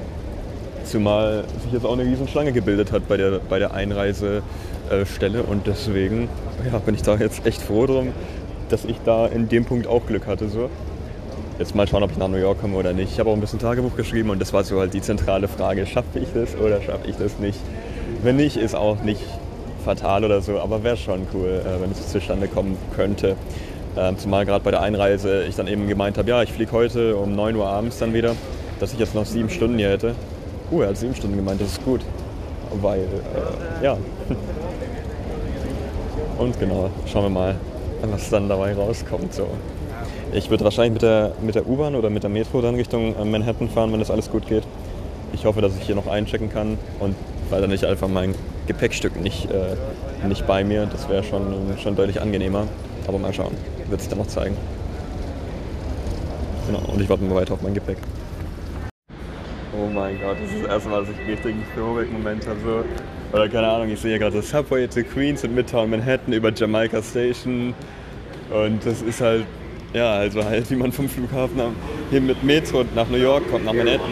[SPEAKER 1] zumal sich jetzt auch eine riesen Schlange gebildet hat bei der, bei der Einreisestelle. Und deswegen ja, bin ich da jetzt echt froh drum, dass ich da in dem Punkt auch Glück hatte. So. Jetzt mal schauen, ob ich nach New York komme oder nicht. Ich habe auch ein bisschen Tagebuch geschrieben und das war so halt die zentrale Frage, schaffe ich das oder schaffe ich das nicht? Wenn nicht, ist auch nicht fatal oder so, aber wäre schon cool, äh, wenn es zustande kommen könnte. Ähm, zumal gerade bei der Einreise ich dann eben gemeint habe, ja, ich fliege heute um 9 Uhr abends dann wieder, dass ich jetzt noch sieben Stunden hier hätte. Uh, er hat sieben Stunden gemeint, das ist gut. Weil, äh, ja. Und genau, schauen wir mal, was dann dabei rauskommt. So. Ich würde wahrscheinlich mit der, mit der U-Bahn oder mit der Metro dann Richtung äh, Manhattan fahren, wenn das alles gut geht. Ich hoffe, dass ich hier noch einchecken kann und weil dann nicht einfach mein Gepäckstück nicht, äh, nicht bei mir. Das wäre schon, schon deutlich angenehmer. Aber mal schauen, wird sich dann noch zeigen. Genau, und ich warte mal weiter auf mein Gepäck. Oh mein Gott, das ist das erste Mal, dass ich einen richtigen Throwback-Moment habe. So. Oder keine Ahnung, ich sehe gerade das Subway to Queens und Midtown Manhattan über Jamaica Station. Und das ist halt ja, also halt, wie man vom Flughafen hier mit Metro nach New York kommt, nach Manhattan.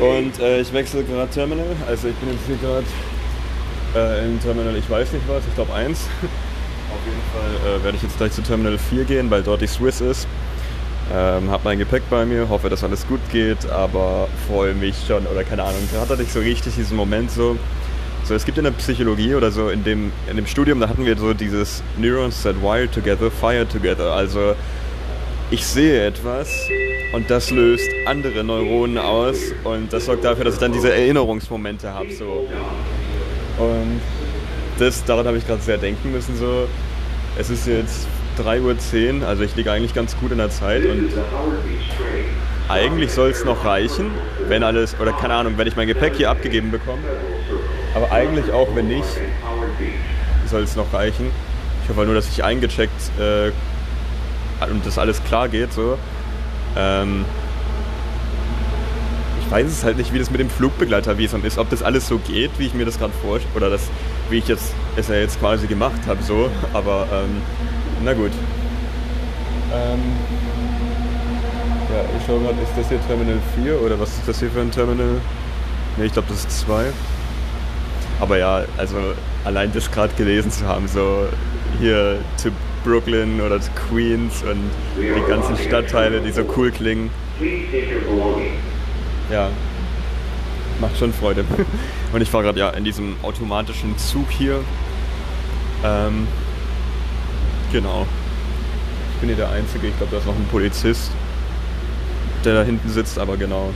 [SPEAKER 1] Und äh, ich wechsle gerade Terminal, also ich bin jetzt hier gerade äh, im Terminal, ich weiß nicht was, ich glaube 1. Auf jeden Fall äh, werde ich jetzt gleich zu Terminal 4 gehen, weil dort die Swiss ist. Ähm, hab mein Gepäck bei mir, hoffe, dass alles gut geht, aber freue mich schon, oder keine Ahnung, gerade hatte ich so richtig diesen Moment so, so, es gibt in der Psychologie oder so in dem, in dem Studium, da hatten wir so dieses Neurons that wire together, fire together. Also ich sehe etwas und das löst andere Neuronen aus und das sorgt dafür, dass ich dann diese Erinnerungsmomente habe. So. Und das, daran habe ich gerade sehr denken müssen. So. Es ist jetzt 3.10 Uhr, also ich liege eigentlich ganz gut in der Zeit und eigentlich soll es noch reichen, wenn alles, oder keine Ahnung, wenn ich mein Gepäck hier abgegeben bekomme. Aber eigentlich auch, wenn nicht, soll es noch reichen. Ich hoffe nur, dass ich eingecheckt äh, und das alles klar geht. So. Ähm, ich weiß es halt nicht, wie das mit dem Flugbegleitervisum ist, ob das alles so geht, wie ich mir das gerade vorstelle, oder das, wie ich es ja jetzt quasi gemacht habe, so. Aber ähm, na gut. Ähm, ja, ich schaue gerade, ist das hier Terminal 4 oder was ist das hier für ein Terminal? Ne, ich glaube, das ist 2. Aber ja, also allein das gerade gelesen zu haben, so hier zu Brooklyn oder zu Queens und die ganzen Stadtteile, die so cool klingen. Ja, macht schon Freude. Und ich fahre gerade ja in diesem automatischen Zug hier. Ähm, genau. Ich bin hier der Einzige, ich glaube, da ist noch ein Polizist, der da hinten sitzt, aber genau.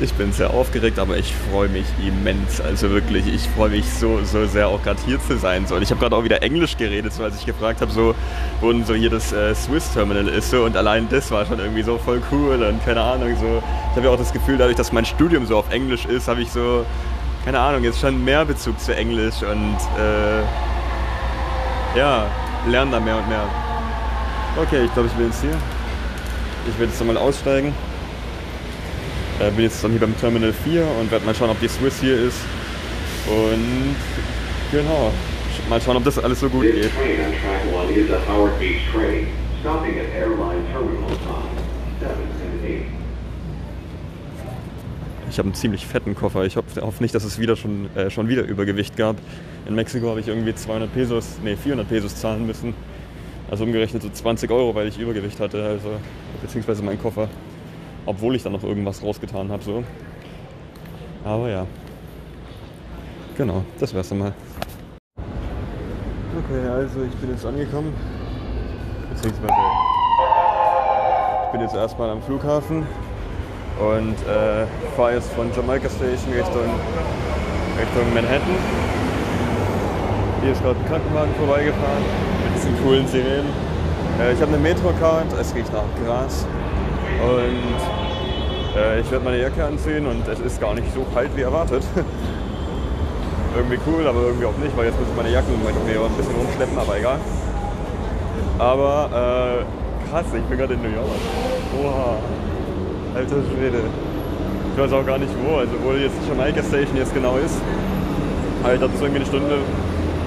[SPEAKER 1] Ich bin sehr aufgeregt, aber ich freue mich immens. Also wirklich, ich freue mich so, so sehr auch gerade hier zu sein. So. Und ich habe gerade auch wieder Englisch geredet, so als ich gefragt habe, so, wo so hier das äh, Swiss Terminal ist. So. Und allein das war schon irgendwie so voll cool und keine Ahnung. So. Ich habe ja auch das Gefühl, dadurch, dass mein Studium so auf Englisch ist, habe ich so, keine Ahnung, jetzt schon mehr Bezug zu Englisch und äh, ja, lerne da mehr und mehr. Okay, ich glaube, ich bin jetzt hier. Ich werde jetzt nochmal aussteigen. Äh, bin jetzt dann hier beim Terminal 4 und werde mal schauen, ob die Swiss hier ist. Und genau, mal schauen, ob das alles so gut geht. Ich habe einen ziemlich fetten Koffer. Ich hoffe, hoffe nicht, dass es wieder schon, äh, schon wieder Übergewicht gab. In Mexiko habe ich irgendwie 200 Pesos, nee 400 Pesos zahlen müssen. Also umgerechnet so 20 Euro, weil ich Übergewicht hatte, also beziehungsweise mein Koffer obwohl ich dann noch irgendwas rausgetan habe. So. Aber ja. Genau, das wär's dann mal. Okay, also ich bin jetzt angekommen. Beziehungsweise ich bin jetzt erstmal am Flughafen und äh, fahre jetzt von Jamaica Station Richtung, Richtung Manhattan. Hier ist gerade ein Krankenwagen vorbeigefahren mit diesen coolen Sirenen. Äh, ich habe eine Metro-Card, es riecht nach Gras. Und äh, ich werde meine Jacke anziehen und es ist gar nicht so kalt wie erwartet. irgendwie cool, aber irgendwie auch nicht, weil jetzt muss ich meine Jacke irgendwie ein bisschen rumschleppen, aber egal. Aber äh, krass, ich bin gerade in New York. Oha. Alter Schwede. Ich weiß auch gar nicht wo, also wo jetzt die Jamaika Station jetzt genau ist. Aber ich glaube, das ist irgendwie eine Stunde,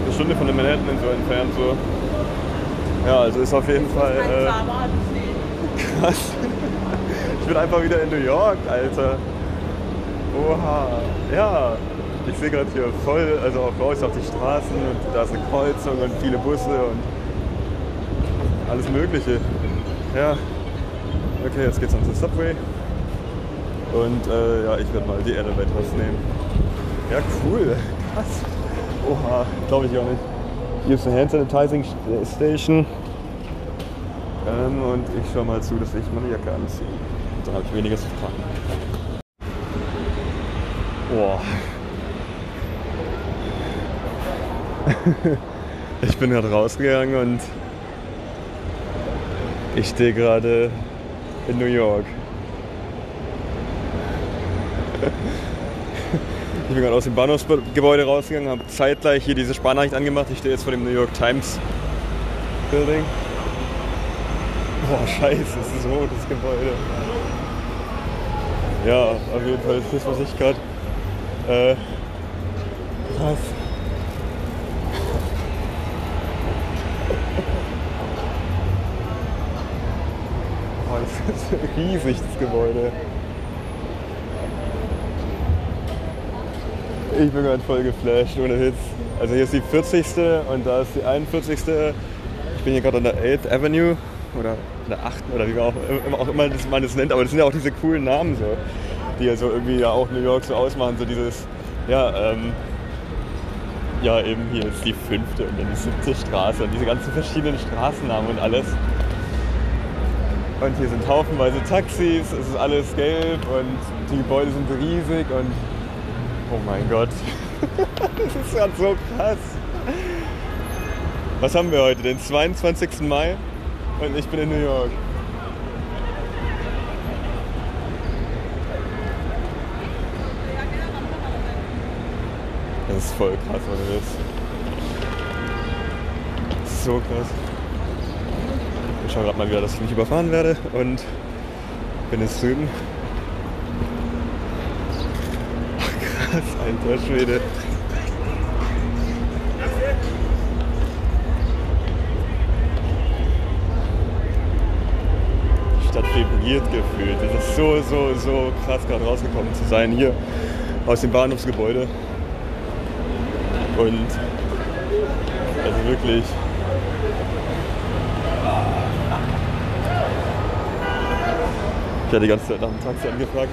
[SPEAKER 1] eine Stunde von dem Manhattan so entfernt. So. Ja, also ist auf jeden Fall. Äh, krass. Ich bin einfach wieder in New York, Alter. Oha. Ja, ich sehe gerade hier voll, also auch raus auf die Straßen und da ist eine Kreuzung und viele Busse und alles Mögliche. Ja. Okay, jetzt geht's an den Subway. Und äh, ja, ich werde mal die Elevators nehmen. Ja, cool. Krass. Oha, glaube ich auch nicht. Hier ist eine Hand Sanitizing Station. Ähm, und ich schaue mal zu, dass ich meine Jacke anziehe. Dann habe ich weniger zu tragen. Boah. ich bin gerade rausgegangen und ich stehe gerade in New York. Ich bin gerade aus dem Bahnhofsgebäude rausgegangen, habe zeitgleich hier diese Sparnachricht angemacht. Ich stehe jetzt vor dem New York Times Building. Boah, scheiße, das ist so das Gebäude. Ja, auf jeden Fall ist das, was ich gerade. Äh, krass. riesig, das Gebäude. Ich bin gerade voll geflasht, ohne Witz. Also hier ist die 40. und da ist die 41. Ich bin hier gerade an der 8th Avenue oder der 8. oder wie man auch, auch immer man das nennt, aber das sind ja auch diese coolen Namen so, die ja so irgendwie ja auch New York so ausmachen, so dieses, ja, ähm, ja eben hier ist die 5. und dann die 70. Straße und diese ganzen verschiedenen Straßennamen und alles. Und hier sind haufenweise Taxis, es ist alles gelb und die Gebäude sind riesig und Oh mein Gott. das ist gerade so krass. Was haben wir heute? Den 22. Mai und ich bin in New York. Das ist voll krass, was du willst. So krass. Schaue gerade mal wieder, dass ich nicht überfahren werde und bin jetzt drüben. Alter Schwede. Stadt vibriert gefühlt. Es ist so, so, so krass gerade rausgekommen zu sein hier aus dem Bahnhofsgebäude. Und also wirklich. Hatte die ganze Zeit nach dem Taxi angefragt.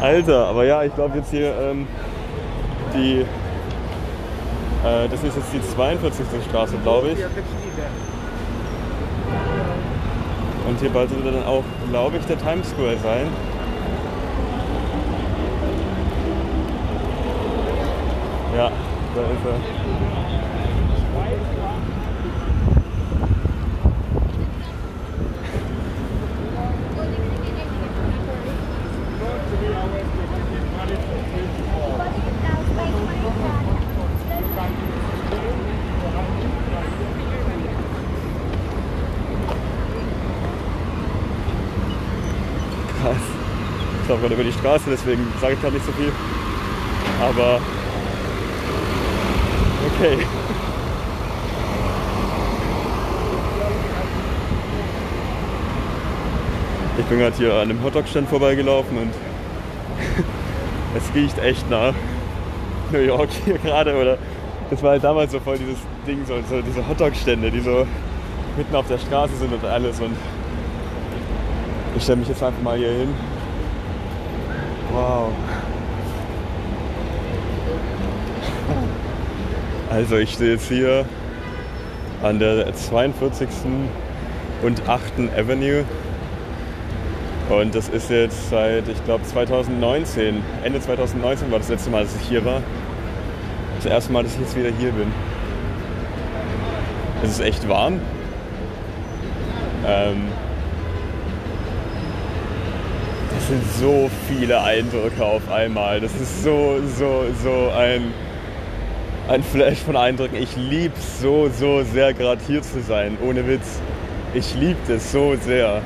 [SPEAKER 1] Alter, aber ja, ich glaube jetzt hier ähm, die, äh, das ist jetzt die 42. Straße, glaube ich. Und hier bald sollte dann auch, glaube ich, der Times Square sein. Ja, da ist er. Gerade über die Straße, deswegen sage ich gerade nicht so viel. Aber okay. Ich bin gerade hier an einem Hotdog-Stand vorbeigelaufen und es riecht echt nach New York hier gerade. Oder das war halt damals so voll dieses Ding, so, so diese Hotdog-Stände, die so mitten auf der Straße sind und alles. Und ich stelle mich jetzt einfach mal hier hin. Also ich stehe jetzt hier an der 42. und 8. Avenue. Und das ist jetzt seit, ich glaube, 2019, Ende 2019 war das letzte Mal, dass ich hier war. Das erste Mal, dass ich jetzt wieder hier bin. Es ist echt warm. Ähm, sind so viele Eindrücke auf einmal. Das ist so, so, so ein, ein Flash von Eindrücken. Ich liebe es so, so sehr, gerade hier zu sein. Ohne Witz. Ich liebe es so sehr.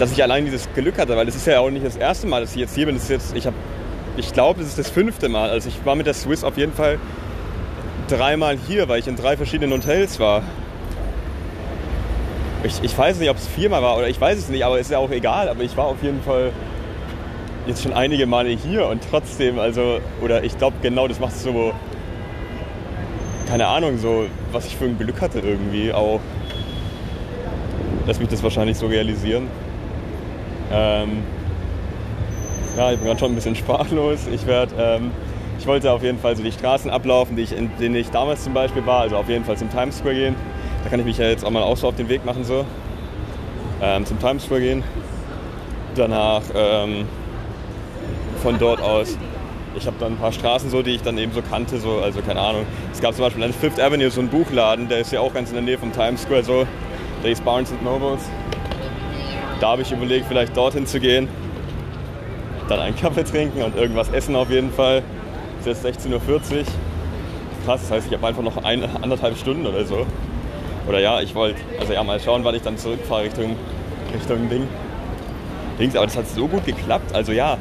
[SPEAKER 1] dass ich allein dieses Glück hatte, weil es ist ja auch nicht das erste Mal, dass ich jetzt hier bin. Das ist jetzt, ich habe, ich glaube, es ist das fünfte Mal. Also ich war mit der Swiss auf jeden Fall dreimal hier, weil ich in drei verschiedenen Hotels war. Ich, ich weiß nicht, ob es viermal war oder ich weiß es nicht, aber ist ja auch egal. Aber ich war auf jeden Fall jetzt schon einige Male hier und trotzdem, also, oder ich glaube genau, das macht es so, keine Ahnung, so, was ich für ein Glück hatte irgendwie auch. Lass mich das wahrscheinlich so realisieren. Ähm, ja, ich bin gerade schon ein bisschen sprachlos. Ich werde, ähm, ich wollte auf jeden Fall so die Straßen ablaufen, die ich, in denen ich damals zum Beispiel war, also auf jeden Fall zum Times Square gehen. Da kann ich mich ja jetzt auch mal auch so auf den Weg machen so. Ähm, zum Times Square gehen. Danach ähm, von dort aus. Ich habe dann ein paar Straßen so, die ich dann eben so kannte, so, also keine Ahnung. Es gab zum Beispiel an Fifth Avenue so einen Buchladen, der ist ja auch ganz in der Nähe vom Times Square so. Der ist Barnes Nobles. Da habe ich überlegt, vielleicht dorthin zu gehen. Dann einen Kaffee trinken und irgendwas essen auf jeden Fall. Es ist jetzt 16.40 Uhr. Krass, das heißt, ich habe einfach noch eine, anderthalb Stunden oder so. Oder ja, ich wollte, also ja, mal schauen, wann ich dann zurückfahre Richtung, Richtung Ding. Dings, aber das hat so gut geklappt. Also ja,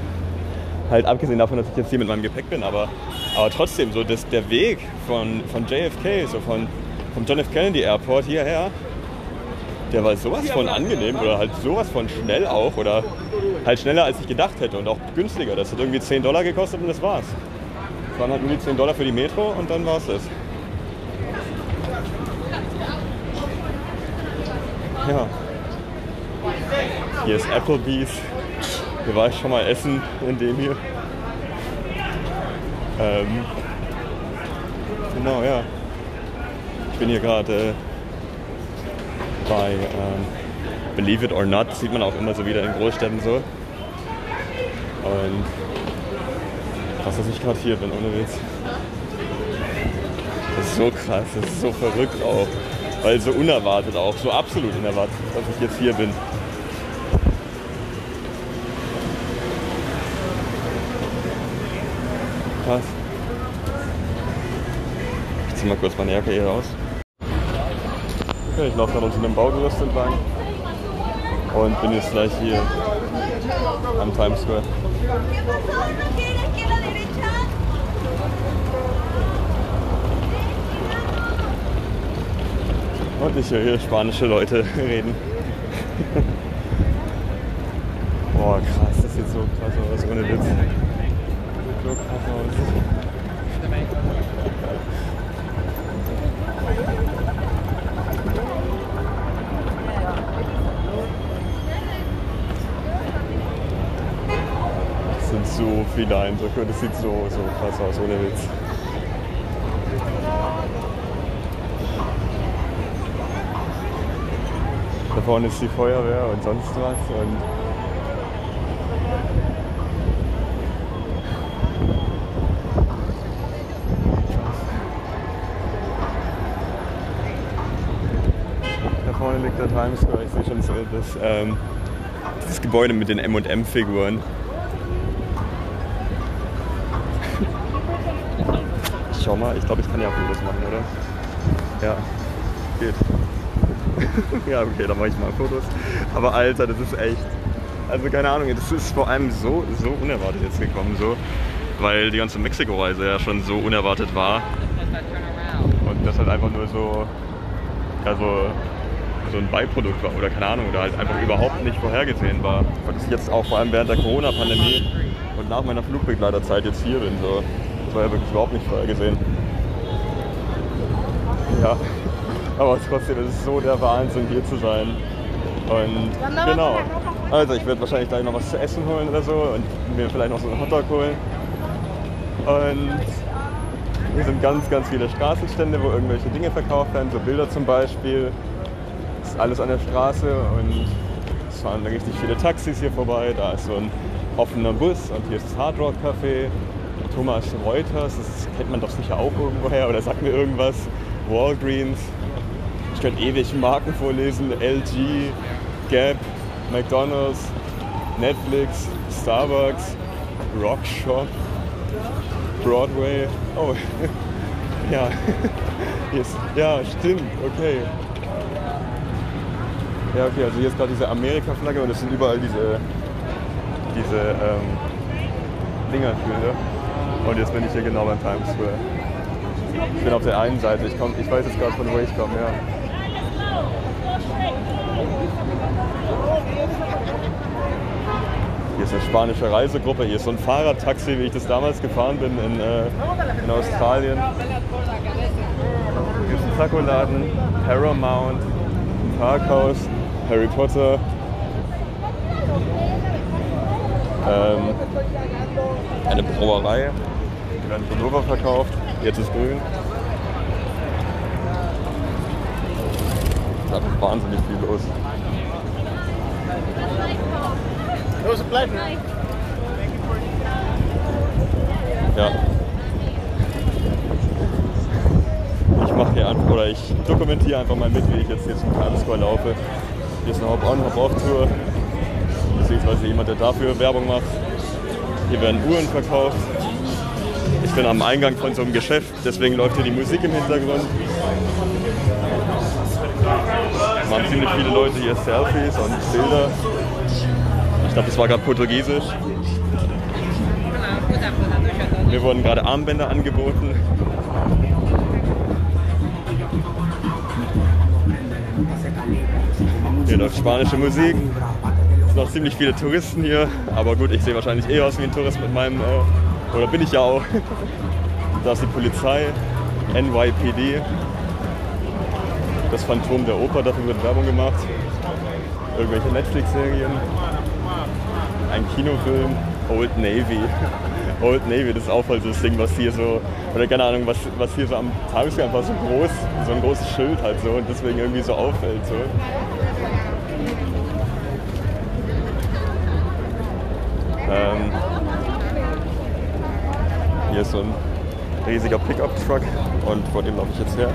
[SPEAKER 1] halt abgesehen davon, dass ich jetzt hier mit meinem Gepäck bin, aber, aber trotzdem, so das, der Weg von, von JFK, so von, vom John F. Kennedy Airport hierher, der war sowas von angenehm oder halt sowas von schnell auch oder halt schneller als ich gedacht hätte und auch günstiger. Das hat irgendwie 10 Dollar gekostet und das war's. Das waren halt nur die 10 Dollar für die Metro und dann war's das. Ja. Hier ist Applebee's. Hier war ich schon mal essen in dem hier. Ähm, genau, ja. Ich bin hier gerade äh, bei ähm, Believe It or Not, sieht man auch immer so wieder in Großstädten so. Und krass, dass ich gerade hier bin, ohne Witz. Das ist so krass, das ist so verrückt auch. Weil so unerwartet auch, so absolut unerwartet, dass ich jetzt hier bin. Krass. Ich zieh mal kurz meine Jacke hier raus. Okay, ich laufe gerade unter einem Baugerüst entlang und bin jetzt gleich hier am Times Square. Und ich höre hier spanische Leute reden. Boah, krass, das sieht so krass aus, ohne Witz. Sieht so krass aus. Das sind so viele Eindrücke und es sieht so, so krass aus, ohne Witz. Vorne ist die Feuerwehr und sonst was. Und da vorne liegt der Times Square. Ich sehe schon so das, ähm, das Gebäude mit den M&M-Figuren. Ich schau mal, ich glaube, ich kann ja Fotos machen, oder? Ja, geht. ja, okay, dann mache ich mal Fotos. Aber Alter, das ist echt. Also keine Ahnung, das ist vor allem so, so unerwartet jetzt gekommen, so. Weil die ganze Mexiko-Reise ja schon so unerwartet war. Und das halt einfach nur so, ja, so, so ein Beiprodukt war oder keine Ahnung, oder halt einfach überhaupt nicht vorhergesehen war. Und dass ich jetzt auch vor allem während der Corona-Pandemie und nach meiner Flugbegleiterzeit jetzt hier bin, so. Das war ja wirklich überhaupt nicht vorhergesehen. Ja. Aber trotzdem ist es so der Wahnsinn, hier zu sein. Und genau. Also ich werde wahrscheinlich gleich noch was zu essen holen oder so und mir vielleicht noch so einen Hotdog holen. Und hier sind ganz, ganz viele Straßenstände, wo irgendwelche Dinge verkauft werden, so Bilder zum Beispiel. Das ist alles an der Straße und es fahren richtig viele Taxis hier vorbei. Da ist so ein offener Bus und hier ist das Hard Rock Café. Thomas Reuters, das kennt man doch sicher auch irgendwoher oder sagt mir irgendwas. Walgreens, ich könnte ewig Marken vorlesen. LG, Gap, McDonald's, Netflix, Starbucks, Rockshop, Broadway. Oh, ja. Yes. Ja, stimmt, okay. Ja, okay, also hier ist gerade diese Amerika-Flagge und es sind überall diese, diese ähm, Dinger für. Und jetzt bin ich hier genau beim Times Square. Ich bin auf der einen Seite, ich, komm, ich weiß jetzt gerade von wo ich komme, ja. Ist eine spanische Reisegruppe, hier ist so ein Fahrradtaxi, wie ich das damals gefahren bin in, äh, in Australien. Hier ist ein Tacoladen, Paramount, Parkhaus, Harry Potter. Ähm, eine Brauerei, die werden Pullover verkauft, jetzt ist grün. Da ist wahnsinnig viel los.
[SPEAKER 2] It was a pleasure.
[SPEAKER 1] Ja. Ich mache hier einfach, oder ich dokumentiere einfach mal mit, wie ich jetzt hier zum Times laufe. Hier ist eine Hop-on, Hop-off-Tour. Beziehungsweise jemand, der dafür Werbung macht. Hier werden Uhren verkauft. Ich bin am Eingang von so einem Geschäft, deswegen läuft hier die Musik im Hintergrund. Machen ziemlich viele Leute hier Selfies und Bilder. Glaube, das war gerade Portugiesisch. Mir wurden gerade Armbänder angeboten. Hier läuft spanische Musik. Es sind noch ziemlich viele Touristen hier, aber gut, ich sehe wahrscheinlich eh aus wie ein Tourist mit meinem, äh, oder bin ich ja auch. Da ist die Polizei, NYPD, das Phantom der Oper, dafür wird Werbung gemacht. Irgendwelche Netflix-Serien, ein Kinofilm, Old Navy. Old Navy, das ist auch voll so das Ding, was hier so, oder keine Ahnung, was, was hier so am Tagesschau einfach so groß, so ein großes Schild halt so und deswegen irgendwie so auffällt. So. Ähm, hier ist so ein riesiger Pickup-Truck und vor dem laufe ich jetzt her.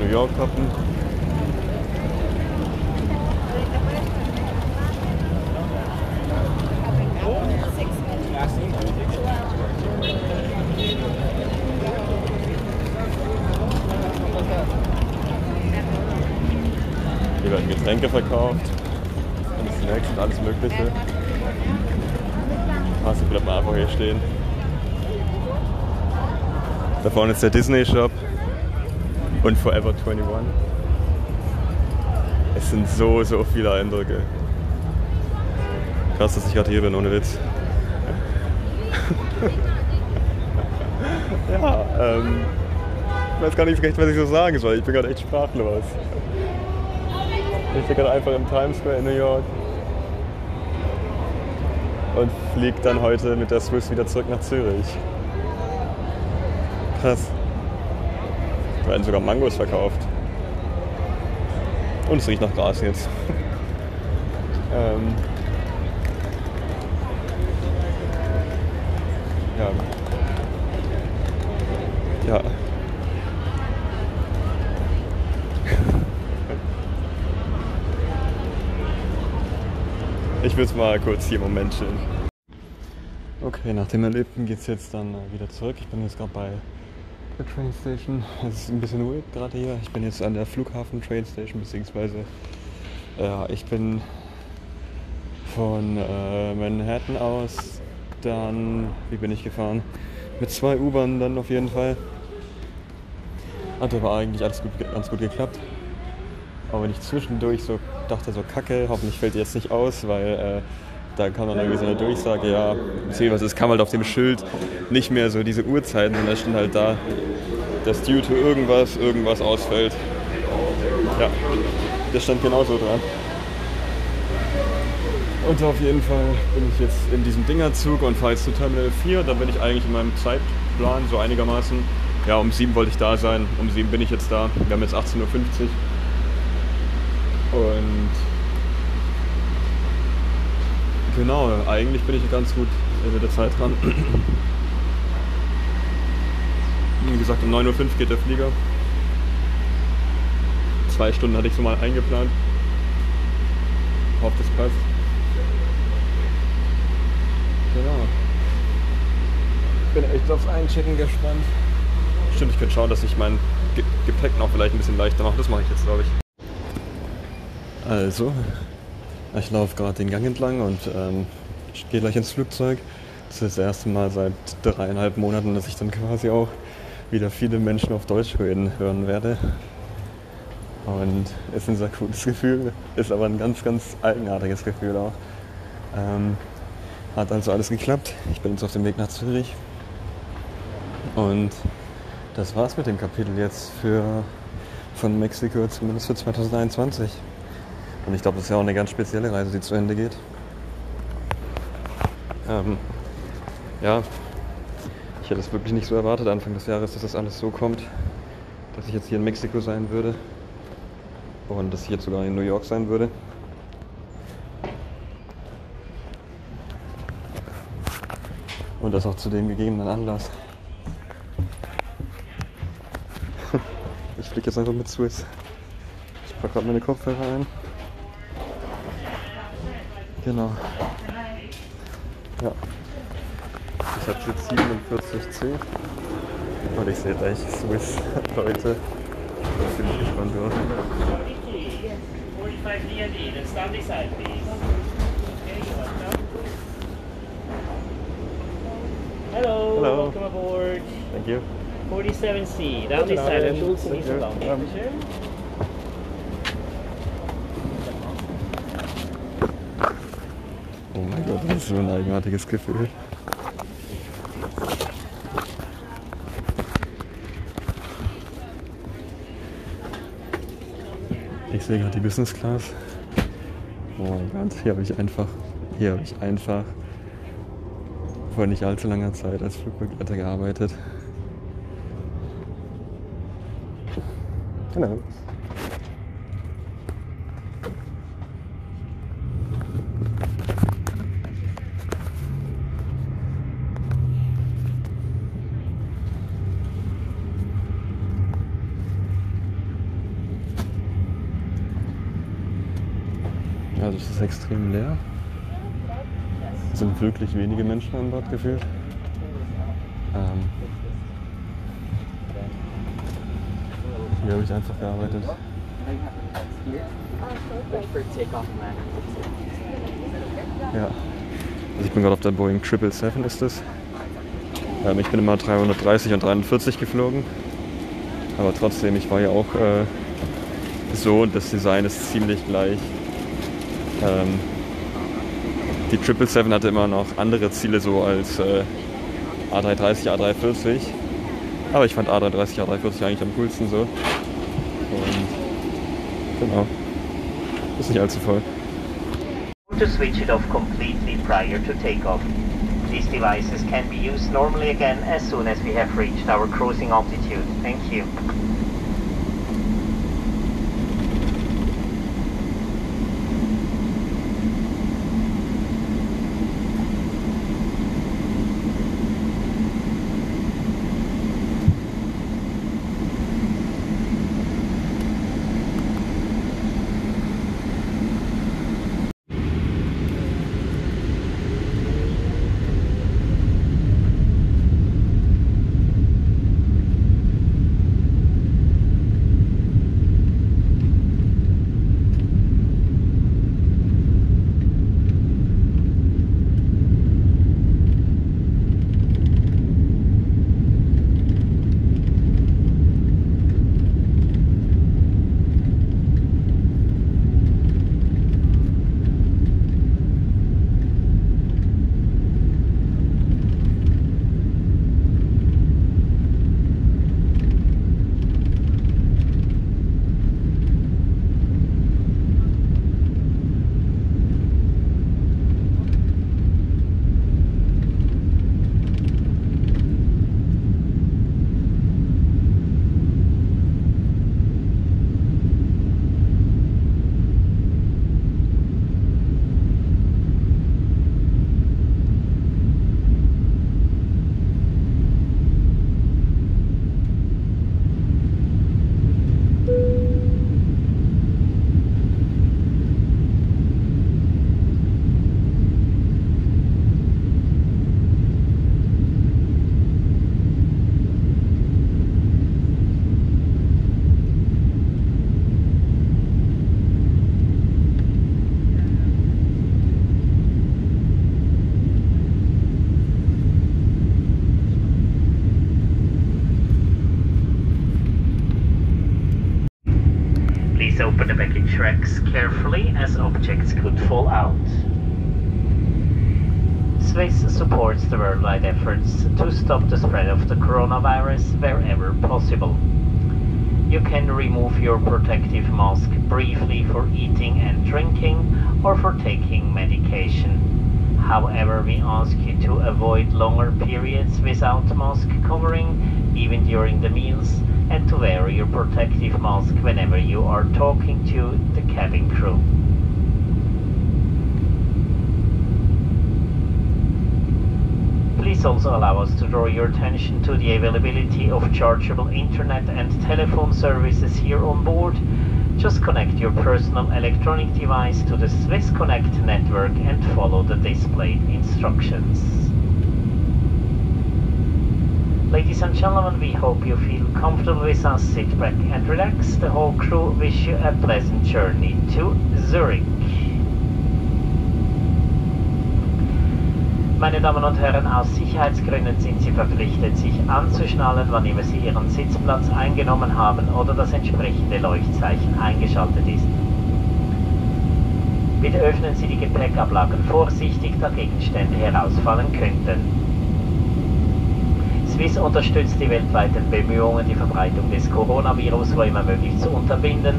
[SPEAKER 1] New York-Kappen. Hier werden Getränke verkauft und Snacks und alles Mögliche. Hast du bleibt mal einfach hier stehen. Da vorne ist der Disney Shop und Forever 21. Es sind so, so viele Eindrücke. Krass, dass ich gerade hier bin, ohne Witz. ja, ähm, ich weiß gar nicht recht, was ich so sagen soll. Ich bin gerade echt sprachlos. Ich bin gerade einfach im Times Square in New York und fliege dann heute mit der Swiss wieder zurück nach Zürich. Krass. Da werden sogar Mangos verkauft. Und es riecht nach Gras jetzt. ähm, ja. Ja. Ich will es mal kurz hier im Moment chillen. Okay, nach dem Erlebten geht es jetzt dann äh, wieder zurück. Ich bin jetzt gerade bei der Train Station. Es ist ein bisschen ruhig gerade hier. Ich bin jetzt an der Flughafen Train Station, beziehungsweise ja, ich bin von äh, Manhattan aus dann, wie bin ich gefahren? Mit zwei U-Bahnen dann auf jeden Fall. Hat aber eigentlich alles gut, ganz gut geklappt. Aber wenn ich zwischendurch so dachte, so kacke, hoffentlich fällt jetzt nicht aus, weil äh, da kam dann irgendwie so eine Durchsage, ja, beziehungsweise es kam halt auf dem Schild nicht mehr so diese Uhrzeiten, sondern da stand halt da, dass due to irgendwas, irgendwas ausfällt. Ja, das stand genauso dran. Und auf jeden Fall bin ich jetzt in diesem Dingerzug und fahre jetzt zu Terminal 4. Da bin ich eigentlich in meinem Zeitplan so einigermaßen. Ja, um 7 wollte ich da sein. Um 7 bin ich jetzt da. Wir haben jetzt 18.50 Uhr. Und genau, eigentlich bin ich ganz gut mit der Zeit dran. Wie gesagt, um 9.05 Uhr geht der Flieger. Zwei Stunden hatte ich so mal eingeplant. Ich hoffe, das passt. Genau. Bin echt aufs Einchecken gespannt. Stimmt, ich könnte schauen, dass ich mein Ge Gepäck noch vielleicht ein bisschen leichter mache. Das mache ich jetzt, glaube ich. Also, ich laufe gerade den Gang entlang und ähm, gehe gleich ins Flugzeug. Das ist das erste Mal seit dreieinhalb Monaten, dass ich dann quasi auch wieder viele Menschen auf Deutsch reden hören werde. Und es ist ein sehr cooles Gefühl, ist aber ein ganz, ganz eigenartiges Gefühl auch. Ähm, hat also alles geklappt. Ich bin jetzt auf dem Weg nach Zürich. Und das war's mit dem Kapitel jetzt für von Mexiko, zumindest für 2021. Und ich glaube, das ist ja auch eine ganz spezielle Reise, die zu Ende geht. Ähm, ja, ich hätte es wirklich nicht so erwartet Anfang des Jahres, dass das alles so kommt, dass ich jetzt hier in Mexiko sein würde und dass ich jetzt sogar in New York sein würde. Und das auch zu dem gegebenen Anlass. Ich fliege jetzt einfach mit Swiss. Ich packe gerade meine Kopfhörer ein. Genau. Ja. Ich habe jetzt 47C. Und ich sehe gleich Swiss Leute. Da bin ich gespannt drauf.
[SPEAKER 3] 45 D&D, then stand aside, please. Okay, you're welcome. Hello,
[SPEAKER 1] Hello.
[SPEAKER 3] welcome aboard.
[SPEAKER 1] Thank you.
[SPEAKER 3] 47C, down this side, and please
[SPEAKER 1] Thank you.
[SPEAKER 3] along.
[SPEAKER 1] Um,
[SPEAKER 3] Sure.
[SPEAKER 1] Oh mein Gott, das ist so ein eigenartiges Gefühl. Ich sehe gerade die Business Class. Oh mein Gott, hier habe ich einfach, hier habe ich einfach vor nicht allzu langer Zeit als Flugbegleiter gearbeitet. Genau. Also es ist extrem leer. Es sind wirklich wenige Menschen an Bord gefühlt. Ähm, hier habe ich einfach gearbeitet. Ja. Also ich bin gerade auf der Boeing 777 ist es. Ähm, ich bin immer 330 und 340 geflogen. Aber trotzdem, ich war ja auch äh, so und das Design ist ziemlich gleich. Ähm, die 777 hatte immer noch andere Ziele so als äh, A330, A340. Aber ich fand A330, A340 eigentlich am coolsten so. Und genau. Ist nicht allzu voll.
[SPEAKER 3] To switch it off completely prior to takeoff. These devices can be used normally again as soon as we have reached our cruising altitude. Thank you. As objects could fall out. Swiss supports the worldwide efforts to stop the spread of the coronavirus wherever possible. You can remove your protective mask briefly for eating and drinking or for taking medication. However, we ask you to avoid longer periods without mask covering, even during the meals, and to wear your protective mask whenever you are talking to the cabin crew. Also allow us to draw your attention to the availability of chargeable internet and telephone services here on board. Just connect your personal electronic device to the Swiss Connect network and follow the displayed instructions. Ladies and gentlemen, we hope you feel comfortable with us. Sit back and relax. The whole crew wish you a pleasant journey to Zurich. Meine Damen und Herren, aus Sicherheitsgründen sind Sie verpflichtet, sich anzuschnallen, wann immer Sie Ihren Sitzplatz eingenommen haben oder das entsprechende Leuchtzeichen eingeschaltet ist. Bitte öffnen Sie die Gepäckablagen vorsichtig, da Gegenstände herausfallen könnten. Swiss unterstützt die weltweiten Bemühungen, die Verbreitung des Coronavirus wo immer möglich zu unterbinden.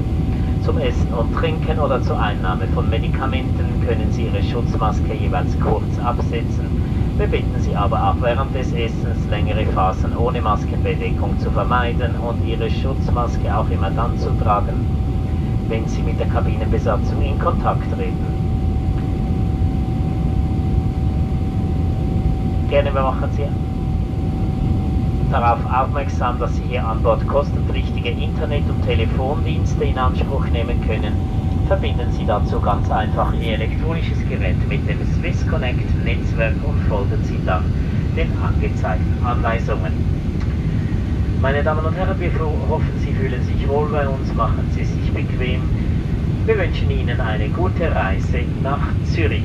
[SPEAKER 3] Zum Essen und Trinken oder zur Einnahme von Medikamenten können Sie Ihre Schutzmaske jeweils kurz absetzen. Wir bitten Sie aber auch während des Essens längere Phasen ohne Maskenbedeckung zu vermeiden und Ihre Schutzmaske auch immer dann zu tragen, wenn Sie mit der Kabinenbesatzung in Kontakt treten. Gerne machen Sie darauf aufmerksam, dass Sie hier an Bord kostenpflichtige Internet- und Telefondienste in Anspruch nehmen können. Verbinden Sie dazu ganz einfach Ihr elektronisches Gerät mit dem Swiss Connect Netzwerk und folgen Sie dann den angezeigten Anweisungen. Meine Damen und Herren, wir hoffen, Sie fühlen sich wohl bei uns, machen Sie sich bequem. Wir wünschen Ihnen eine gute Reise nach Zürich.